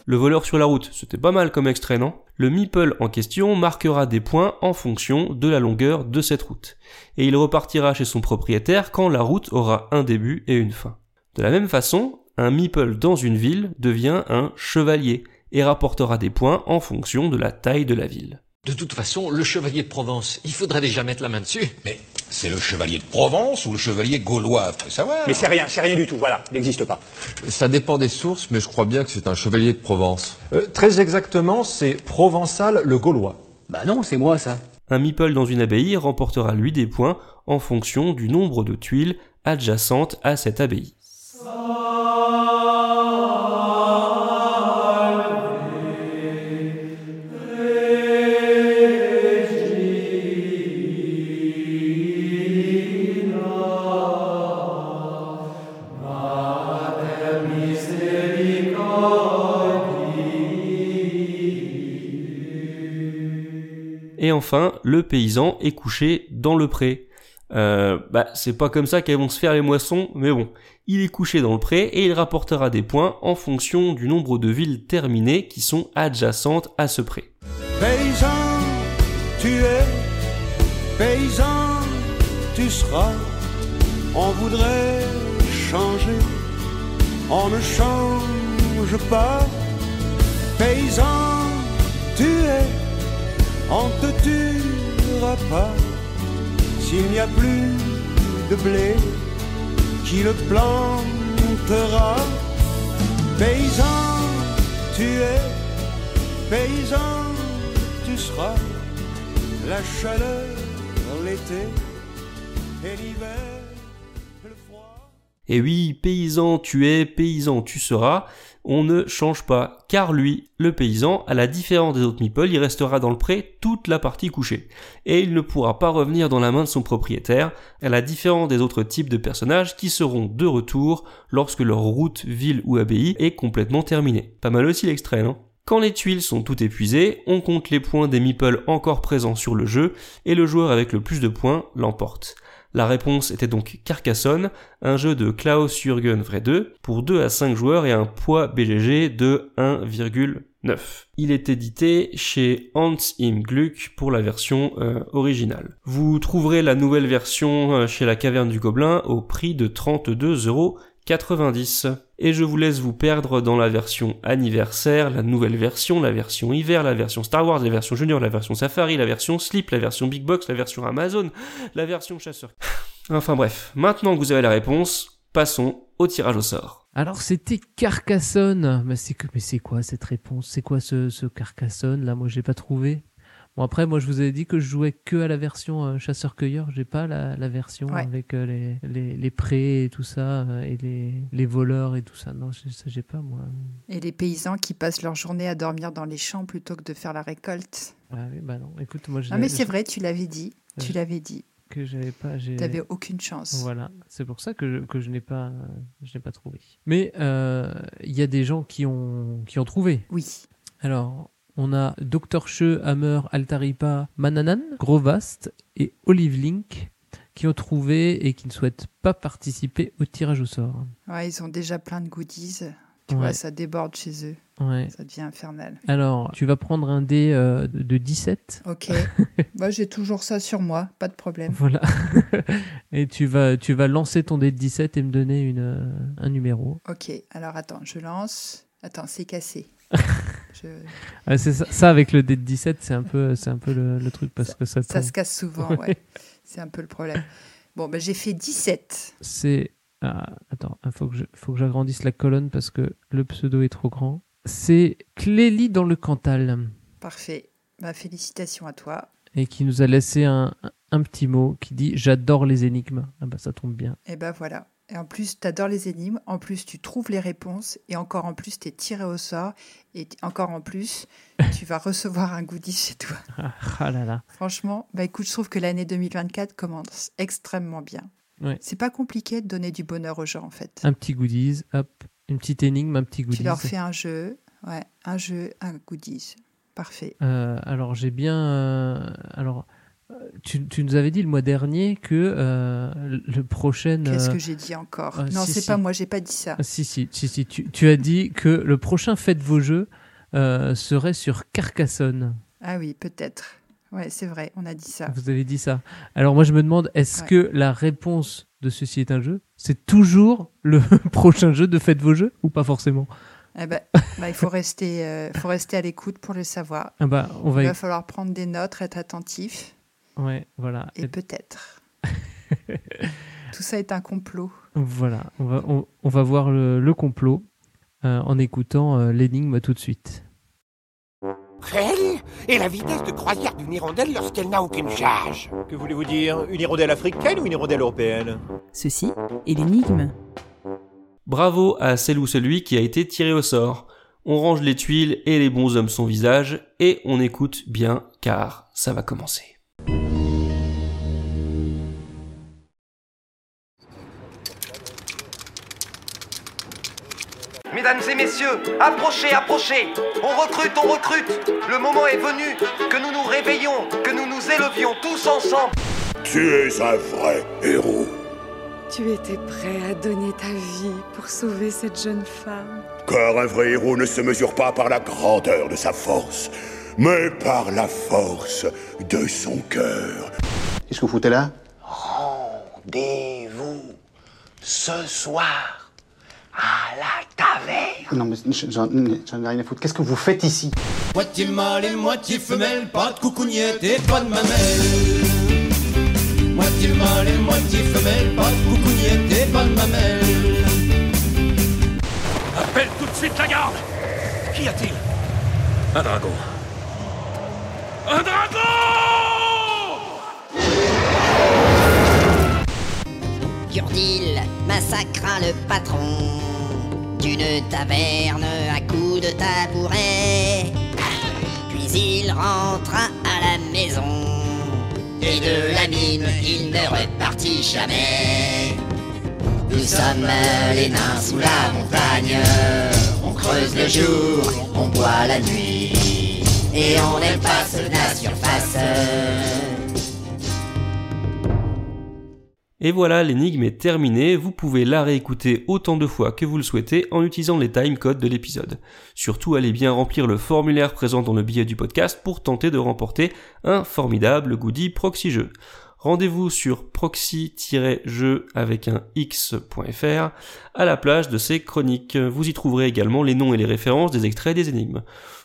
Le voleur sur la route, c'était pas mal comme extrait, non? Le meeple en question marquera des points en fonction de la longueur de cette route. Et il repartira chez son propriétaire quand la route aura un début et une fin. De la même façon, un meeple dans une ville devient un chevalier et rapportera des points en fonction de la taille de la ville. De toute façon, le chevalier de Provence, il faudrait déjà mettre la main dessus. Mais c'est le chevalier de Provence ou le chevalier gaulois, faut savoir. Mais c'est rien, c'est rien du tout, voilà, il n'existe pas. Ça dépend des sources, mais je crois bien que c'est un chevalier de Provence. Euh, très exactement, c'est Provençal le Gaulois. Bah non, c'est moi ça. Un meeple dans une abbaye remportera lui des points en fonction du nombre de tuiles adjacentes à cette abbaye. Et enfin, le paysan est couché dans le pré. Euh, bah, c'est pas comme ça qu'elles vont se faire les moissons, mais bon. Il est couché dans le pré et il rapportera des points en fonction du nombre de villes terminées qui sont adjacentes à ce pré. Paysan, tu es, paysan, tu seras. On voudrait changer, on ne change pas. Paysan, tu es, on te tuera pas. S'il n'y a plus de blé, qui le plantera Paysan, tu es, paysan, tu seras. La chaleur, l'été et l'hiver, le froid. Et oui, paysan tu es, paysan tu seras, on ne change pas, car lui, le paysan, à la différence des autres meeples, il restera dans le pré toute la partie couchée. Et il ne pourra pas revenir dans la main de son propriétaire, à la différence des autres types de personnages qui seront de retour lorsque leur route, ville ou abbaye est complètement terminée. Pas mal aussi l'extrait, non? Quand les tuiles sont toutes épuisées, on compte les points des meeples encore présents sur le jeu, et le joueur avec le plus de points l'emporte. La réponse était donc Carcassonne, un jeu de Klaus Jürgen Vrede pour 2 à 5 joueurs et un poids BGG de 1,9. Il est édité chez Hans im Gluck pour la version euh, originale. Vous trouverez la nouvelle version euh, chez la Caverne du Gobelin au prix de 32,90€. 90. Et je vous laisse vous perdre dans la version anniversaire, la nouvelle version, la version hiver, la version Star Wars, la version junior, la version Safari, la version Sleep, la version Big Box, la version Amazon, la version chasseur. [sighs] Enfin bref, maintenant que vous avez la réponse, passons au tirage au sort. Alors c'était Carcassonne. Mais c'est que, mais c'est quoi cette réponse? C'est quoi ce, ce Carcassonne là? Moi j'ai pas trouvé. Bon après moi je vous avais dit que je jouais que à la version euh, chasseur-cueilleur. J'ai pas la, la version Ouais. avec euh, les, les, les prés et tout ça euh, et les, les voleurs et tout ça. Non ça j'ai pas moi. Et les paysans qui passent leur journée à dormir dans les champs plutôt que de faire la récolte. Ah oui bah non. Écoute moi je Non mais c'est vrai, tu l'avais dit. Tu l'avais dit. que j'avais pas. T'avais aucune chance. Voilà, c'est pour ça que je, que je n'ai pas, euh, je n'ai pas trouvé. Mais euh, il y a des gens qui ont, qui ont trouvé. Oui. Alors, on a Dr. Che, Hammer, Altaripa, Mananan, Grovast et Olive Link qui ont trouvé et qui ne souhaitent pas participer au tirage au sort. Ouais, ils ont déjà plein de goodies. Tu Ouais. vois, ça déborde chez eux. Ouais. Ça devient infernal. Alors, tu vas prendre un dé euh, de de 17. Ok. [laughs] Moi, j'ai toujours ça sur moi, pas de problème. Voilà. [laughs] et tu vas, tu vas lancer ton dé de 17 et me donner une, euh, un numéro. Ok, alors attends, je lance. Attends, c'est cassé. [laughs] Je- Ah, c'est ça, ça, avec le dé de 17, c'est un peu, c'est un peu le, le truc parce que ça Ça se casse souvent, ouais. [laughs] C'est un peu le problème. Bon, ben, j'ai fait 17. C'est. ah, attends, il faut que je- faut que j'agrandisse la colonne parce que le pseudo est trop grand. C'est Clélie dans le Cantal Parfait. Bah, félicitations à toi. et qui nous a laissé un, un petit mot qui dit J'adore les énigmes. Ah bah ça tombe bien. Et ben voilà. Et en plus, tu adores les énigmes. En plus, tu trouves les réponses. Et encore en plus, tu es tiré au sort. Et encore en plus, [laughs] tu vas recevoir un goodie chez toi. Ah, ah là là. Franchement, bah écoute, je trouve que l'année 2024 commence extrêmement bien. Ouais. C'est pas compliqué de donner du bonheur aux gens en fait. Un petit goodies, hop, une petite énigme, un petit goodies. Tu leur fais un jeu, ouais, un jeu, un goodies. Parfait. Euh, alors j'ai bien. euh, alors tu, tu nous avais dit le mois dernier que euh, le- prochain. Qu'est-ce euh, que j'ai dit encore euh, Non, si, c'est si. pas moi, j'ai pas dit ça. Ah, si, si, si, si. Tu, tu as dit que le prochain Faites vos jeux euh, serait sur Carcassonne. Ah oui, peut-être. Ouais, c'est vrai, on a dit ça. Vous avez dit ça. Alors moi je me demande, est-ce Ouais. que la réponse de ceci est un jeu C'est toujours le [laughs] prochain jeu de Faites vos jeux ou pas forcément? Eh ben, bah, il faut rester, euh, faut rester à l'écoute pour le savoir. Ah bah, on va Il va falloir prendre des notes, être attentif, Ouais, voilà. et peut-être. [laughs] Tout ça est un complot. Voilà, on va, on, on va voir le, le complot euh, en écoutant euh, l'énigme tout de suite. Quelle est la vitesse de croisière d'une hirondelle lorsqu'elle n'a aucune charge Que voulez-vous dire Une hirondelle africaine ou une hirondelle européenne? Ceci est l'énigme. Bravo à celle ou celui qui a été tiré au sort. On range les tuiles et les bons hommes son visage et on écoute bien car ça va commencer. Mesdames et messieurs, approchez, approchez On recrute, on recrute Le moment est venu que nous nous réveillons, que nous nous élevions tous ensemble Tu es un vrai héros. Tu étais prêt à donner ta vie pour sauver cette jeune femme. Car un vrai héros ne se mesure pas par la grandeur de sa force, mais par la force de son cœur. Qu'est-ce que vous foutez là? Rendez-vous ce soir à la taverne Non, mais j'en j'en ai rien à foutre. Qu'est-ce que vous faites ici? Moitié mâle et moitié femelle, pas de coucougnette et pas de mamelle. Moitié mâle et moitié femelle, pas de coucougnette et pas de mamelle. Appelle tout de suite la garde Qu'y a-t-il? Un dragon. Un dragon Gurdil massacra le patron d'une taverne à coups de tabouret. Puis il rentra à la maison et de la mine il ne repartit jamais. Nous sommes les nains sous la montagne, on creuse le jour, on boit la nuit et on n'aime pas la surface. Et voilà, l'énigme est terminée, vous pouvez la réécouter autant de fois que vous le souhaitez en utilisant les timecodes de l'épisode. Surtout, allez bien remplir le formulaire présent dans le billet du podcast pour tenter de remporter un formidable goodie proxy jeu. Rendez-vous sur proxy-jeu avec un x.fr à la plage de ces chroniques. Vous y trouverez également les noms et les références des extraits des énigmes.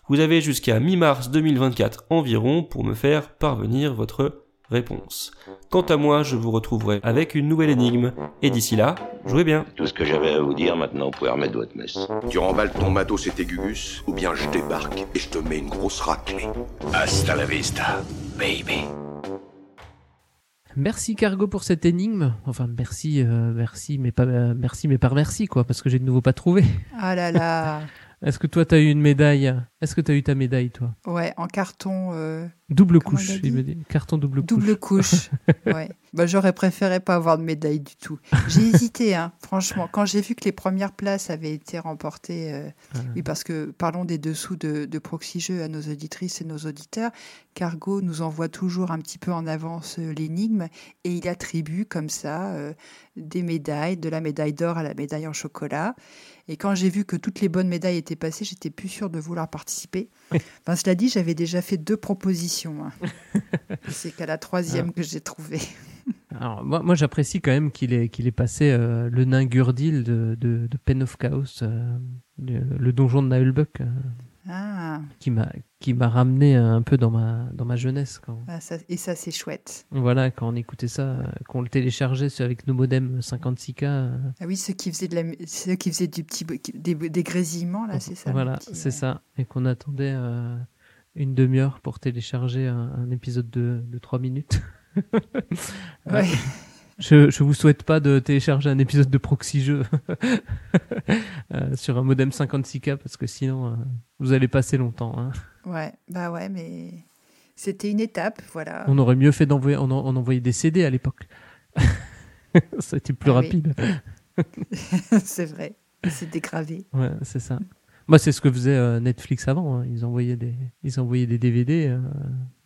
Vous avez jusqu'à mi-mars 2024 environ pour me faire parvenir votre réponse. Quant à moi, je vous retrouverai avec une nouvelle énigme. Et d'ici là, jouez bien. Tout ce que j'avais à vous dire, maintenant vous pouvez remettre votre messe. Tu remballes ton matos et tes gugus, ou bien je débarque et je te mets une grosse raclée. Hasta la vista, baby. Merci Cargo pour cette énigme. Enfin merci, euh, merci, mais pas euh, merci, mais pas merci quoi, parce que j'ai de nouveau pas trouvé. Ah là là. [laughs] Est-ce que toi t'as eu une médaille? Est-ce que t'as eu ta médaille toi? Ouais, en carton. euh, Double comment couche, il me dit. Carton double couche. Double couche. [laughs] ouais. Bah, j'aurais préféré pas avoir de médaille du tout. J'ai hésité, hein, franchement. Quand j'ai vu que les premières places avaient été remportées, euh, Ah. oui, parce que parlons des dessous de, de Proxy Jeux à nos auditrices et nos auditeurs. Cargo nous envoie toujours un petit peu en avance euh, l'énigme et il attribue comme ça des médailles, de la médaille d'or à la médaille en chocolat. Et quand j'ai vu que toutes les bonnes médailles étaient passées, j'étais plus sûre de vouloir participer. Enfin, cela dit, j'avais déjà fait deux propositions. hein. [laughs] C'est qu'à la troisième que j'ai trouvé. Alors, moi, moi j'apprécie quand même qu'il ait, qu'il ait passé euh, le nain Gurdil de, de, de Pen of Chaos, euh, le, le donjon de Naulbuck, euh, Ah, qui m'a qui m'a ramené un peu dans ma dans ma jeunesse quand ah, ça- et ça, c'est chouette. voilà quand on écoutait ça, qu'on le téléchargeait avec nos modems 56K. euh, Ah oui, ceux qui faisaient, de la, ceux qui faisaient du petit, des, des grésillements, là, c'est ça. Voilà, c'est ça. Et qu'on attendait euh, une demi-heure pour télécharger un, un épisode de, de 3 minutes. [laughs] Euh, Ouais. Je, je vous souhaite pas de télécharger un épisode de proxy jeu [laughs] euh, sur un modem 56K parce que sinon euh, vous allez passer longtemps. hein. Ouais, bah ouais, mais c'était une étape, voilà. On aurait mieux fait d'envoyer on, en- on envoyait des CD à l'époque. [laughs] C'était plus Ah oui. rapide. [laughs] c'est vrai, c'est dégravé. Ouais, c'est ça. Moi, c'est ce que faisait euh, Netflix avant. hein. Ils envoyaient des, ils envoyaient des DVD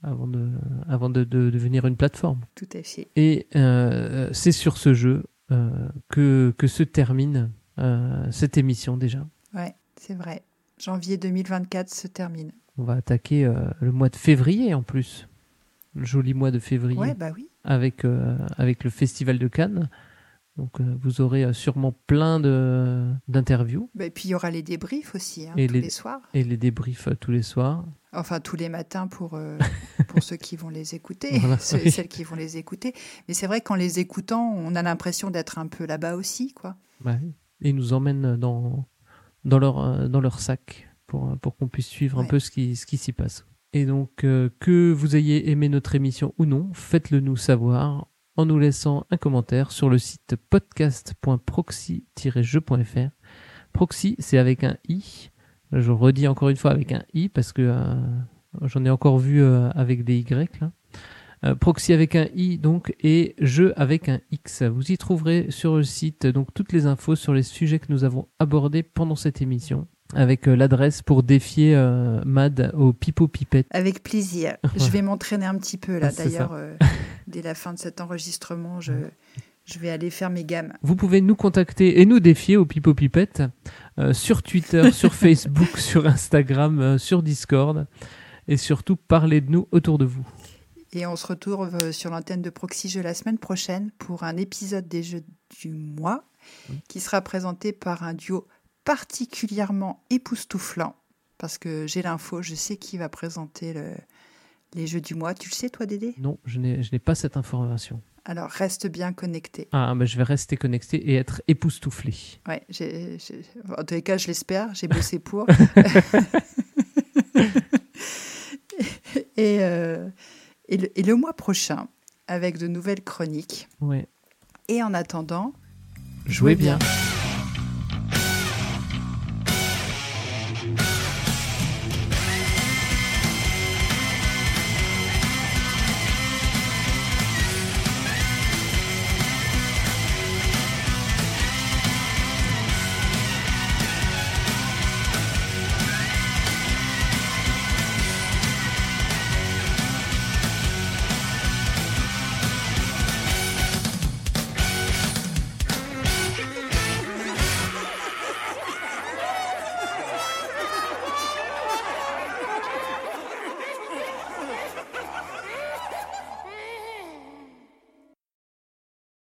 avant de, avant de, de devenir une plateforme. Tout à fait. Et euh, c'est sur ce jeu euh, que, que se termine euh, cette émission déjà. Ouais, c'est vrai. Janvier 2024 se termine. On va attaquer le mois de février en plus. Le joli mois de février. Ouais, bah oui. Avec, avec le Festival de Cannes. Donc euh, vous aurez euh, sûrement plein d'interviews. Bah, et puis il y aura les débriefs aussi, hein, et tous les... soirs. Et les débriefs euh, tous les soirs. Enfin, tous les matins pour, euh, [laughs] pour ceux qui vont les écouter, Voilà, [laughs] ceux et oui. celles qui vont les écouter. Mais c'est vrai qu'en les écoutant, on a l'impression d'être un peu là-bas aussi, quoi. Ouais. Et ils nous emmènent dans, dans, leur, dans leur sac pour, pour qu'on puisse suivre un Ouais. peu ce qui, ce qui s'y passe. Et donc, euh, que vous ayez aimé notre émission ou non, faites-le nous savoir en nous laissant un commentaire sur le site podcast.proxy-jeu.fr. Proxy, c'est avec un i. Je redis encore une fois avec un i parce que euh, j'en ai encore vu euh, avec des y là. Euh, proxy avec un i donc et jeu avec un x. Vous y trouverez sur le site donc toutes les infos sur les sujets que nous avons abordés pendant cette émission avec euh, l'adresse pour défier euh, Mad au pipo pipette. Avec plaisir. [laughs] Je vais m'entraîner un petit peu, là. Ah, D'ailleurs, euh, [laughs] dès la fin de cet enregistrement, je, je vais aller faire mes gammes. Vous pouvez nous contacter et nous défier au pipo pipette euh, sur Twitter, [laughs] sur Facebook, sur Instagram, sur Discord et surtout parlez de nous autour de vous. Et on se retrouve sur l'antenne de Proxy Jeux la semaine prochaine pour un épisode des Jeux du mois qui sera présenté par un duo particulièrement époustouflant. Parce que j'ai l'info, je sais qui va présenter le- les Jeux du mois. Tu le sais, toi, Dédé? Non, je n'ai pas cette information. Alors, reste bien connecté. Ah, ben je vais rester connecté et être époustouflé. Ouais, en tous les cas, je l'espère, j'ai bossé pour. [laughs] [laughs] et, euh, et, le, et le mois prochain, avec de nouvelles chroniques. Ouais. Et en attendant, Jouez bien. bien.